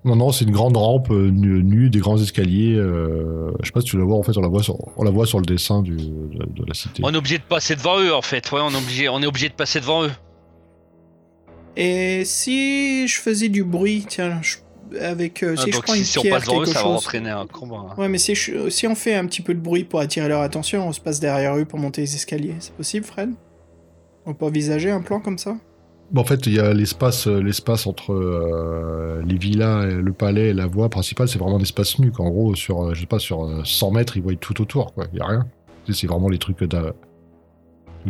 D: Non, non, c'est une grande rampe euh, nue, nue, des grands escaliers. euh, je sais pas si tu la vois, en fait, on la voit sur, on la voit sur le dessin du, de, de la cité.
E: On est obligé de passer devant eux, en fait. Ouais, on est obligé, on est obligé de passer devant eux.
C: Et si je faisais du bruit, tiens, je- avec euh,
E: Ah,
C: si je prends
E: si,
C: une
E: si on
C: pierre,
E: passe devant eux,
C: quelque
E: ça va
C: chose.
E: entraîner un combat. hein.
C: Ouais, mais si, je- si on fait un petit peu de bruit pour attirer leur attention, on se passe derrière eux pour monter les escaliers. C'est possible, Fred? On peut envisager un plan comme ça?
D: Bon, en fait, il y a l'espace, euh, l'espace entre euh, les villas, et le palais et la voie principale, c'est vraiment un espace nu. En gros, sur, je sais pas, sur euh, 100 mètres, ils voient tout autour, quoi. Il y a rien. C'est vraiment les trucs d'un. Donc,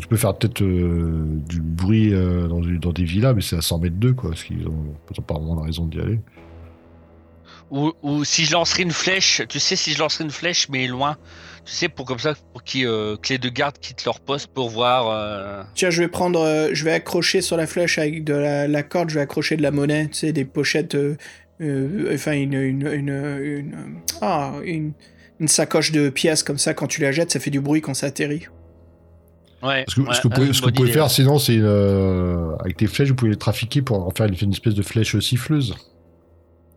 D: tu peux faire peut-être euh, du bruit euh, dans, des villas, mais c'est à 100 mètres d'eux, quoi. Parce qu'ils ont, ils ont pas vraiment la raison d'y aller.
E: Ou, ou si je lancerais une flèche, tu sais, si je lancerais une flèche, mais loin, tu sais, pour comme ça, pour qu'ils, euh, que les deux gardes quittent leur poste pour voir. euh,
C: Tiens, je vais prendre, euh, je vais accrocher sur la flèche avec de la, la corde, je vais accrocher de la monnaie, tu sais, des pochettes, euh, euh, enfin une, une, une, une- ah, une, une sacoche de pièces comme ça, quand tu la jettes, ça fait du bruit quand ça atterrit.
E: Ouais.
D: Ce que,
E: ouais,
D: ce que vous pouvez,
E: une
D: ce que vous
E: bonne
D: pouvez
E: idée.
D: faire, sinon, c'est euh, avec des flèches, vous pouvez les trafiquer pour en faire une, une espèce de flèche siffleuse.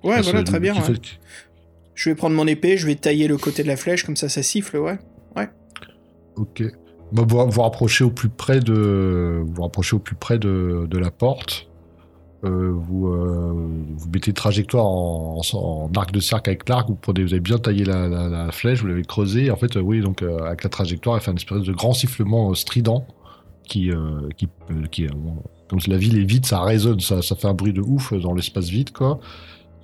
C: Ouais, voilà, très bien. ouais. Je vais prendre mon épée, je vais tailler le côté de la flèche, comme ça, ça siffle, ouais.
D: Ok. Bah, vous vous rapprochez au plus près de, vous rapprochez au plus près de, de la porte. Euh, vous, euh, vous mettez trajectoire en, en- en arc de cercle avec l'arc. Vous prenez, vous avez bien taillé la, la- la flèche, vous l'avez creusée. En fait, euh, oui, donc avec la trajectoire, elle fait un espèce de grand sifflement strident qui, qui, qui, comme la ville est vide, ça résonne, ça, ça fait un bruit de ouf dans l'espace vide, quoi.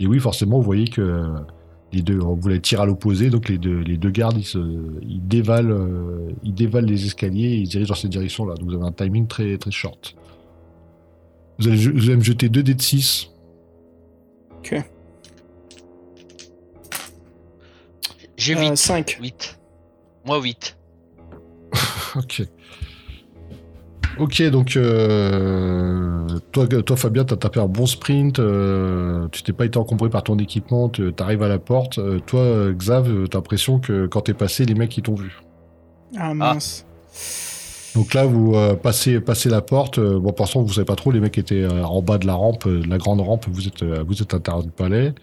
D: Et oui, forcément, vous voyez que euh, les deux, vous les tirez à l'opposé, donc les deux, les deux gardes, ils, se, ils, dévalent, euh, ils dévalent les escaliers et ils se dirigent dans cette direction-là. Donc vous avez un timing très, très short. Vous allez, vous allez me jeter 2 dés de 6.
C: Ok.
E: J'ai
C: Euh,
E: 8.
C: 5.
E: 8. Moi 8. [LAUGHS]
D: Ok. Ok, donc euh, toi, toi, Fabien, t'as tapé un bon sprint, euh, tu t'es pas été encombré par ton équipement, tu arrives à la porte. Euh, toi, Xav, euh, t'as l'impression que quand t'es passé, les mecs ils t'ont vu.
C: Ah mince.
D: Donc là, vous euh, passez, passez la porte. euh, bon, pour l'instant, vous savez pas trop. Les mecs étaient euh, en bas de la rampe, euh, de la grande rampe. Vous êtes, euh, vous êtes à l'intérieur du palais.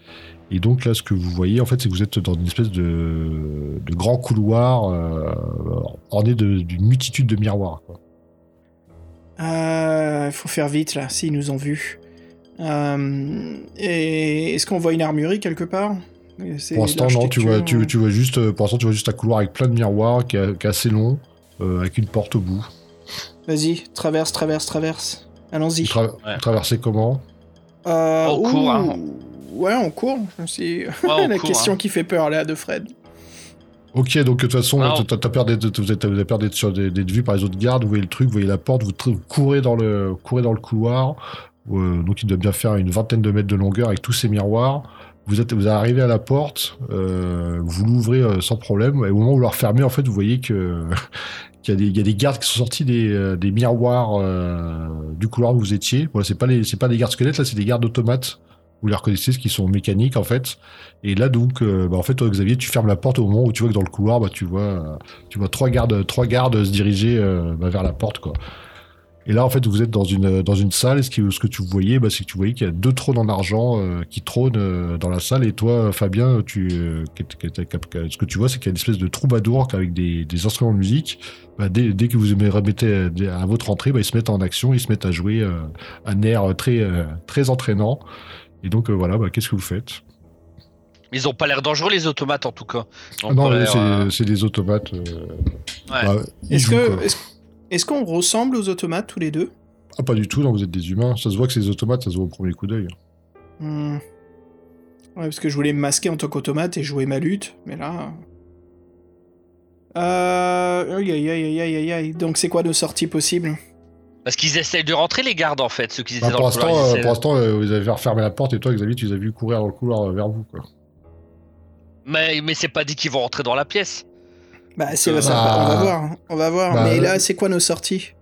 D: Et donc là, ce que vous voyez, en fait, c'est que vous êtes dans une espèce de, de grand couloir euh, orné d'une multitude de miroirs. quoi.
C: Il faut faire vite là, s'ils nous ont vus. Euh, et est-ce qu'on voit une armurerie quelque part? C'est
D: Pour l'instant, non. Tu vois, tu, tu vois juste, euh, pour l'instant, tu vois juste un couloir avec plein de miroirs, qui est, qui est assez long, euh, avec une porte au bout.
C: Vas-y, traverse, traverse, traverse. Allons-y.
D: Tra-
E: Ouais.
D: traversez comment?
C: Euh,
E: On court, hein.
C: Ouais, on court. C'est
E: Ouais, [LAUGHS]
C: la
E: court,
C: question
E: hein.
C: qui fait peur là de Fred.
D: Ok, donc de toute façon, t'as d'être, vous êtes- d'être sur des, d'être vu par les autres gardes. Vous voyez le truc, vous voyez la porte, vous, courez dans le, courez dans le couloir. Euh, donc il doit bien faire une vingtaine de mètres de longueur avec tous ces miroirs. Vous êtes, vous arrivez à la porte, euh, vous l'ouvrez euh, sans problème. Et au moment où vous la refermez, en fait, vous voyez que [LAUGHS] qu'il y a des, il y a des gardes qui sont sortis des, euh, des miroirs euh, du couloir où vous étiez. Voilà, c'est pas les, c'est pas des gardes squelettes, là, c'est des gardes automates. Vous les reconnaissez, qui sont mécaniques en fait. Et là donc, euh, bah, en fait, toi, Xavier, tu fermes la porte au moment où tu vois que dans le couloir, bah, tu vois, euh, tu vois trois gardes, trois gardes se diriger euh, bah, vers la porte, quoi. Et là, en fait, vous êtes dans une dans une salle. Et ce, qui, ce que tu voyais, bah, c'est que tu voyais qu'il y a deux trônes en argent qui trônent dans la salle. Et toi, Fabien, tu, ce que tu vois, c'est qu'il y a une espèce de troubadour avec des, des instruments de musique. Bah, dès, dès que vous remettez à votre entrée, bah, ils se mettent en action, ils se mettent à jouer un air très très entraînant. Et donc euh, voilà, bah, qu'est-ce que vous faites?
E: Ils ont pas l'air dangereux, les automates, en tout cas.
D: Ah Non,
E: euh,
D: c'est des automates. euh,
E: Ouais.
D: bah,
C: Est-ce qu'on ressemble aux automates tous les deux?
D: Ah, pas du tout, non, vous êtes des humains. Ça se voit que c'est des automates, ça se voit au premier coup d'œil.
C: Hmm. Ouais, parce que je voulais me masquer en tant qu'automate et jouer ma lutte, mais là. Euh. Aïe aïe aïe aïe aïe aïe aïe. Donc c'est quoi nos sorties possibles
E: Parce qu'ils essayent de rentrer, les gardes, en fait, ceux qui étaient
D: Bah,
E: dans
D: pour
E: le couloir. ils
D: euh,
E: essaient-
D: pour l'instant, euh, vous avez refermé la porte et toi, Xavier, tu les as vus courir dans le couloir euh, vers vous. Quoi.
E: Mais, mais c'est pas dit qu'ils vont rentrer dans la pièce.
C: Bah c'est
E: Euh,
C: ça,
D: bah,
C: on va voir, hein. on va voir.
D: bah,
C: mais là, c'est quoi nos sorties?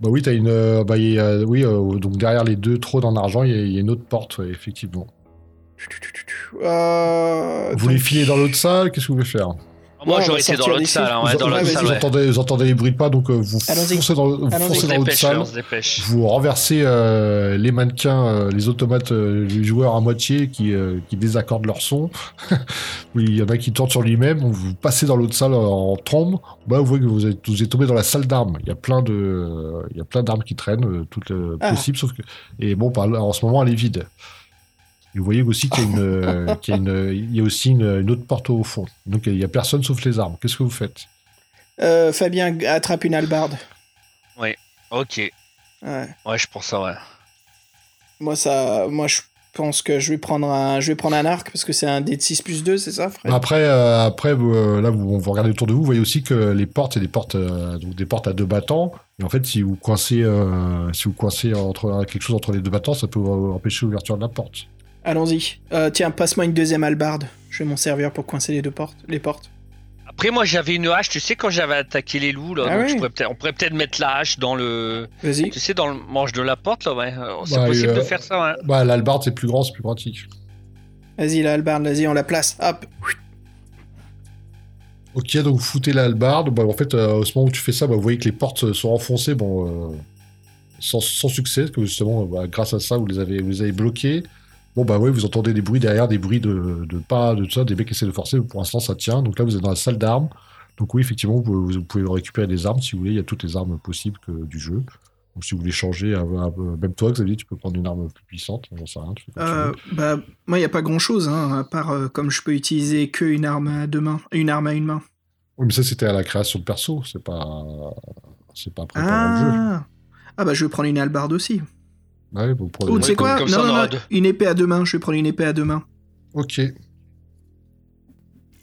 D: Bah oui, t'as une, euh, bah, il y a- oui, euh, donc derrière les deux trônes en argent, il y, a- il y a une autre porte, ouais, effectivement.
C: Euh,
D: Vous voulez
C: donc-
D: filer dans l'autre salle? Qu'est-ce que vous voulez faire?
E: Moi, j'aurais été dans l'autre salle. hein, ouais,
D: vous,
E: dans
C: vas-y.
E: salle,
D: vous
E: ouais.
D: entendez, vous entendez les bruits de pas, donc euh, vous foncez dans, vous foncez
E: se
D: dans l'autre
E: dépêche,
D: salle.
E: on se dépêche.
D: Vous renversez euh, les mannequins, euh, les automates, euh, les joueurs à moitié qui, euh, qui désaccordent leur son. oui, [LAUGHS] il y en a qui tournent sur lui-même. Vous passez dans l'autre salle en trombe. Bah, vous voyez que vous êtes, vous êtes tombé dans la salle d'armes. Il y a plein de, il y a plein d'armes qui traînent, euh, toutes euh,
C: Ah.
D: possibles, sauf que et bon, par là, en ce moment, elle est vide. Et vous voyez aussi qu'il y a une, euh, qu'il y a une, il y a aussi une, une autre porte au fond. Donc il y a personne sauf les armes. Qu'est-ce que vous faites?
C: Euh, Fabien attrape une hallebarde.
E: Ok.
C: Ouais.
E: Ouais, je pense ça, ouais.
C: Moi, ça, moi, je pense que je vais prendre un, je vais prendre un arc parce que c'est un dé de 6 plus 2, c'est ça, Fred?
D: Après, euh, après vous, euh, là, vous, vous regardez autour de vous, vous voyez aussi que les portes, c'est des portes, euh, donc des portes à deux battants. Et en fait, si vous coincez, euh, si vous coincez entre quelque chose entre les deux battants, ça peut empêcher l'ouverture de la porte.
C: Allons-y. Euh, tiens, passe-moi une deuxième hallebarde. Je vais m'en servir pour coincer les deux portes, les portes.
E: Après, moi, j'avais une hache, tu sais, quand j'avais attaqué les loups, là.
C: Ah
E: donc
C: oui.
E: je pourrais peut-être- on pourrait peut-être mettre la hache dans le.
C: Vas-y.
E: Tu sais, dans le manche de la porte, là, ouais. Euh, C'est
D: Bah,
E: possible
D: euh,
E: de faire ça, ouais.
D: Bah, l'albarde, c'est plus grand, c'est plus pratique.
C: Vas-y, la hallebarde, vas-y, on la place. Hop.
D: Ok, donc vous foutez la hallebarde. Bah, en fait, euh, au moment où tu fais ça, bah, vous voyez que les portes sont enfoncées, bon, euh, sans, sans succès, parce que justement, bah, grâce à ça, vous les avez, vous les avez bloquées. Bon, bah ouais, vous entendez des bruits derrière, des bruits de, de pas, de tout ça, des mecs qui essaient de forcer, pour l'instant, ça tient. Donc là, vous êtes dans la salle d'armes. Donc oui, effectivement, vous, pouvez- vous pouvez récupérer des armes si vous voulez. Il y a toutes les armes possibles que, du jeu. Donc si vous voulez changer, à- à- même toi, Xavier, tu peux prendre une arme plus puissante. J'en sais rien, tu fais
C: Euh, bah, moi, il n'y a pas grand-chose, hein, à part euh, comme je peux utiliser que une arme à deux mains, une arme à une main.
D: Oui, mais ça, c'était à la création de perso. C'est pas, c'est pas après pendant le jeu.
C: Ah. ah, bah, je vais prendre une hallebarde aussi.
D: Ouais, vous prenez-
C: Ou tu sais quoi
E: comme
C: Non,
E: ça, on
C: non,
E: aura
C: non,
E: deux.
C: une épée à deux mains. Je vais prendre une épée à deux mains.
D: Ok.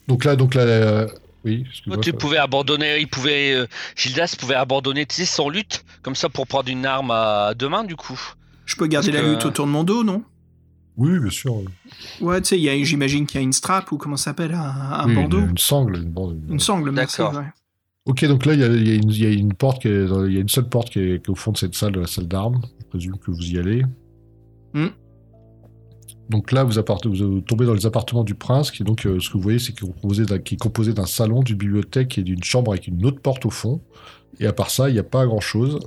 D: Donc là, donc là, euh, oui. excuse-moi,
E: Tu
D: ça-
E: pouvais abandonner, il pouvait, euh, Gildas pouvait abandonner tu sais, son lutte, comme ça pour prendre une arme à deux mains du coup.
C: Je peux garder
E: Parce
C: la
E: que-
C: lutte autour de mon dos, non?
D: Oui, bien sûr.
C: Ouais, tu sais, il y a- j'imagine qu'il y a une strap ou comment ça s'appelle, un, un
D: Oui,
C: bandeau.
D: Une, une sangle. Une, bande-
C: Une sangle.
E: D'accord.
C: ouais.
D: Ok, donc là, il y a, y une- il y a une porte il y a une seule porte qui est, qui est au fond de cette salle, de la salle d'armes. Je présume que vous y allez.
C: Hmm.
D: Donc là, vous, tombez dans les appartements du prince, qui est donc, euh, ce que vous voyez, c'est qu'il est composé d'un- salon, d'une bibliothèque et d'une chambre avec une autre porte au fond. Et à part ça, il n'y a pas grand-chose.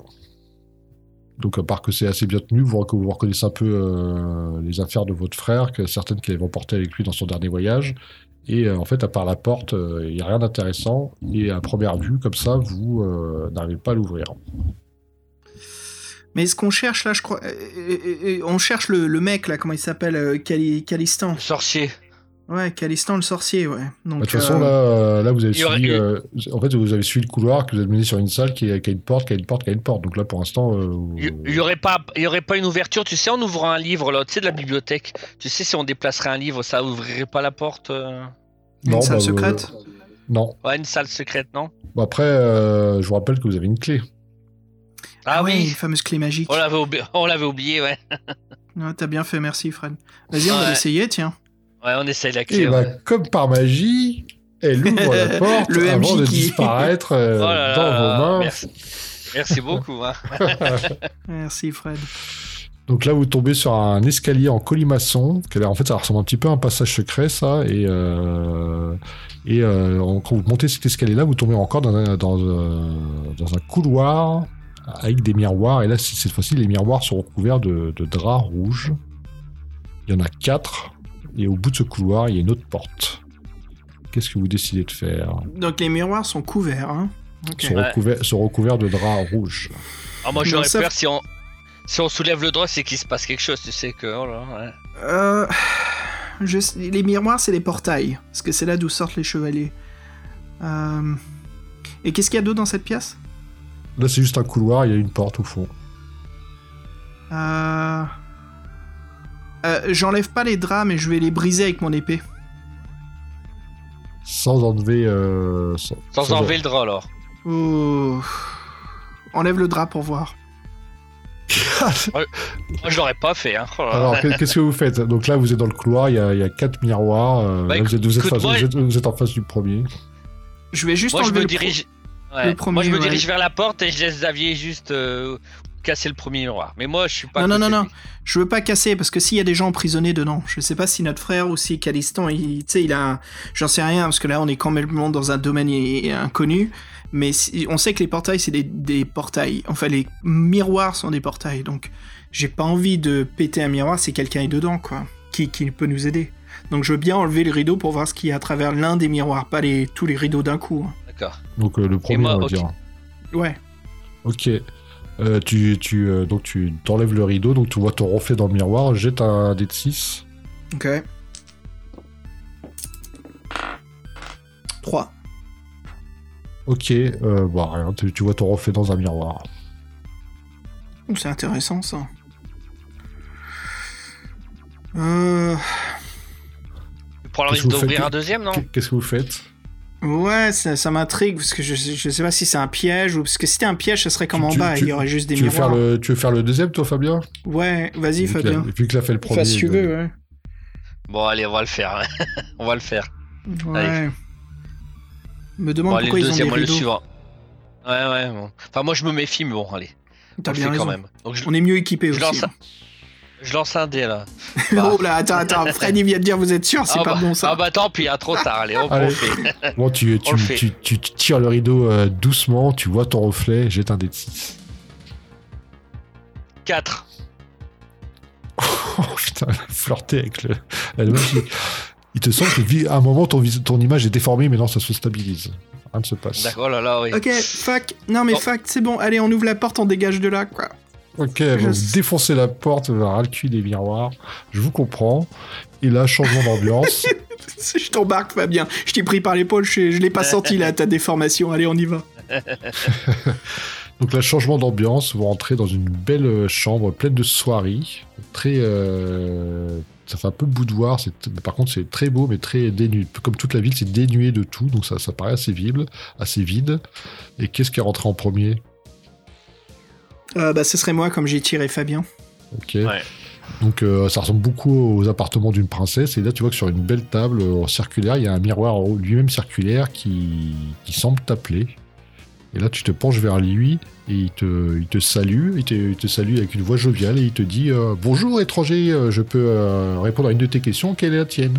D: Donc à part que c'est assez bien tenu, vous, reconnaissez un peu euh, les affaires de votre frère, que certaines qu'il avait emportées avec lui dans son dernier voyage. Et euh, en fait, à part la porte, il n'y a rien d'intéressant. Et à première vue, comme ça, vous n'arrivez pas à l'ouvrir.
C: Mais ce qu'on cherche là, je crois. euh, euh, euh, on cherche le, le mec là, comment il s'appelle Cali- Calistan.
E: Sorcier.
C: Ouais, Calistan le sorcier, ouais. Donc,
D: Bah, De toute façon,
C: euh,
D: là, là, vous avez
E: il y aurait
D: suivi. euh, en fait, vous avez suivi le couloir que vous êtes mené sur une salle qui a, qui a une porte, qui a une porte, qui a une porte. Donc là, pour l'instant. euh,
E: Il il y aurait pas, il y aurait pas une ouverture. Tu sais, en ouvrant un livre là, tu sais de la bibliothèque. Tu sais, si on déplacerait un livre, ça ouvrirait pas la porte. euh
C: Une salle
D: bah,
C: secrète
D: euh, Non.
E: Ouais, une salle secrète, non?
D: Bon, après, euh, je vous rappelle que vous avez une clé.
E: Ah
C: une
E: oui.
C: fameuse clé magique.
E: On l'avait oublié, on l'avait oublié, ouais. [LAUGHS]
C: Ouais, T'as bien fait, merci Fred. Vas-y, on va l'essayer, tiens.
E: Ouais, on essaye la
D: Et
E: clé.
D: bah,
E: ouais.
D: comme par magie, elle ouvre la [LAUGHS] porte
C: Le
D: avant
C: MJ
D: de
C: qui-
D: disparaître euh,
E: Oh là
D: dans
E: là,
D: vos mains.
E: Merci, merci beaucoup. hein. [LAUGHS]
C: Merci Fred.
D: Donc là, vous tombez sur un escalier en colimaçon. En fait, ça ressemble un petit peu à un passage secret, ça. Et, euh, et euh, quand vous montez cet escalier-là, vous tombez encore dans un, dans, euh, dans un couloir avec des miroirs. Et là, cette fois-ci, les miroirs sont recouverts de, de draps rouges. Il y en a quatre. Et au bout de ce couloir, il y a une autre porte. Qu'est-ce que vous décidez de faire?
C: Donc les miroirs sont couverts, hein.
D: Sont,
E: Ouais.
D: recouverts, sont recouverts de draps rouges.
E: Ah, moi, j'aurais
C: ça-
E: peur si on, si on soulève le drap, c'est qu'il se passe quelque chose. Tu sais que. oh là, ouais.
C: Euh, je- les miroirs, c'est les portails, parce que c'est là d'où sortent les chevaliers. Euh, Et qu'est-ce qu'il y a d'autre dans cette pièce?
D: Là, c'est juste un couloir, il y a une porte au fond.
C: Euh, euh, J'enlève pas les draps, mais je vais les briser avec mon épée.
D: Sans enlever. euh, sans,
E: Sans
D: sans-
E: enlever le drap, alors.
C: Ouh. Enlève le drap pour voir. [LAUGHS]
E: Moi, je l'aurais pas fait. Hein. Oh.
D: Alors, qu'est- qu'est-ce que vous faites? Donc là, vous êtes dans le couloir, il y a, il y a quatre miroirs.
E: Bah,
D: là, vous, êtes, vous êtes
E: écoute,
D: face-
E: moi-
D: vous êtes- vous êtes en face du premier.
C: Je vais juste
E: Moi, je
C: enlever
E: me
C: le pro-
E: dirige.
C: le
E: Ouais.
C: premier,
E: moi, je me
C: ouais.
E: dirige vers la porte et je laisse Xavier juste euh, casser le premier miroir. Mais moi, je suis pas.
C: Non, non, non, non. Je veux pas casser parce que s'il y a des gens emprisonnés dedans, je sais pas si notre frère ou si Calistan, il, tu sais, il a, j'en sais rien parce que là on est quand même dans un domaine inconnu. Mais si- on sait que les portails c'est des, des portails. Enfin, les miroirs sont des portails. Donc, j'ai pas envie de péter un miroir si quelqu'un est dedans, quoi, qui, qui peut nous aider. Donc, je veux bien enlever le rideau pour voir ce qu'il y a à travers l'un des miroirs, pas les tous les rideaux d'un coup. hein.
D: Donc euh, le premier,
E: moi,
D: on va dire.
C: Ouais.
D: Ok. Euh, tu, tu, euh, donc tu t'enlèves le rideau, donc tu vois ton reflet dans le miroir, jette un dé de 6.
C: Ok. 3.
D: Ok, euh, bah rien, tu, tu vois ton reflet dans un miroir.
C: C'est intéressant ça. Euh...
E: Tu prends le risque d'ouvrir un deuxième, non?
D: Qu'est- Qu'est-ce que vous faites?
C: Ouais, ça, ça m'intrigue parce que je, je sais pas si c'est un piège ou parce que si c'était un piège, ça serait comme
D: Tu-
C: en
D: tu-
C: bas,
D: tu-
C: il y aurait juste des
D: tu veux, faire le, tu veux faire le deuxième, toi, Fabien?
C: Ouais, vas-y Fabien.
D: Vu qu'il a fait le premier.
C: Fais ce que tu veux, ouais.
E: Bon, allez, on va le faire. [LAUGHS] on va le faire.
C: Ouais. Me demande
E: Bon, allez,
C: pourquoi
E: le
C: ils ont
E: deuxième,
C: des
E: moi, le suivant. Ouais, ouais. Bon. Enfin, moi, je me méfie, mais bon, allez.
C: T'as bien raison.
E: quand même. Donc, je,
C: On est mieux équipés
E: je
C: aussi.
E: lance. Je lance un dé, là. [LAUGHS]
C: oh là, attends, attends, Freddy vient de dire vous êtes sûr, c'est
E: ah,
C: pas
E: bah,
C: bon ça.
E: Ah bah tant pis, hein, trop tard, allez, on,
D: Allez.
E: le fait. [LAUGHS]
D: Bon, tu, tu,
E: On le fait.
D: tu, tu- tires le rideau euh, doucement, tu vois ton reflet, jette un dé de 6.
E: 4. [LAUGHS]
D: Oh putain, flirter avec le, la magie. Il te semble que vi- à un moment ton, ton image est déformée, mais non, ça se stabilise. Rien ne se passe.
E: D'accord, oh là là, oui.
C: Ok, fuck. Non mais
E: Oh.
C: fuck, c'est bon. Allez, on ouvre la porte, on dégage de là, quoi.
D: Ok, vous défoncez la porte, vous ras le cul des miroirs. Je vous comprends. Et là, changement d'ambiance. [LAUGHS]
C: je t'embarque, Fabien. Je t'ai pris par l'épaule, je, je l'ai pas senti là, ta déformation. Allez, on y va. [LAUGHS]
D: Donc là, changement d'ambiance, vous rentrez dans une belle euh, chambre pleine de soieries. Très, euh, ça fait un peu boudoir. Par contre, c'est très beau, mais très dénué. Comme toute la ville, c'est dénué de tout, donc ça, ça paraît assez vide, assez vide. Et qu'est-ce qui est rentré en premier?
C: Euh, bah, ce serait moi comme j'ai tiré Fabien.
D: Ok.
E: Ouais.
D: Donc euh, ça ressemble beaucoup aux appartements d'une princesse. Et là, tu vois que sur une belle table euh, circulaire, il y a un miroir lui-même circulaire qui, qui semble t'appeler. Et là, tu te penches vers lui et il te, il te salue. Il te, il te salue avec une voix joviale et il te dit euh, Bonjour étranger, je peux euh, répondre à une de tes questions. Quelle est la tienne?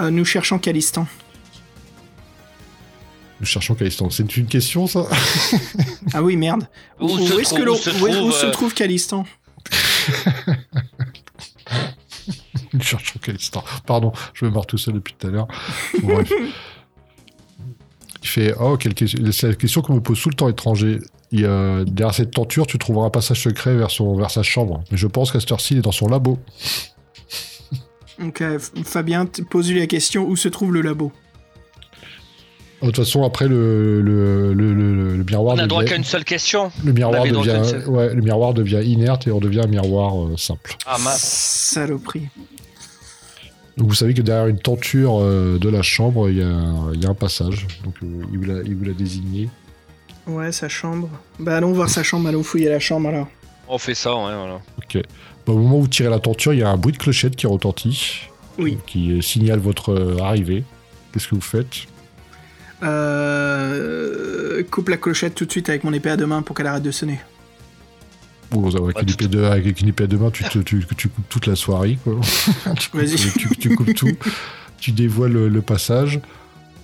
C: Euh, nous cherchons Calistan.
D: Nous cherchons Calistan. C'est une question, ça?
C: Ah oui, merde.
E: Où se
C: est-ce
E: trouve-
C: que l'on-
E: où se
C: se
E: euh,
C: trouve Calistan
D: Nous cherchons Calistan. Pardon, je me marre tout seul depuis tout à l'heure. Bon, bref. Il fait Oh, quelle question c'est la question qu'on me pose tout le temps, étranger. Derrière cette tenture, tu trouveras un passage secret vers, son, vers sa chambre. Mais je pense qu'à cette heure-ci, il est dans son labo.
C: Donc, euh, Fabien, pose-lui la question où se trouve le labo?
D: De toute façon, après, le, le, le, le- le miroir
E: On a droit
D: devient,
E: qu'à une seule question.
D: le miroir devient,
E: seule.
D: ouais, le miroir devient inerte et on devient un miroir euh, simple.
E: Ah mince.
C: Saloperie.
D: Donc vous savez que derrière une tenture euh, de la chambre, il y, a un- il y a un passage. Donc euh, il, vous l'a, il vous l'a désigné.
C: Ouais, sa chambre. Bah, allons voir sa chambre, allons fouiller la chambre alors.
E: On fait ça, ouais, voilà.
D: Ok. Bah, au moment où vous tirez la tenture, il y a un bruit de clochette qui retentit.
C: Oui.
D: Qui signale votre arrivée. Qu'est-ce que vous faites?
C: Euh, coupe la clochette tout de suite avec mon épée à deux mains pour qu'elle arrête de sonner.
D: Bon, avec,
E: Ouais,
D: une épée de, avec une épée à deux mains, tu, te- tu, tu coupes toute la soirée. Quoi. [LAUGHS] tu, coupes,
C: Vas-y.
D: tu, tu coupes tout. Tu dévoiles le, le passage.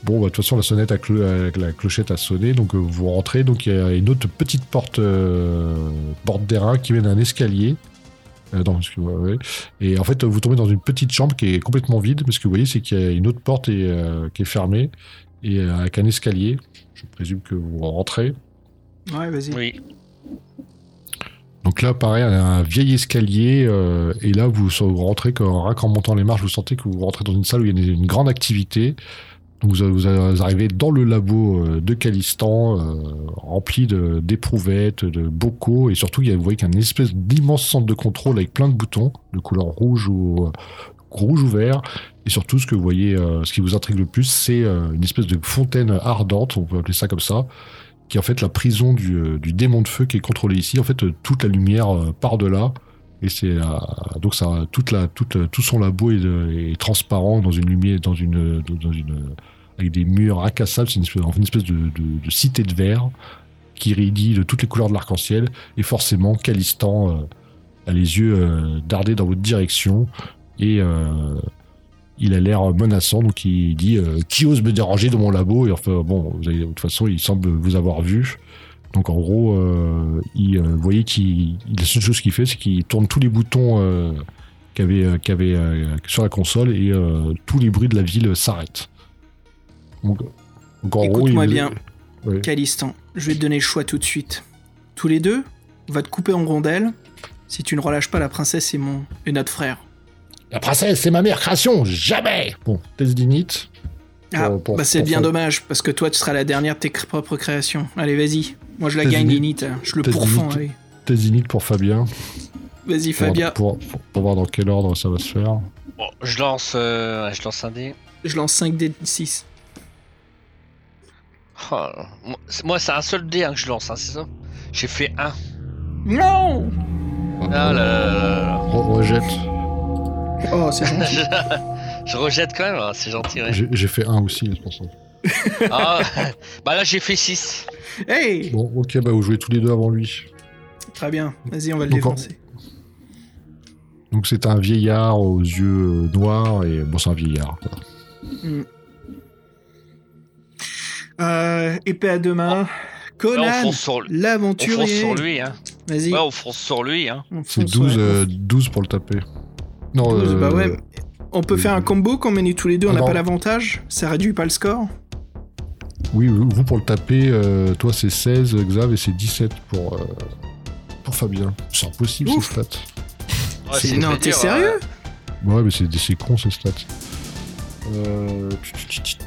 D: Bon, bah, de toute façon, la sonnette, à clo- avec la clochette a sonné, donc euh, vous rentrez. Donc il y a une autre petite porte, euh, porte d'airain qui mène à un escalier. Euh, non, excuse-moi, ouais. Et en fait, vous tombez dans une petite chambre qui est complètement vide. Mais ce que vous voyez, c'est qu'il y a une autre porte et, euh, qui est fermée et euh, avec un escalier. Je présume que vous rentrez.
C: Ouais, vas-y.
E: Oui.
D: Donc là, pareil, un vieil escalier, euh, et là, vous, vous rentrez, qu'en montant les marches, vous sentez que vous rentrez dans une salle où il y a une, une grande activité. Donc vous, vous arrivez dans le labo euh, de Calistan, euh, rempli de- d'éprouvettes, de, bocaux, et surtout, il y a, vous voyez qu'il y a une espèce d'immense centre de contrôle avec plein de boutons, de couleur rouge ou rouge ou vert. Et surtout, ce que vous voyez, euh, ce qui vous intrigue le plus, c'est euh, une espèce de fontaine ardente, on peut appeler ça comme ça, qui est en fait la prison du, euh, démon de feu qui est contrôlé ici. En fait, toute la lumière part de là. Et c'est donc ça, toute la, toute, tout son labo est, transparent dans une lumière, dans une, dans une, avec des murs incassables. C'est une espèce, une espèce de, cité de verre qui iridie de toutes les couleurs de l'arc-en-ciel. Et forcément, Calistan a les yeux dardés dans votre direction et euh, il a l'air menaçant. Donc il dit euh, qui ose me déranger dans mon labo? Et enfin bon, vous avez- de toute façon, il semble vous avoir vu. Donc en gros, euh, il, vous voyez qu'il il- la seule chose qu'il fait, c'est qu'il tourne tous les boutons qu'il avait, avait, sur la console et tous les bruits de la ville s'arrêtent. Donc,
C: Écoute-moi bien.
D: Ouais.
C: Calistan, je vais te donner le choix tout de suite. Tous les deux, on va te couper en rondelles si tu ne relâches pas la princesse et, mon... et notre frère.
D: La princesse, c'est ma meilleure création, jamais Bon, test d'init.
C: Ah,
D: Pour- pour-
C: bah c'est bien
D: faire-
C: dommage, parce que toi tu seras la dernière de tes propres créations. Allez, vas-y. Moi je la
D: Test
C: gagne, hein. Je le
D: Test
C: pourfends, allez.
D: Test d'init pour Fabien.
C: Vas-y, Fabien.
D: pour, pour- pour voir dans quel ordre ça va se faire.
E: Bon, je lance, euh, je lance un dé.
C: Je lance 5 d 6.
E: Oh, moi, c'est- moi, c'est un seul dé hein, que je lance, hein, c'est ça? J'ai fait un.
C: Non
E: Ah là là là là là.
D: Re- rejette.
C: Oh, c'est [LAUGHS] gentil.
E: je, je rejette quand même, hein, c'est gentil. ouais.
D: J'ai fait un aussi, c'est pour ça.
E: Ah, [LAUGHS] bah là, j'ai fait 6.
C: hey
D: Bon, ok, bah vous jouez tous les deux avant lui.
C: Très bien, vas-y, on va le
D: Donc, en-
C: défoncer.
D: Donc c'est un vieillard aux yeux euh, noirs et bon c'est un vieillard. quoi.
C: Euh, épée à deux mains.
E: On
C: Conan,
E: fonce sur, on fonce
C: l'aventurier.
E: sur lui. Hein.
C: Vas-y.
E: Ouais, on fonce sur lui. Hein.
D: C'est
C: fonce,
D: 12,
C: ouais.
D: euh, 12 pour le taper. Non,
C: 12, bah
D: euh,
C: ouais. On peut
D: oui.
C: faire un combo quand on est tous les deux, on n'a pas l'avantage Ça réduit pas le score
D: Oui, vous vous, pour le taper, euh, toi c'est 16 Xav et c'est 17 pour, euh, pour Fabien. C'est impossible
C: Ouf.
D: ces stats.
E: Ouais,
C: C'est- Non, t'es sérieux?
D: Ouais, mais c'est c'est con ces stats. Euh...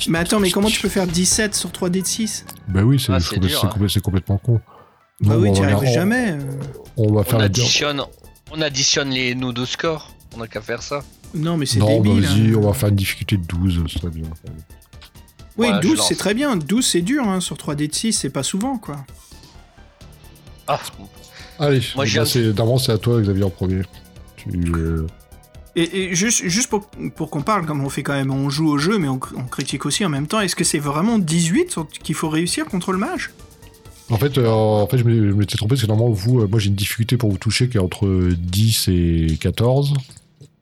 C: Mais attends, mais comment tu peux faire 17 sur 3 d de 6
D: Bah oui, c'est
E: Ah, hein.
D: c'est complètement con.
C: Bah
D: Non,
C: oui,
D: on
C: tu
D: va-
C: arriverais jamais. euh.
D: On va faire
E: On
D: la
E: additionne, on additionne les nous deux scores. On a qu'à faire ça.
C: Non, mais c'est
D: Non, bah
C: débile.
D: vas-y,
C: hein.
D: on va faire une difficulté de 12, ce serait bien.
C: Oui,
E: Voilà, je
C: 12
E: lance.
C: c'est très bien. 12 c'est dur hein, sur 3 d de 6, c'est pas souvent quoi.
E: Ah,
D: Allez,
E: Moi,
D: bah, c'est- d'avance c'est à toi Xavier en premier. Tu, euh,
C: Et, et juste, juste pour, pour qu'on parle, comme on fait quand même, on joue au jeu, mais on, on critique aussi en même temps, est-ce que c'est vraiment 18 sur- qu'il faut réussir contre le mage?
D: En fait, euh, en fait je me- je m'étais trompé parce que normalement, vous, euh, moi j'ai une difficulté pour vous toucher qui est entre 10 et 14.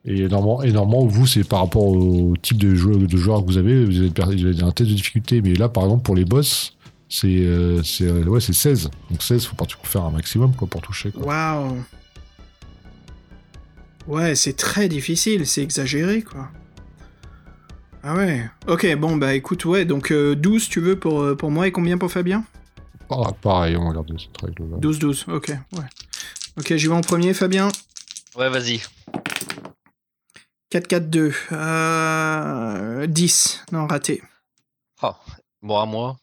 D: Et normalement, et normalement vous, c'est par rapport au type de joueur, de joueur que vous avez, vous avez, per- vous avez un test de difficulté. Mais là, par exemple, pour les boss, c'est euh, c'est euh, ouais, c'est 16. Donc 16, faut faire un maximum quoi, pour toucher. Quoi.
C: Waouh Ouais, c'est très difficile, c'est exagéré, quoi. Ah ouais. Ok, bon, bah écoute, ouais, donc euh, 12 tu veux pour, euh, pour moi et combien pour Fabien?
D: Ah, pareil, on va regarder cette règle-là.
C: 12-12, ok, ouais. Ok, j'y vais en premier, Fabien?
E: Ouais, vas-y.
C: 4-4-2. Euh... 10. Non, raté.
E: Oh, bon, à moi.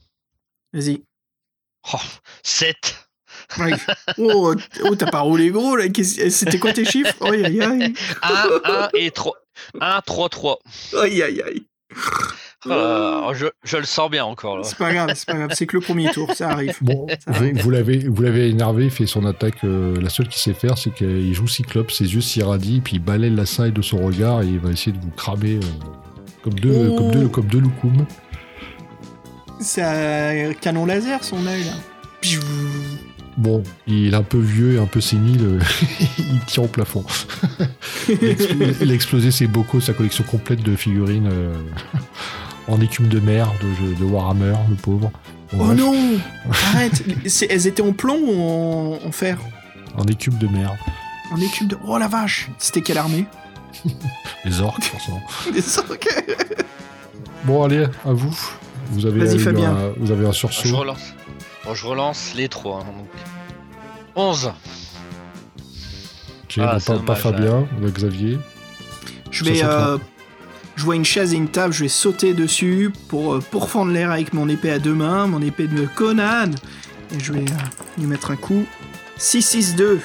C: Vas-y.
E: Oh, 7.
C: Ouais. Oh, oh t'as pas roulé gros, là. Qu'est-ce- C'était quoi tes chiffres? Aïe, aïe, aïe.
E: 1, 1 et 3. 1, 3, 3.
C: Aïe, aïe, aïe.
E: Oh, je, je le sens bien encore là.
C: C'est pas grave, c'est pas grave. C'est que le premier tour, ça arrive.
D: Bon,
C: Ça
D: vous,
C: arrive.
D: vous l'avez, vous l'avez énervé, il fait son attaque. euh, la seule qu'il sait faire, c'est qu'il joue Cyclope, ses yeux s'irradient, puis il balaye la saille de son regard et il va essayer de vous cramer euh, comme deux,
C: Oh.
D: comme deux, comme deux loukoums.
C: C'est un canon laser, son œil, là. Piou.
D: Bon, il est un peu vieux et un peu sénile, euh, [LAUGHS] il tire au plafond. [LAUGHS] il, a expl- il a explosé ses bocaux, sa collection complète de figurines euh, en écume de mer de, jeu- de Warhammer, le pauvre. Bon,
C: Oh
D: bref,
C: non [LAUGHS] Arrête Elles étaient en plomb ou en, en fer
D: En écume de mer.
C: En équipe de... Oh la vache C'était quelle armée [LAUGHS]
D: Les orques, forcément. [LAUGHS]
C: Des orques.
D: Bon, allez, à vous. Vous avez, eu
C: Fabien.
D: un, vous avez un
E: Je
D: sursaut.
E: relance. Bon, je relance les 3. Donc. 11.
D: Ok,
E: Ah,
D: pas, Fabien, avec Xavier.
C: Je
D: Ça
C: vais... euh, je vois une chaise et une table, je vais sauter dessus pour euh, pourfendre l'air avec mon épée à deux mains, mon épée de Conan. Et je vais lui mettre un coup. 6-6-2.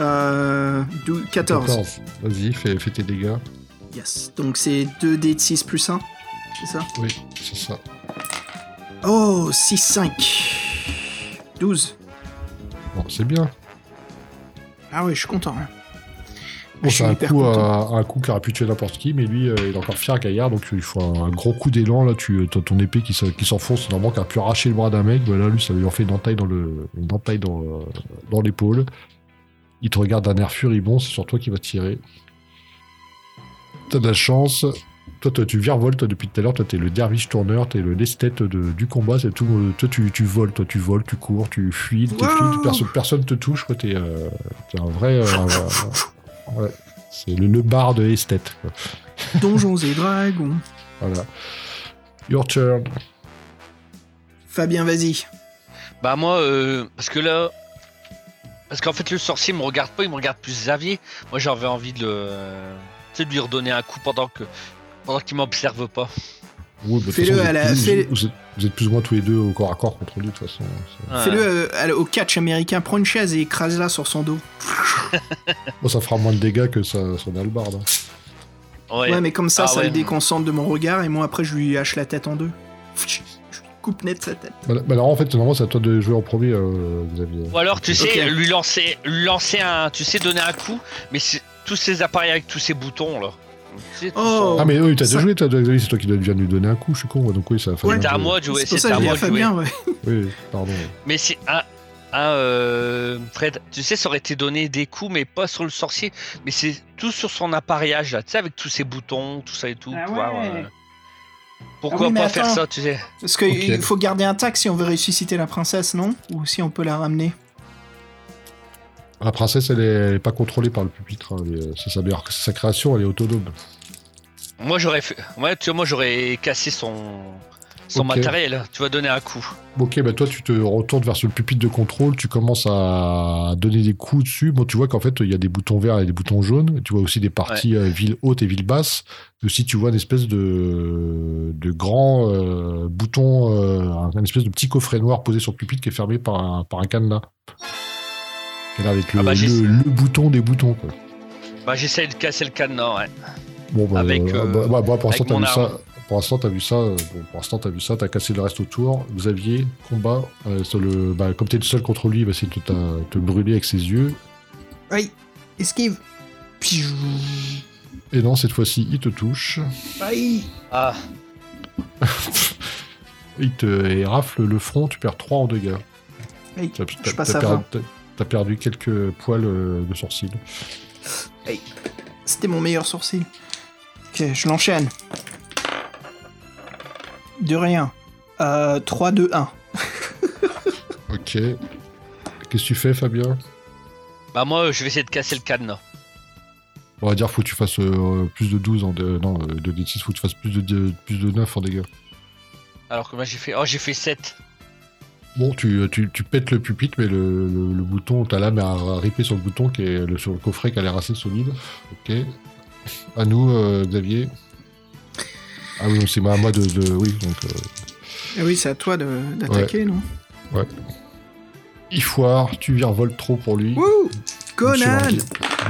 C: Euh, dou- 14.
D: Vas-y, fais, fais tes dégâts.
C: Yes. Donc c'est 2D de 6 plus 1. C'est ça?
D: Oui, c'est ça.
C: Oh, 6-5. 12.
D: Bon, c'est bien.
C: Ah ouais, je suis content. hein.
D: Bon, c'est un coup, à- un coup qui aurait pu tuer n'importe qui, mais lui, euh, il est encore fier gaillard, donc il faut un, un gros coup d'élan. Là, tu as ton épée qui, qui s'enfonce, normalement, qui a pu arracher le bras d'un mec. Voilà, lui, ça lui en fait une entaille dans le, une entaille dans, euh, dans l'épaule. Il te regarde d'un air furibond, c'est sur toi qu'il va tirer. T'as de la chance. Toi, toi, tu virevoltes toi, depuis tout à l'heure. Toi, t'es le derviche tourneur, t'es le l'esthète de- du combat. C'est tout. euh, Toi, tu, tu voles, toi, tu voles, tu cours, tu fuis, t'es
C: Wow.
D: fluide, personne, personne te touche. Quoi, t'es, euh, un vrai. euh, ouais. C'est le, le bar de esthète. quoi.
C: Donjons et dragons. [LAUGHS]
D: Voilà. Your turn.
C: Fabien, vas-y.
E: Bah, moi, euh, parce que là. Parce qu'en fait, le sorcier me regarde pas, il me regarde plus Xavier. Moi, j'avais envie de le. De lui redonner un coup pendant que. Pendant qu'il m'observe pas.
D: Oui, bah,
C: Fais-le à la-
D: plus- vous, êtes, vous êtes plus ou moins tous les deux au corps à corps contre lui, de toute façon.
E: Ouais.
C: Fais-le euh, au catch américain. Prends une chaise et écrase-la sur son dos. [LAUGHS]
D: Bon, ça fera moins de dégâts que sa, son hallebarde. hein.
E: Ouais.
C: Ouais, mais comme ça,
E: Ah
C: ça
E: ouais.
C: le déconcentre de mon regard et moi, après, je lui hache la tête en deux. Je lui coupe net sa tête.
D: Bah, bah, alors, en fait, normalement, c'est à toi de jouer en premier, euh, Xavier.
E: Ou alors, tu sais, lui lancer, lui lancer un. Tu sais, donner un coup, mais tous ces appareils avec tous ces boutons là.
C: Oh.
D: Ah, mais oui, t'as déjà joué, toi, Xavier, c'est toi qui dois- viens de lui donner un coup, je suis con, donc oui, ça va faire.
C: Ouais,
D: un
E: C'était à moi de jouer.
C: C'est
E: à moi de jouer.
D: Oui, pardon.
E: Mais c'est un. un euh, Fred, tu sais, ça aurait été donné des coups, mais pas sur le sorcier, mais c'est tout sur son appareillage là, tu sais, avec tous ces boutons, tout ça et tout.
C: Ah
E: pouvoir,
C: ouais.
E: euh, Pourquoi
C: Ah oui,
E: pas faire ça, tu sais?
C: Parce qu'il faut garder intact si on veut ressusciter la princesse, non? Ou si on peut la ramener?
D: La princesse, elle est, elle est pas contrôlée par le pupitre. hein, C'est sa, création, elle est autonome.
E: Moi j'aurais fait. Ouais, tu vois, moi j'aurais cassé son. Son matériel, tu vas donner un coup.
D: Ok, bah toi, tu te retournes vers ce pupitre de contrôle, tu commences à donner des coups dessus. Bon, tu vois qu'en fait, il y a des boutons verts et des boutons jaunes. Tu vois aussi des parties euh, ville haute et ville basse. Et aussi, tu vois une espèce de, de grand euh, bouton, euh, un espèce de petit coffret noir posé sur le pupitre qui est fermé par un, par un cadenas. Là avec le,
E: Ah bah,
D: le, le bouton des boutons. Quoi.
E: Bah j'essaie de casser le cadenas, ouais.
D: Bon, bah,
E: Avec,
D: euh,
E: euh,
D: bah, bah, bah, pour l'instant, t'as vu ça. Pour l'instant, t'as vu ça. Bon, pour l'instant, t'as vu ça. T'as cassé le reste autour. Xavier, combat. euh, sur le, bah, comme t'es le seul contre lui, il va essayer de te, te brûler avec ses yeux.
C: Oui, esquive. Piou.
D: Et non, cette fois-ci, il te touche.
C: Aïe
E: Ah, [LAUGHS]
D: Il te et rafle le front, tu perds 3 en dégâts.
C: Aïe, je passe
D: t'as
C: à
D: per-
C: 20.
D: T'as- perdu quelques poils euh, de sourcils.
C: C'était mon meilleur sourcil. Ok, je l'enchaîne. De rien. Euh, 3, 2, 1.
D: Ok. Qu'est-ce que tu fais, Fabien?
E: Bah moi je vais essayer de casser le cadenas.
D: On va dire faut que tu fasses euh, plus de 12 en dé- non, euh, de D6, faut que tu fasses plus de, de- plus de 9 en dégâts.
E: Alors que moi j'ai fait. Oh, j'ai fait 7.
D: Bon, tu, tu, tu pètes le pupitre, mais le, le, le bouton, ta lame a ripé sur le bouton, qui est le, sur le coffret qui a l'air assez solide. Ok. À nous, euh, Xavier. Ah oui, c'est à moi de, de- Oui, donc. euh,
C: Ah oui, c'est à toi de- d'attaquer, non?
D: Il foire, tu virevoltes trop pour lui.
C: Wouh Conan.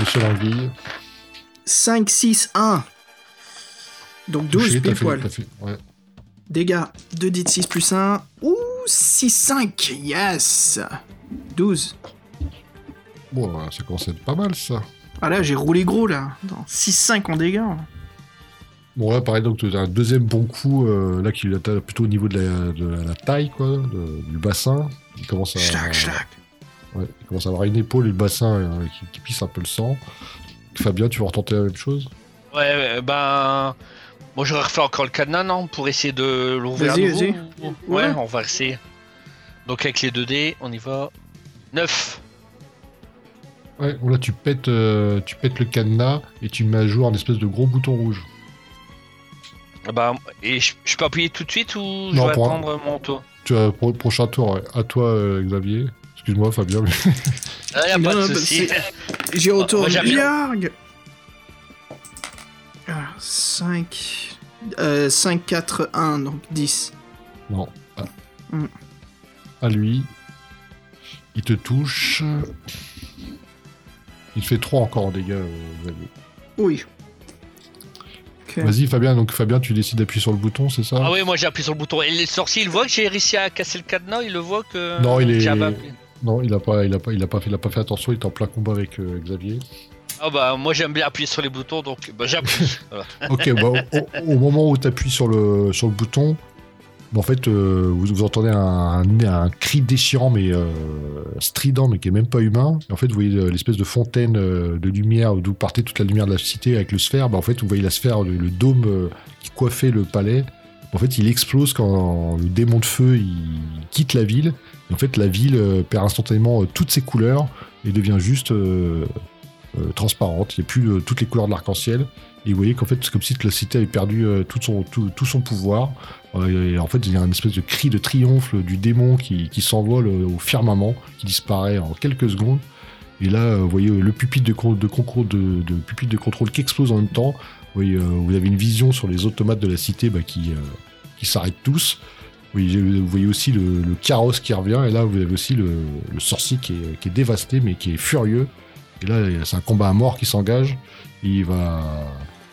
D: Monsieur Languille.
C: 5, 6, 1. Donc 12
D: Touché,
C: pile
D: fait-
C: poil.
D: fait- ouais.
C: Dégâts 2 d 6 plus 1. Ouh 6, 5. Yes 12.
D: Bon, euh, ça commence à être pas mal, ça.
C: Ah là, j'ai roulé gros là. 6, 5 en dégâts.
D: Bon, là, pareil, donc tu as un deuxième bon coup, euh, là, qui atteint plutôt au niveau de la, de la- la taille, quoi, de- du bassin. Il commence à.
C: Schlac, schlac.
D: Ouais, il commence à avoir une épaule et le bassin euh, qui, qui pisse un peu le sang. Fabien, tu vas retenter la même chose?
E: Ouais, ouais, ben. Moi j'aurais refait encore le cadenas, non Pour essayer de l'ouvrir à
C: Vas-y,
E: nouveau Ouais,
C: Ouais.
E: on va essayer. Donc avec les 2D, on y va. 9.
D: Ouais, bon, là, tu pètes, euh, tu pètes le cadenas et tu mets à jour un espèce de gros bouton rouge.
E: Bah, et je, je peux appuyer tout de suite ou je vais
D: un-
E: attendre mon tour
D: Tu as pour le prochain tour, ouais. à toi, euh, Xavier. Excuse-moi, Fabien. mais-
E: Ah, y a
C: Non,
E: pas de
C: non,
E: souci. [LAUGHS] j'aime bien.
C: Yarg 5. 5, 4, 1, donc 10.
D: Non. Ah.
C: Hmm.
D: À lui. Il te touche. Il fait 3 encore en dégâts, euh, Xavier.
C: Oui.
D: Vas-y, Fabien. Donc, Fabien, tu décides d'appuyer sur le bouton, c'est ça?
E: Ah oui, moi j'ai appuyé sur le bouton. Et les sorciers, ils voient que j'ai réussi à casser le cadenas, ils le voient que.
D: Non, il est-. Non, il a pas, il a pas, il a pas fait, il a pas fait attention. Il est en plein combat avec euh, Xavier.
E: Ah bah, moi j'aime bien appuyer sur les boutons, donc bah, j'appuie. [LAUGHS] Voilà.
D: Ok, bah, au, au moment où tu appuies sur le, sur le bouton, bah, en fait, euh, vous, vous entendez un, un- un cri déchirant, mais euh, strident, mais qui est même pas humain. Et en fait, vous voyez euh, l'espèce de fontaine euh, de lumière d'où partait toute la lumière de la cité avec le sphère. Bah, en fait, vous voyez la sphère, le, le dôme qui coiffait le palais. En fait, il explose quand le démon de feu il quitte la ville. Et en fait, la ville perd instantanément toutes ses couleurs et devient juste transparente. Il n'y a plus euh, toutes les couleurs de l'arc-en-ciel. Et vous voyez qu'en fait, c'est comme si la cité avait perdu euh, tout, son, pouvoir. Euh, et en fait, il y a un espèce de cri de triomphe du démon qui, qui s'envole euh, au firmament, qui disparaît en quelques secondes. Et là, euh, vous voyez euh, le pupitre de, de de, contrôle qui explose en même temps. Vous, euh, avez une vision sur les automates de la cité bah, qui, euh, s'arrêtent tous. Vous voyez, aussi le, carrosse qui revient. Et là, vous avez aussi le, sorcier qui est dévasté, mais qui est furieux. Et là, c'est un combat à mort qui s'engage. Il va,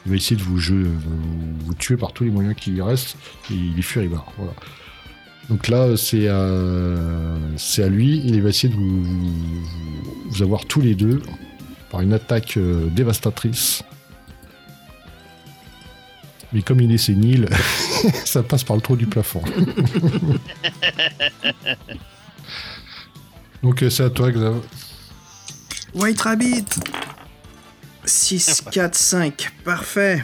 D: il va essayer de vous, jeu- vous, vous tuer par tous les moyens qui lui restent. Et il est furibard. Voilà. Donc là, c'est à, c'est à lui. Il va essayer de vous, vous, vous avoir tous les deux par une attaque euh, dévastatrice. Mais comme il est sénile, [LAUGHS] ça passe par le trou du plafond. [LAUGHS] Donc euh, c'est à toi, Xav.
C: White Rabbit 6, 4, 5. Parfait.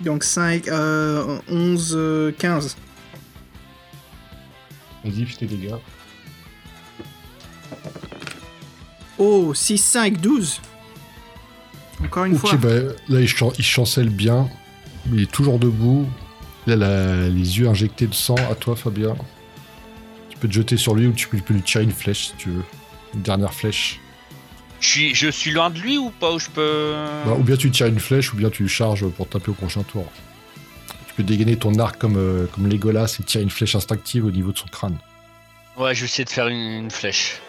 C: Donc 5, euh, 11, euh, 15.
D: Vas-y, fais tes dégâts.
C: Oh, 6, 5, 12. Encore une
D: Ok,
C: fois.
D: bah, là, il, chan- il chancelle bien. Il est toujours debout. Il a la- les yeux injectés de sang. À toi, Fabien. Tu peux te jeter sur lui ou tu peux, tu peux lui tirer une flèche si tu veux. Une dernière flèche.
E: Je suis, je suis loin de lui ou pas Ou je peux.
D: Bah, ou bien tu tires une flèche ou bien tu charges pour taper au prochain tour. Tu peux dégainer ton arc comme, euh, comme Legolas et tirer une flèche instinctive au niveau de son crâne.
E: Ouais, je vais essayer de faire une, une flèche.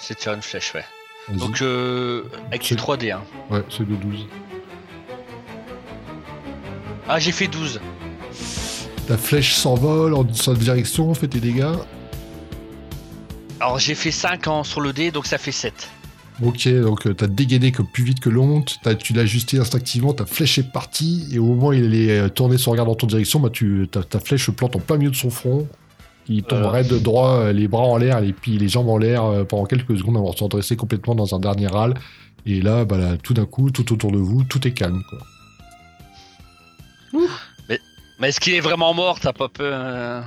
E: Essayer de faire une flèche, ouais. Donc, euh, avec les
D: C'est-
E: 3D, hein.
D: Ouais, c'est de 12.
E: Ah, j'ai fait 12.
D: Ta flèche s'envole en sa direction, fais tes dégâts.
E: Alors, j'ai fait 5 en sur le dé, donc ça fait 7.
D: Ok, donc euh, t'as dégainé comme plus vite que l'onde, t'as- tu l'as ajusté instinctivement, ta flèche est partie, et au moment où il est euh, tourné son regard dans ton direction, bah tu, ta, ta flèche se plante en plein milieu de son front. Il tombe
E: Euh.
D: raide droit, euh, les bras en l'air, les, puis les jambes en l'air euh, pendant quelques secondes avant de se redresser complètement dans un dernier râle. Et là, bah, là, tout d'un coup, tout autour de vous, tout est calme. Quoi.
E: Mais est-ce qu'il est vraiment mort T'as pas peur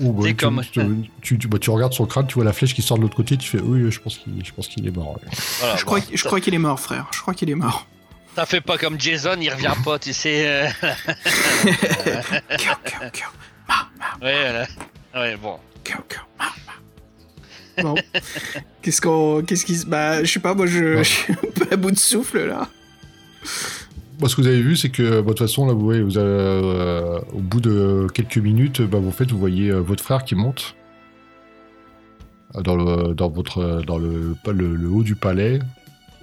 D: bah,
E: C'est
D: tu,
E: comme-
D: tu, tu- tu- bah, tu regardes son crâne, tu vois la flèche qui sort de l'autre côté, tu fais oui, je pense qu'il je pense qu'il est mort. ouais.
E: Voilà,
C: Je
E: bon.
C: crois, je crois qu'il est mort, frère. Je crois qu'il est mort.
E: Ça fait pas comme Jason, il revient pas, tu sais. euh. [LAUGHS] Ouais, voilà. Ouais, bon.
C: Bon. Qu'est-ce qu'on. Qu'est-ce qui se. Bah, je sais pas, moi, je,
D: Ouais.
C: je suis un peu à bout de souffle, là.
D: Ce que vous avez vu, c'est que de toute façon, là, vous voyez, euh, au bout de quelques minutes, bah, vous, vous voyez euh, votre frère qui monte euh, dans le, dans votre, dans le, haut du palais.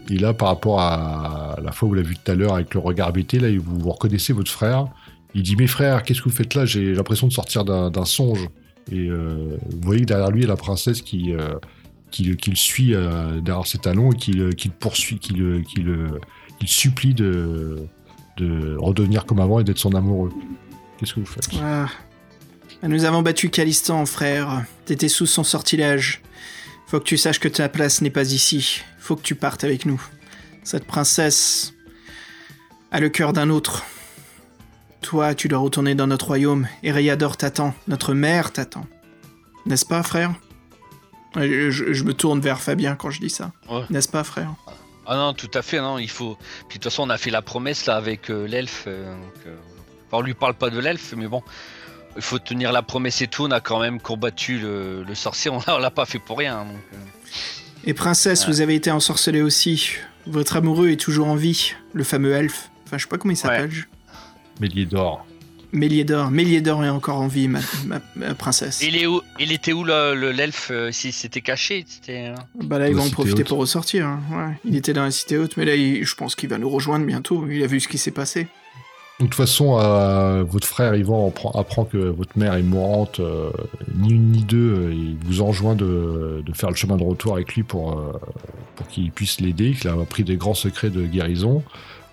D: Et là, par rapport à la fois où vous l'avez vu tout à l'heure avec le regard hébété, là, vous, reconnaissez votre frère. Il dit, mes frères, qu'est-ce que vous faites là? J'ai l'impression de sortir d'un songe. Et euh, vous voyez que derrière lui, il y a la princesse qui, euh, le- suit euh, derrière ses talons et qui, le- poursuit, qui le, qui le supplie de, de redevenir comme avant et d'être son amoureux. Qu'est-ce que vous faites
C: Ah. Nous avons battu Calistan, frère. T'étais sous son sortilège. Faut que tu saches que ta place n'est pas ici. Faut que tu partes avec nous. Cette princesse a le cœur d'un autre. Toi, tu dois retourner dans notre royaume. Et Rayador t'attend. Notre mère t'attend. N'est-ce pas, frère? Je, je- je me tourne vers Fabien quand je dis ça.
E: Ouais.
C: N'est-ce pas, frère?
E: Ah non, tout à fait, non, il faut. Puis de toute façon, on a fait la promesse là avec euh, l'elfe. euh, donc, euh, enfin, on lui parle pas de l'elfe, mais bon, il faut tenir la promesse et tout. On a quand même combattu le, le sorcier, on l'a- [LAUGHS] on l'a pas fait pour rien. donc, euh.
C: Et princesse, vous avez été ensorcelée aussi. Votre amoureux est toujours en vie. Le fameux elfe. Enfin, je sais pas comment il s'appelle. je-
D: Méliédor.
C: Méliédor. Méliédor est encore en vie, ma, ma- ma princesse.
E: Il, est où, il était où le- le- l'elfe euh, S'il s'était caché c'était, euh,
C: Bah là, ils vont en profiter
D: haute.
C: pour ressortir. hein. Ouais. Il était dans la cité haute, mais là, il- je pense qu'il va nous rejoindre bientôt. Il a vu ce qui s'est passé.
D: De toute façon, euh, votre frère Yvan apprend, apprend que votre mère est mourante, euh, ni une ni deux, il vous enjoint de, de faire le chemin de retour avec lui pour, euh, pour qu'il puisse l'aider, qu'il a appris des grands secrets de guérison.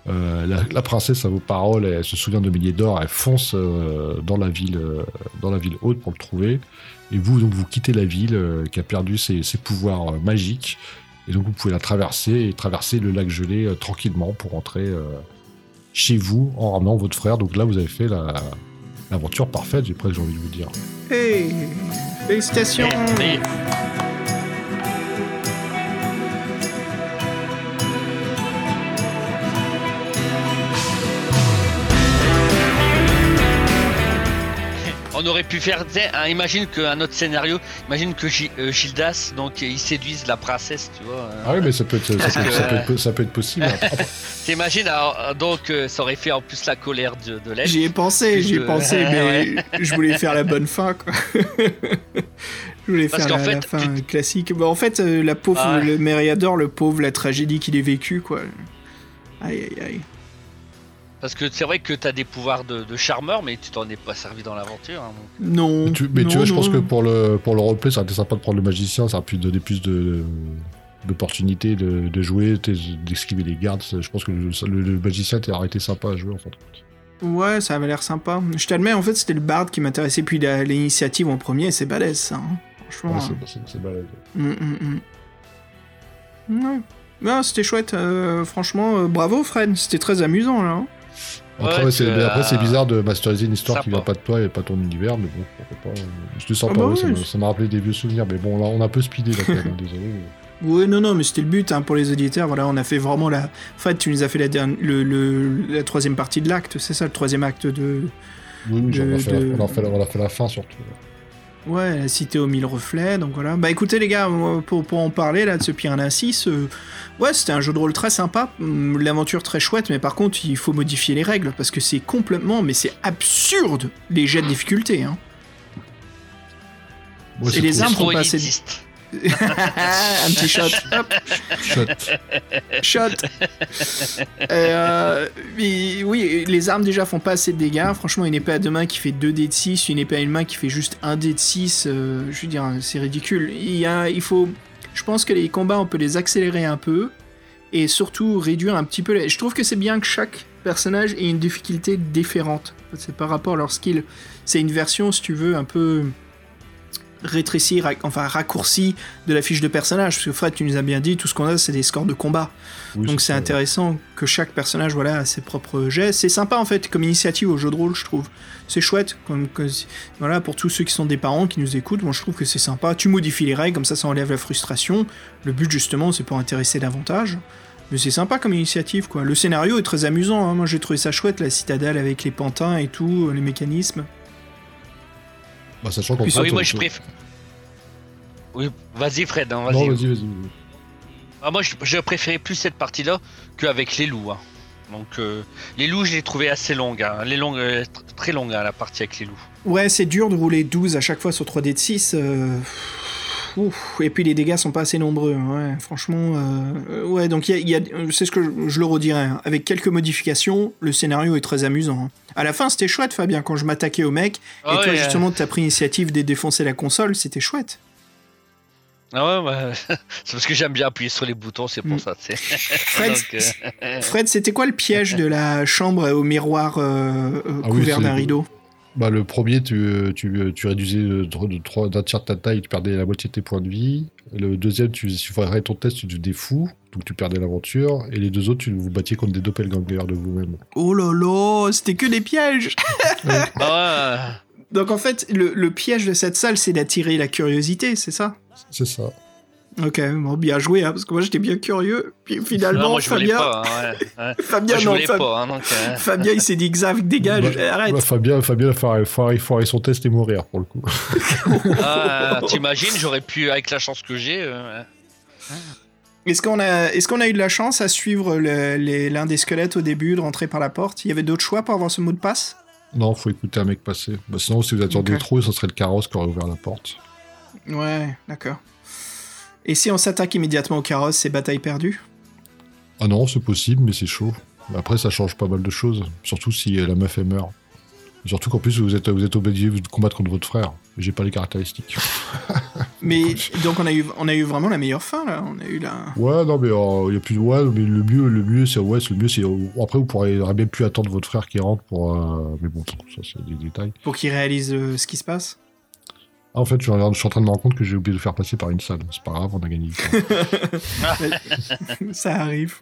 D: Euh, la, la princesse, à vos paroles, elle se souvient de Méliédor, elle fonce euh, dans, la ville, euh, dans la ville haute pour le trouver. Et vous, donc, vous quittez la ville euh, qui a perdu ses, ses pouvoirs euh, magiques. Et donc, vous pouvez la traverser et traverser le lac gelé euh, tranquillement pour rentrer euh, chez vous en ramenant votre frère. Donc là, vous avez fait la- l'aventure parfaite, j'ai presque envie de vous dire.
C: Hey Félicitations
E: On aurait pu faire, un- imagine qu'un autre scénario, imagine que euh, Gildas, donc ils séduisent la princesse, tu vois. euh.
D: Ah oui, mais ça peut être, ça peut,
E: que-
D: ça peut être, ça peut être possible. Après, [LAUGHS]
E: T'imagines, euh, donc euh, ça aurait fait en plus la colère de, de.
C: J'y ai pensé, j'y ai pensé, [LAUGHS] mais je voulais faire la bonne fin, quoi. [LAUGHS] je voulais
E: Parce
C: faire la, la
E: fait,
C: fin classique. Bah, en fait, euh, la pauvre,
E: Ah ouais.
C: le Mériador, le pauvre, la tragédie qu'il ait vécue, quoi. Aïe, aïe, aïe.
E: Parce que c'est vrai que t'as des pouvoirs de, de charmeur, mais tu t'en es pas servi dans l'aventure. hein, donc.
C: Non.
D: mais tu, mais tu
C: non,
D: vois, je pense que pour le, pour le roleplay, ça aurait été sympa de prendre le magicien, ça aurait pu donner plus de d'opportunités de, de jouer, d'esquiver les gardes. Je pense que le, le- le magicien t'aurait été sympa à jouer en fait.
C: Ouais, ça avait l'air sympa. Je t'admets, en fait, c'était le bard qui m'intéressait, puis l'initiative en premier, et c'est balèze, ça. hein. Franchement.
D: Ouais, c'est- c'est- c'est balèze.
C: hum, hum, hum. Ouais. Non, c'était chouette. euh, franchement, euh, bravo, Fred. C'était très amusant, là. hein.
D: Après,
E: Ouais,
D: c'est mais
E: euh,
D: bizarre de masteriser une histoire qui vient pas de toi et pas ton univers, mais bon, pourquoi pas. euh, C'était sympa,
C: Ah bah
D: ouais, ça m'a-
C: c'est-
D: ça m'a rappelé des vieux souvenirs, mais bon, là, on a un peu speedé là, quand même, [LAUGHS] désolé.
C: Ouais, non, non, mais c'était le but hein, pour les auditeurs. Voilà, on a fait vraiment la. Fred, tu nous as fait la, dernière... le, le- la troisième partie de l'acte, c'est ça, le troisième acte de.
D: Oui, oui, on, a
C: De-
D: fait la, on, a fait la, on a fait la fin surtout.
C: Ouais, la cité aux mille reflets, donc voilà. Bah écoutez les gars, pour, pour en parler là de ce Piranha 6, euh, ouais, c'était un jeu de rôle très sympa, hum, l'aventure très chouette, mais par contre, il faut modifier les règles, parce que c'est complètement, mais c'est absurde, les jets de difficulté, hein. Et les armes
E: Trop
C: font passer...
E: élitiste.
C: un petit shot, hop
D: chouette.
C: Shot. Euh, mais oui, les armes déjà font pas assez de dégâts. Franchement, une épée à deux mains qui fait 2 dés de 6, une épée à une main qui fait juste 1 dé de 6, euh, je veux dire, c'est ridicule. Il, y a, il faut. Je pense que les combats, on peut les accélérer un peu et surtout réduire un petit peu. les- Je trouve que c'est bien que chaque personnage ait une difficulté différente. C'est par rapport à leur skill. C'est une version, si tu veux, un peu rétrécie, ra- enfin raccourcie de la fiche de personnage. Parce que Fred, tu nous as bien dit, tout ce qu'on a, c'est des scores de combat.
D: Oui,
C: Donc c'est intéressant que chaque personnage voilà, a ses propres jets. C'est sympa en fait comme initiative au jeu de rôle, je trouve. C'est chouette. Comme, que- voilà, pour tous ceux qui sont des parents qui nous écoutent, moi je trouve que c'est sympa. Tu modifies les règles, comme ça ça enlève la frustration. Le but justement, c'est pour intéresser davantage. Mais c'est sympa comme initiative quoi. Le scénario est très amusant. hein. Moi j'ai trouvé ça chouette, la citadelle avec les pantins et tout, les mécanismes.
D: Bah, sachant
E: Ah oui, moi je préfère. Oui, vas-y Fred, hein,
D: Non,
E: vas-y.
D: vas-y, vas-y.
E: Ah, moi je, je préférais plus cette partie-là qu'avec les loups. hein. Donc euh, les loups, je les trouvais assez longues. hein. Les longues, euh, tr- très longues hein, la partie avec les loups.
C: Ouais, c'est dur de rouler 12 à chaque fois sur 3D de 6. euh, ouf. Et puis les dégâts sont pas assez nombreux. Ouais, franchement. euh, ouais, donc il y a, y a- c'est ce que je, je le redirais. hein. Avec quelques modifications, le scénario est très amusant. hein. À la fin, c'était chouette, Fabien, quand je m'attaquais au mec.
E: Ah
C: et toi,
E: ouais,
C: justement, t'as pris l'initiative de défoncer la console. C'était chouette.
E: Ah ouais, bah, [LAUGHS] c'est parce que j'aime bien appuyer sur les boutons, c'est pour
C: Mm.
E: ça. tu sais.
C: Fred, [LAUGHS]
E: Donc, euh,
C: Fred, c'était quoi le piège de la chambre au miroir euh, euh,
D: Ah
C: couvert d'un rideau?
D: Bah, le premier, tu, tu, tu réduisais de, de, trois- d'un tiers de ta taille, tu perdais la moitié de tes points de vie. Le deuxième, tu, si tu ferais ton test, tu devenais fou, donc tu perdais l'aventure. Et les deux autres, tu vous battiez contre des doppelgangers de vous-même.
C: Oh là là, c'était que des pièges [LAUGHS]
E: ah
C: Donc en fait, le, le piège de cette salle, c'est d'attirer la curiosité, c'est ça?
D: C'est ça.
C: Ok, bon, bien joué, hein, parce que moi j'étais bien curieux. Puis finalement,
E: Non, moi
C: Fabien,
E: pas. hein, ouais, ouais. [LAUGHS]
C: Fabien,
E: Moi
C: non,
E: voulais
C: Fab-
E: pas. hein, donc, euh, [LAUGHS]
C: Fabien, il s'est dit Xav, dégage,
D: Bah,
C: arrête.
D: bah, Fabien, Fabien foiré- foiré son test et mourir pour le coup. [LAUGHS]
E: ah, T'imagines, j'aurais pu, avec la chance que j'ai. euh,
C: Est-ce qu'on a, est-ce qu'on a eu de la chance à suivre l'un des squelettes au début, de rentrer par la porte? Il y avait d'autres choix pour avoir ce mot de passe?
D: Non, faut écouter un mec passer. Bah, sinon, si vous attendiez
C: Ok.
D: trop, ça serait le carrosse qui aurait ouvert la porte.
C: Ouais, d'accord. Et si on s'attaque immédiatement au carrosse, c'est bataille perdue
D: Ah non, c'est possible, mais c'est chaud. Après, ça change pas mal de choses. Surtout si euh, la meuf elle meurt. Surtout qu'en plus, vous êtes, vous êtes obligé de combattre contre votre frère. J'ai pas les caractéristiques. [LAUGHS]
C: Mais donc on a eu, on a eu vraiment la meilleure fin là. On a eu la.
D: Ouais, non, mais il y a plus de. Ouais, mais le mieux, le mieux, c'est. Ouais, c'est- le mieux, c'est. Après, vous pourrez même plus attendre votre frère qui rentre pour. euh, Mais bon, ça, c'est des détails.
C: Pour qu'il réalise euh, ce qui se passe?
D: Ah, en fait, je suis en train de me rendre compte que j'ai oublié de faire passer par une salle. C'est pas grave, on a gagné [LAUGHS]
C: ça arrive.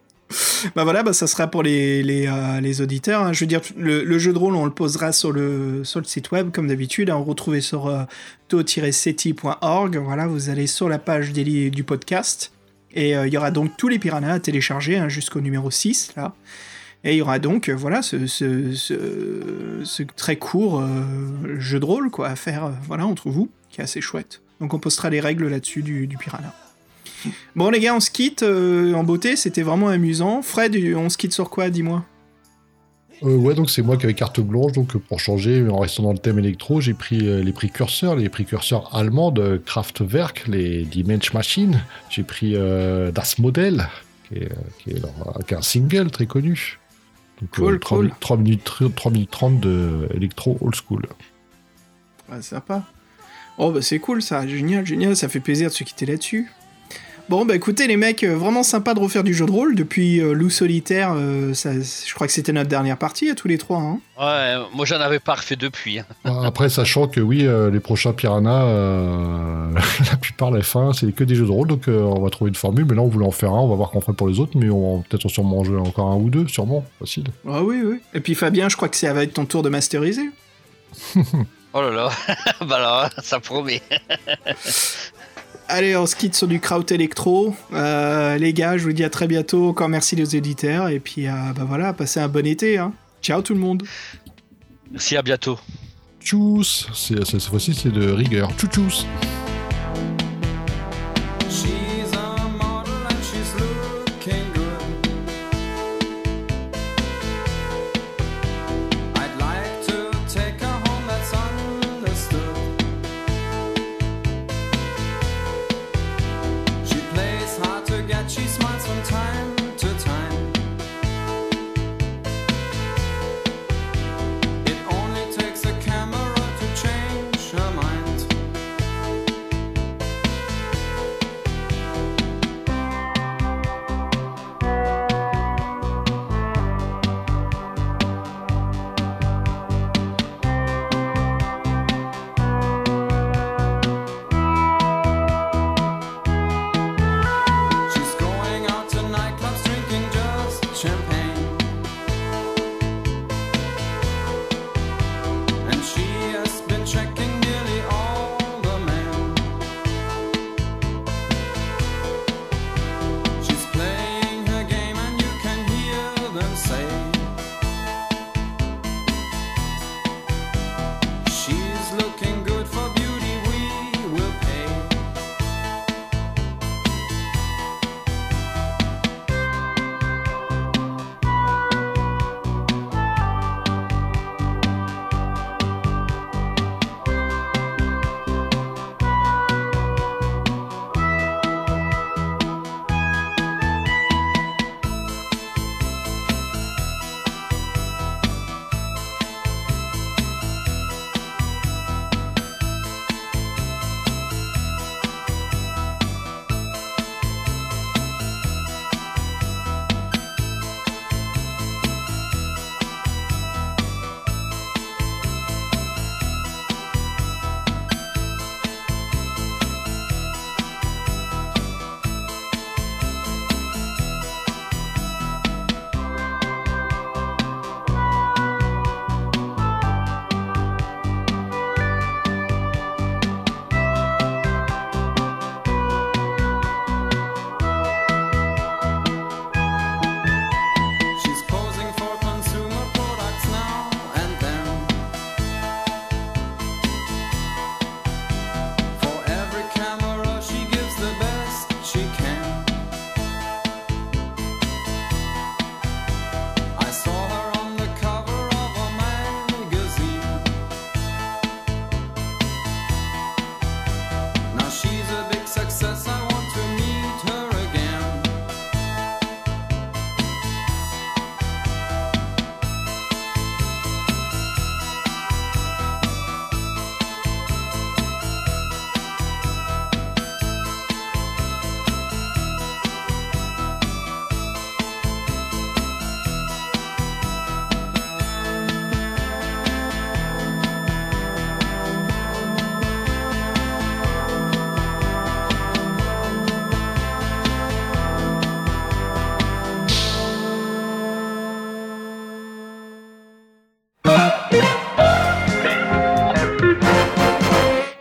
C: Bah voilà, bah ça sera pour les, les, euh, les auditeurs. hein. Je veux dire, le, jeu de rôle, on le posera sur le, sur le site web, comme d'habitude. hein. On retrouve sur euh, to-seti.org. Voilà, vous allez sur la page des du podcast. Et euh, il y aura donc tous les piranhas à télécharger hein, jusqu'au numéro 6, là. Et il y aura donc, euh, voilà, ce, ce, ce- très court jeu de rôle, quoi, à faire, voilà, entre vous, qui est assez chouette. Donc on postera les règles là-dessus du, du piranha. Bon les gars, on se quitte euh, en beauté, c'était vraiment amusant. Fred, on se quitte sur quoi, dis-moi?
D: Euh, ouais, donc c'est moi qui avais carte blanche. Donc euh, pour changer, en restant dans le thème électro, j'ai pris euh, les précurseurs, les précurseurs allemands de Kraftwerk, les Dimension Machine. J'ai pris euh, Das Modell, qui est, qui est leur- qui est un single très connu. Donc,
C: Cool,
D: 3,
C: cool.
D: 3 minutes, 3 minutes 30 de électro old school.
C: Ouais, sympa. Oh bah c'est cool ça, génial, génial, ça fait plaisir de se quitter là-dessus. Bon bah écoutez les mecs, euh, vraiment sympa de refaire du jeu de rôle depuis euh, Loup Solitaire, euh, ça, je crois que c'était notre dernière partie à tous les trois. Hein.
E: Ouais, moi j'en avais pas refait depuis. hein. [LAUGHS]
D: Après, sachant que oui, euh, les prochains Piranha, euh, [LAUGHS] la plupart, la fin, c'est que des jeux de rôle, donc euh, on va trouver une formule. Mais là, on voulait en faire un, on va voir qu'on fait pour les autres, mais on va peut-être sûrement en jouer encore un ou deux, sûrement, facile.
C: Ah oui, oui. Et puis Fabien, je crois que ça va être ton tour de masteriser. [LAUGHS]
E: Oh là là, [LAUGHS] bah là, ça promet. [LAUGHS]
C: Allez, on se quitte sur du kraut électro. Euh, les gars, je vous dis à très bientôt. Encore merci les auditeurs. Et puis, euh, bah voilà, passez un bon été. Hein. Ciao tout le monde.
E: Merci, à bientôt.
D: Tchuss Cette fois-ci, c'est de rigueur. Tchou tchous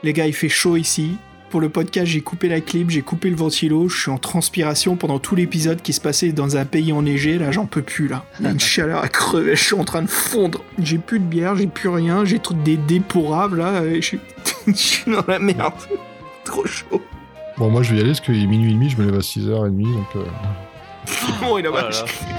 C: Les gars, il fait chaud ici. Pour le podcast, j'ai coupé la clip, j'ai coupé le ventilo, je suis en transpiration pendant tout l'épisode qui se passait dans un pays enneigé. Là, j'en peux plus, là. Il y a une chaleur à crever, je suis en train de fondre. J'ai plus de bière, j'ai plus rien, j'ai tout des dépourables, là. et Je suis... [LAUGHS] je suis dans la merde. Trop chaud.
D: Bon, moi je vais y aller parce qu'il est minuit et demi, je me lève à 6h30, donc... euh, [LAUGHS]
C: Oh, il a
E: Oh.